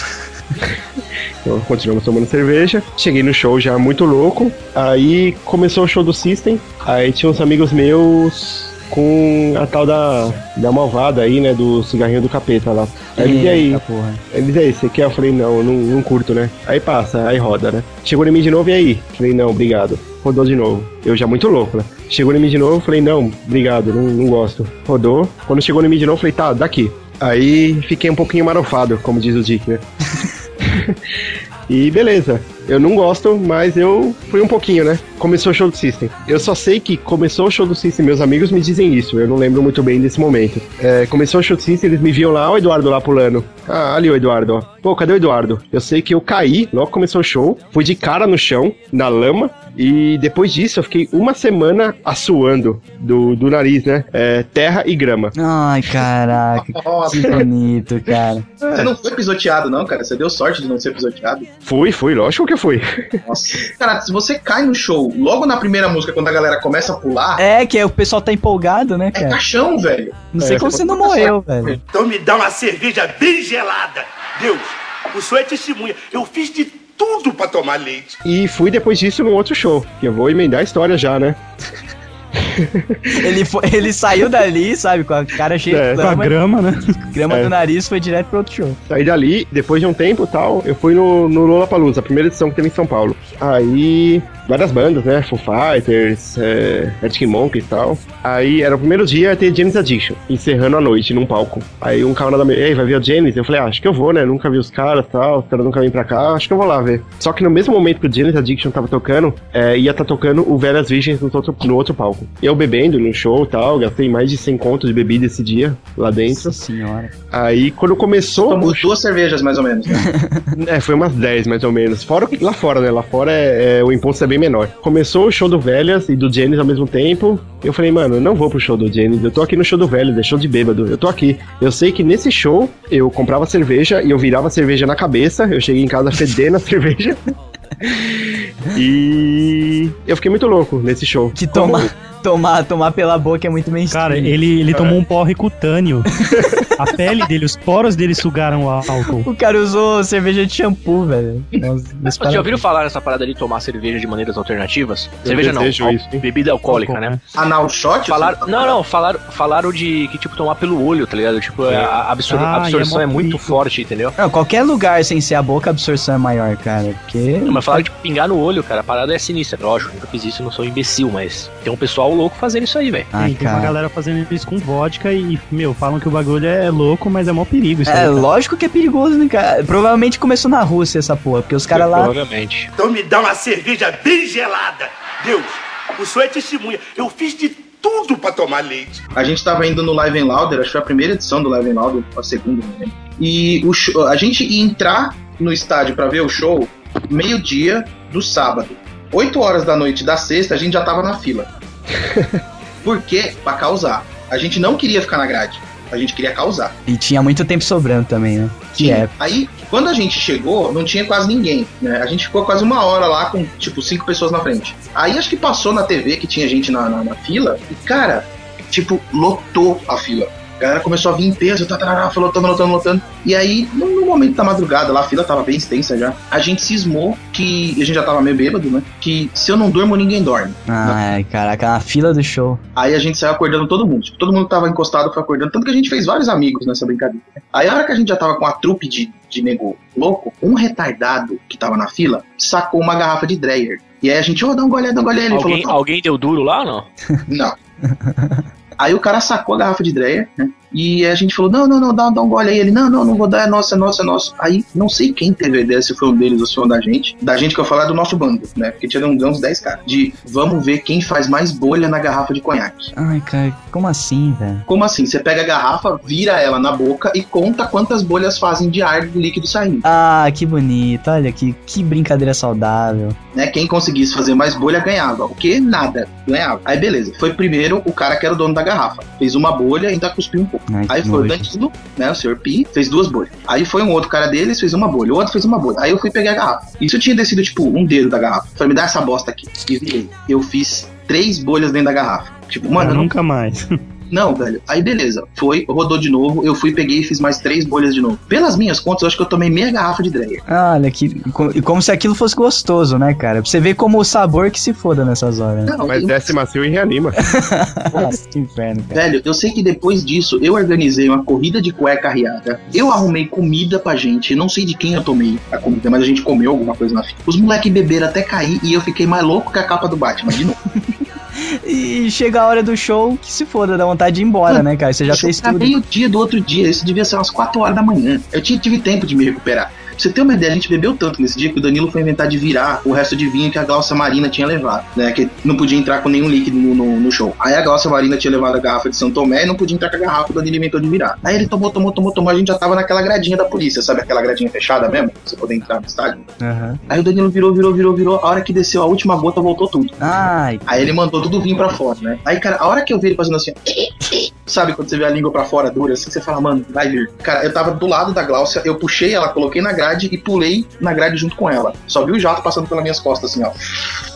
Então continuamos tomando cerveja. Cheguei no show já muito louco. Aí começou o show do System. Aí tinha uns amigos meus com a tal da, da malvada aí, né? Do cigarrinho do capeta lá. Aí eles, e aí? Eita, porra. Eles, e aí, você quer? Eu falei, não, não, não curto, né? Aí passa, aí roda, né? Chegou em mim de novo, e aí? Falei, não, obrigado. Rodou de novo. Eu já muito louco, né? Chegou em mim de novo, falei, não, obrigado, não, não gosto. Rodou. Quando chegou em mim de novo, falei, tá, daqui. Aí fiquei um pouquinho marofado, como diz o Dick, né? [LAUGHS] E beleza, eu não gosto, mas eu fui um pouquinho, né? Começou o show do System. Eu só sei que começou o show do System, meus amigos me dizem isso, eu não lembro muito bem desse momento. É, começou o show do System, eles me viam lá, o Eduardo lá pulando. Ah, ali o Eduardo, ó. Pô, cadê o Eduardo? Eu sei que eu caí, logo começou o show, fui de cara no chão, na lama, e depois disso eu fiquei uma semana assoando do, do nariz, né? É, terra e grama. Ai, caraca. Nossa, Que bonito, cara. você não foi pisoteado, não, cara. Você deu sorte de não ser pisoteado. Fui, fui, lógico que fui. Nossa. Cara, se você cai no show logo na primeira música, quando a galera começa a pular, É, que o pessoal tá empolgado, né, é cara? caixão, velho. Não sei É, como você você não morreu, velho. Então me dá uma cerveja bem gelada. Deus, o senhor é testemunha. Eu fiz de tudo pra tomar leite. E fui depois disso num outro show, que eu vou emendar a história já, né? [LAUGHS] Ele, foi, ele saiu dali, sabe, com a cara cheia É, de Com a grama, grama, né? grama É. do nariz, foi direto pro outro show. Saí dali, depois de um tempo e tal, eu fui no, no Lollapalooza, a primeira edição que teve em São Paulo. Aí, várias bandas, né? Foo Fighters, é, Arctic Monkeys e tal. Aí, era o primeiro dia, ia ter James Addiction, encerrando a noite num palco. Aí um camarada me, ei, vai ver o James? Eu falei, ah, acho que eu vou, né? Nunca vi os caras e tal, os caras nunca vêm pra cá, acho que eu vou lá ver. Só que no mesmo momento que o James Addiction tava tocando, é, ia tá tocando o Velhas Virgens no outro, no outro palco. Eu bebendo no show e tal, gastei mais de 100 contos de bebida esse dia lá dentro. Nossa senhora. Aí, quando começou Tomou duas cervejas, mais ou menos. Né? [LAUGHS] é, foi umas 10 mais ou menos. Fora o que- lá fora, né? Lá fora é, é- o imposto é bem menor. Começou o show do Velhas e do Janis ao mesmo tempo. Eu falei, mano, eu não vou pro show do Janis. Eu tô aqui no show do Velhas, é show de bêbado. Eu tô aqui. Eu sei que nesse show eu comprava cerveja e eu virava cerveja na cabeça. Eu cheguei em casa fedendo a [LAUGHS] cerveja. [LAUGHS] E eu fiquei muito louco nesse show. Que tomar, tomar, tomar pela boca é muito mainstream. Cara, ele, ele tomou um porre cutâneo. [LAUGHS] A pele dele, os poros dele sugaram o álcool. O cara usou cerveja de shampoo, velho. Vocês já ouviram falar nessa parada de tomar cerveja de maneiras alternativas? cerveja não, isso, bebida alcoólica, né? Anal shot? Falaram, Assim, não, não, falaram, falaram de que, tipo, tomar pelo olho, tá ligado? Tipo, a a absor- Ah, a absorção é é, muito forte, entendeu? Não, qualquer lugar sem ser a boca, a absorção é maior, cara. Porque. Não, mas falaram de pingar no olho, cara. A parada é sinistra. Lógico, nunca fiz isso, não sou um imbecil, mas tem um pessoal louco fazendo isso aí, velho. Ai, Tem, tem uma galera fazendo isso com vodka e, meu, falam que o bagulho é louco, mas é mó perigo isso É, aí, lógico que é perigoso, né, cara? Provavelmente começou na Rússia essa porra, porque os caras lá. Provavelmente. Então me dá uma cerveja bem gelada. Deus, o senhor é testemunha. Eu fiz de tudo pra tomar leite. A gente tava indo no Live and Louder, acho que foi a primeira edição do Live and Louder, a segunda, lembro. E o show- a gente ia entrar no estádio pra ver o show meio-dia do sábado. 8 horas da noite da sexta, a gente já tava na fila. [LAUGHS] Por quê? Pra causar. A gente não queria ficar na grade. A gente queria causar. E tinha muito tempo sobrando também, né? Que é. Aí, quando a gente chegou, não tinha quase ninguém, né? A gente ficou quase uma hora lá com, tipo, cinco pessoas na frente. Aí acho que passou na TV que tinha gente na, na, na fila e, cara, tipo, lotou a fila. A galera começou a vir em peso, tá, tá, tá, foi lotando, lotando, lotando. E aí, no, no momento da madrugada, lá a fila tava bem extensa já. A gente cismou que. A gente já tava meio bêbado, né? Que se eu não durmo, ninguém dorme. Ai, caraca, na fila do show. Aí a gente saiu acordando todo mundo. Tipo, todo mundo tava encostado foi acordando. Tanto que a gente fez vários amigos nessa brincadeira. Aí a hora que a gente já tava com a trupe de, de nego louco, um retardado que tava na fila sacou uma garrafa de Dreyer. E aí a gente, ô, dá um gole, dá um gole. Ele Alguém, falou, alguém deu duro lá ou não? não. [LAUGHS] Aí o cara sacou a garrafa de Dreyer, né? E a gente falou, não, não, não, dá, dá um gole aí. Ele, não, não, não vou dar, é nosso, é nosso, é nosso. Aí, não sei quem teve a ideia, se foi um deles ou se foi um da gente. Da gente que eu falar do nosso bando, né? Porque tinha uns uns 10 caras. De, vamos ver quem faz mais bolha na garrafa de conhaque. Ai, cara, como assim, velho? Como assim? Você pega a garrafa, vira ela na boca e conta quantas bolhas fazem de ar do líquido saindo. Ah, que bonito. Olha que, que brincadeira saudável. Né? Quem conseguisse fazer mais bolha ganhava. O que? Nada. Ganhava. Aí beleza. Foi primeiro o cara que era o dono da garrafa. Fez uma bolha e ainda cuspiu um pouco. Ai, que Aí foi o nojo. Danilo, né? O senhor Pi, fez duas bolhas. Aí foi um outro cara deles, fez uma bolha. O outro fez uma bolha. Aí eu fui pegar a garrafa. Isso eu tinha descido, tipo, um dedo da garrafa. Falei, me dá essa bosta aqui. E virei. Eu fiz três bolhas dentro da garrafa. Tipo, mano, eu não nunca mais. [LAUGHS] Não, velho. Aí beleza. Foi, rodou de novo. Eu fui, peguei e fiz mais três bolhas de novo. Pelas minhas contas, eu acho que eu tomei meia garrafa de Dreyer. Olha, que, e como se aquilo fosse gostoso, né, cara? Pra você ver como o sabor que se foda nessas horas. Né? Não, Mas eu- desce macio e reanima. [LAUGHS] Nossa, que inferno, cara. Velho, eu sei que depois disso eu organizei uma corrida de cueca riada. Eu arrumei comida pra gente. Não sei de quem eu tomei a comida, mas a gente comeu alguma coisa na fila. Os moleques beberam até cair e eu fiquei mais louco que a capa do Batman. De novo. [LAUGHS] [LAUGHS] E chega a hora do show que se foda, dá vontade de ir embora, né, cara? Você já fez tudo. meio dia do outro dia, isso devia ser umas 4 horas da manhã. Eu tive tempo de me recuperar. Pra você ter uma ideia, a gente bebeu tanto nesse dia que o Danilo foi inventar de virar o resto de vinho que a Glaucia Marina tinha levado, né? Que não podia entrar com nenhum líquido no, no- no show. Aí a Glaucia Marina tinha levado a garrafa de São Tomé e não podia entrar com a garrafa, o Danilo inventou de virar. Aí ele tomou, tomou, tomou, tomou, a gente já tava naquela gradinha da polícia, sabe? Aquela gradinha fechada mesmo, pra você poder entrar no estádio. Aham. Aí o Danilo virou, virou, virou, virou. A hora que desceu a última gota, voltou tudo. Ai, Aí ele mandou tudo vir pra fora, né? Aí, cara, a hora que eu vi ele fazendo assim, sabe quando você vê a língua pra fora dura, assim, você fala, mano, vai vir. Cara, eu tava do lado da Gláucia, eu puxei ela, coloquei na grade e pulei na grade junto com ela. Só vi o jato passando pelas minhas costas, assim, ó.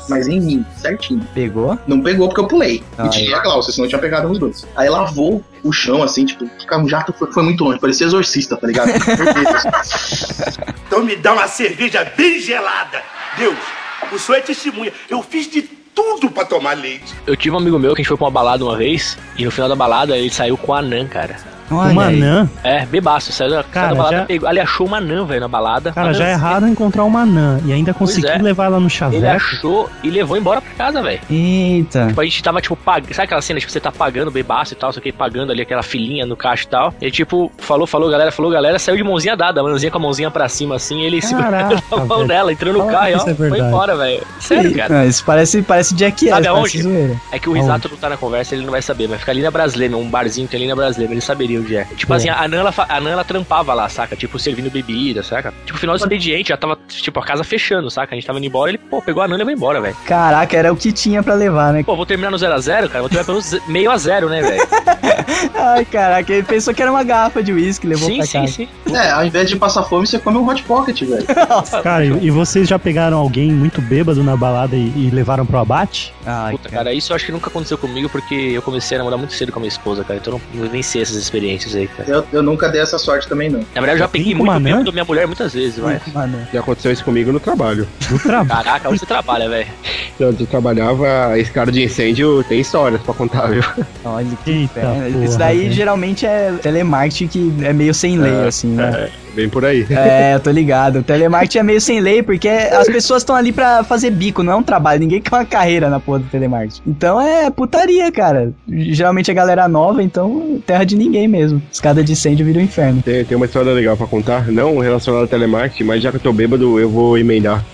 Mas em mim, certinho. pegou? Não pegou porque eu pulei. Ah, e tirei a Gláucia, senão eu tinha pegado nos dois. Aí lavou o chão, assim, tipo, ficar um jato foi, foi muito longe, parecia exorcista, tá ligado? [LAUGHS] [LAUGHS] Então me dá uma cerveja bem gelada. Deus, o senhor é testemunha. Eu fiz de tudo pra tomar leite. Eu tive um amigo meu que a gente foi pra uma balada uma vez, e no final da balada ele saiu com a anã, cara. Olha Uma aí. anã. É, bebaço, saiu da, Cara, saiu da balada, já- pegou, ele achou uma anã, velho, na balada. Cara, já é errado encontrar uma anã e ainda conseguir é. levar ela no Ele chaveco. achou e levou embora pra casa, velho. Eita. Tipo, a gente tava, tipo, pagando. Sabe aquela cena, tipo, você tá pagando bebaço e tal, só que pagando ali aquela filinha no caixa e tal. Ele, tipo, falou, falou, galera, falou, galera, saiu de mãozinha dada, a mãozinha com a mãozinha pra cima, assim, ele [LAUGHS] Caraca, segurando a mão velho. dela, entrou no Fala carro que e ó, é foi embora, velho. Sério, cara. Não, isso parece, parece Jackass, Sabe aonde? É que o Risato não tá na conversa, ele não vai saber, mas fica ali na Brasileira, um barzinho que tem ali na Brasileira, ele saberia onde é. Tipo É. assim, a Anã, ela, a Anã, ela trampava lá, saca? Tipo, servindo bebida, saca? Tipo, final do expediente, já tava, tipo, a casa fechando, saca? A gente tava indo embora, ele, pô, pegou a Anã e levou embora, velho. Caraca, era o que tinha pra levar, né? Pô, vou terminar no 0x0, cara, vou terminar pelo meio a zero, né, velho? [LAUGHS] Ai, caraca, ele pensou que era uma garrafa de uísque, levou Sim, pra sim, casa. sim. é, ao invés de passar fome, você come um hot pocket, velho. Cara, e, e vocês já pegaram alguém muito bêbado na balada e, e levaram pro abate? Ai, Puta, cara, isso eu acho que nunca aconteceu comigo porque eu comecei a namorar muito cedo com a minha esposa, cara. Então eu não vivenciei essas experiências. Experiências aí, cara. Eu, eu nunca dei essa sorte também, não. Na verdade, eu já peguei muito manã? tempo da minha mulher muitas vezes, mas. Mano. Já aconteceu isso comigo no trabalho. Do trabalho. Caraca, onde você trabalha, velho? Quando eu trabalhava, esse cara de incêndio tem histórias pra contar, viu? Olha que Eita, inferno. Isso porra, daí geralmente é telemarketing que é meio sem lei, assim, né? Bem por aí. É, eu tô ligado. O telemarketing é meio sem lei, porque as pessoas estão ali pra fazer bico, não é um trabalho. Ninguém quer uma carreira na porra do telemarketing. Então é putaria, cara. Geralmente é galera nova, então terra de ninguém mesmo. Escada de incêndio vira um inferno. Tem, tem uma história legal pra contar, não relacionada a telemarketing, mas já que eu tô bêbado, eu vou emendar.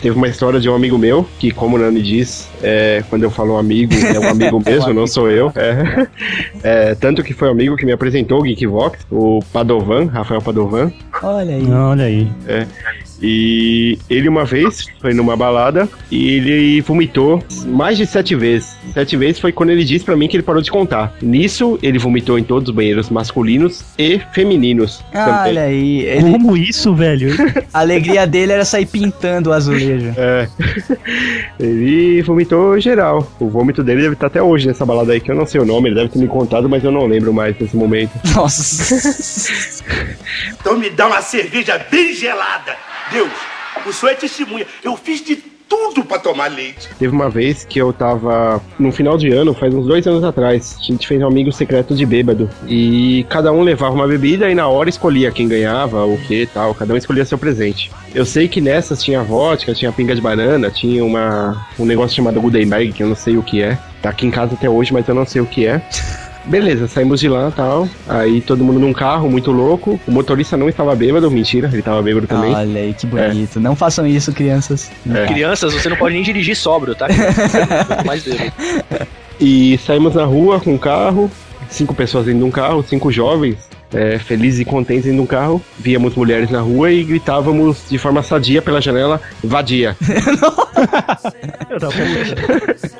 Teve uma história de um amigo meu, que como o Nani diz, é, quando eu falo amigo, é um amigo [LAUGHS] mesmo, não sou eu. É, É, tanto que foi um amigo que me apresentou o Geekvox, o Padovan, Rafael Padovan. Olha aí. Olha aí. E ele uma vez foi numa balada e ele vomitou mais de sete vezes. Sete vezes foi quando ele disse pra mim que ele parou de contar. Nisso, ele vomitou em todos os banheiros masculinos e femininos. Ah, também. olha aí. Ele, Como isso, velho? [LAUGHS] a alegria dele era sair pintando o azulejo. É. ele vomitou geral. O vômito dele deve estar até hoje nessa balada aí, que eu não sei o nome, ele deve ter me contado, mas eu não lembro mais nesse momento. Nossa. Então me dá uma cerveja bem gelada. Deus, o senhor é testemunha. Eu fiz de tudo pra tomar leite. Teve uma vez que eu tava no final de ano, faz uns dois anos atrás. A gente fez um amigo secreto de bêbado. E cada um levava uma bebida e na hora escolhia quem ganhava, o que tal. Cada um escolhia seu presente. Eu sei que nessas tinha vodka, tinha pinga de banana, tinha uma, um negócio chamado Gutenberg, que eu não sei o que é. Tá aqui em casa até hoje, mas eu não sei o que é. [LAUGHS] Beleza, saímos de lá tal. Aí todo mundo num carro, muito louco. O motorista não estava bêbado, mentira, ele tava bêbado também. Olha aí, que bonito. Não façam isso, crianças. É. Crianças, você não pode nem dirigir sóbrio, tá? Mais dele. [LAUGHS] E saímos na rua com o carro, cinco pessoas dentro de um carro, cinco jovens, é, felizes e contentes dentro de um carro. Víamos mulheres na rua e gritávamos de forma sadia pela janela, vadia. [LAUGHS]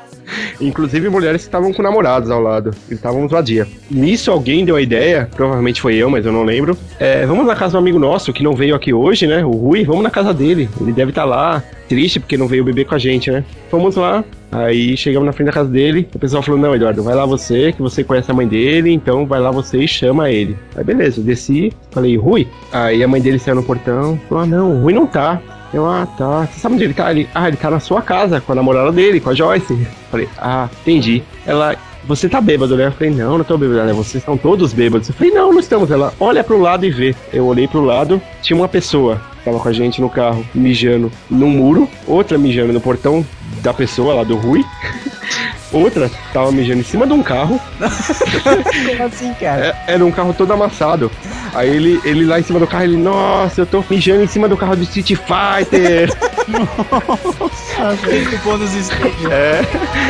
[LAUGHS] Inclusive mulheres que estavam com namorados ao lado. Gritávamos vadia. Nisso alguém deu a ideia, provavelmente foi eu, mas eu não lembro. É, vamos na casa um amigo nosso que não veio aqui hoje, né? O Rui, vamos na casa dele. Ele deve estar lá, triste porque não veio beber com a gente, né? Fomos lá, Aí chegamos na frente da casa dele, o pessoal falou: Não, Eduardo, vai lá você, que você conhece a mãe dele, então vai lá você e chama ele. Aí beleza, eu desci, falei: Rui. Aí a mãe dele saiu no portão, falou: Ah, não, o Rui não tá. Eu, ah, tá. Você sabe onde ele tá? Ele, ah, ele tá na sua casa, com a namorada dele, com a Joyce. Falei: Ah, entendi. Ela, você tá bêbado, né? Eu falei: Não, não tô bêbado, né? Vocês estão todos bêbados. Eu falei: Não, não estamos. Ela, olha pro lado e vê. Eu olhei pro lado, tinha uma pessoa tava com a gente no carro, mijando num muro, outra mijando no portão da pessoa lá do Rui. [LAUGHS] Outra tava mijando em cima de um carro. [LAUGHS] Como assim, cara? É, era um carro todo amassado. Aí ele, ele lá em cima do carro, ele, nossa, eu tô mijando em cima do carro do Street Fighter. [LAUGHS] Tem cupom nos estúdios. é.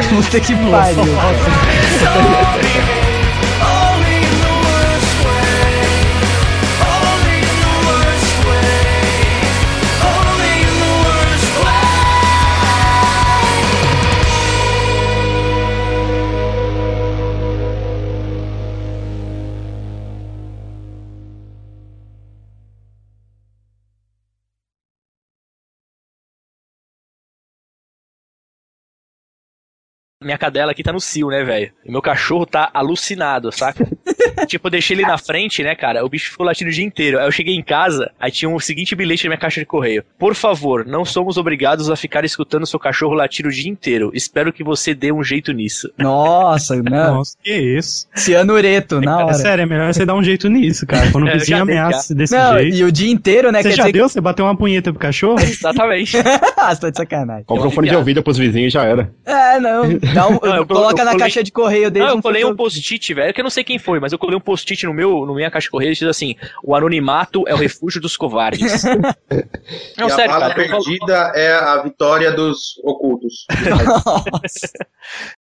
Puta que pariu. [LAUGHS] Minha cadela aqui tá no cio, né, velho? E meu cachorro tá alucinado, saca? [LAUGHS] tipo, eu deixei ele na frente, né, cara? O bicho ficou latindo o dia inteiro. Aí eu cheguei em casa, aí tinha o seguinte bilhete na minha caixa de correio. Por favor, não somos obrigados a ficar escutando seu cachorro latir o dia inteiro. Espero que você dê um jeito nisso. Nossa, [LAUGHS] não. Nossa, que isso. Cianureto, na É hora. sério, é melhor você dar um jeito nisso, cara. Quando [LAUGHS] o É, eu vizinho dei, ameaça desse Não, jeito. e o dia inteiro, né? Você quer já dizer deu? Você bateu uma punheta pro cachorro? Exatamente. ah, você tá de sacanagem. Compra um fone de ouvido pros vizinhos e já era. É, não. Dá um- [LAUGHS] Não, eu- coloca eu na colei- caixa de correio dele. Não, eu colei um post-it, velho, que eu não sei quem foi, mas eu colei um post-it no meu, no minha caixa de correio e diz assim: o anonimato é o refúgio dos covardes. [LAUGHS] não, e sério, a bala cara. eu perdida é a vitória dos ocultos. [LAUGHS]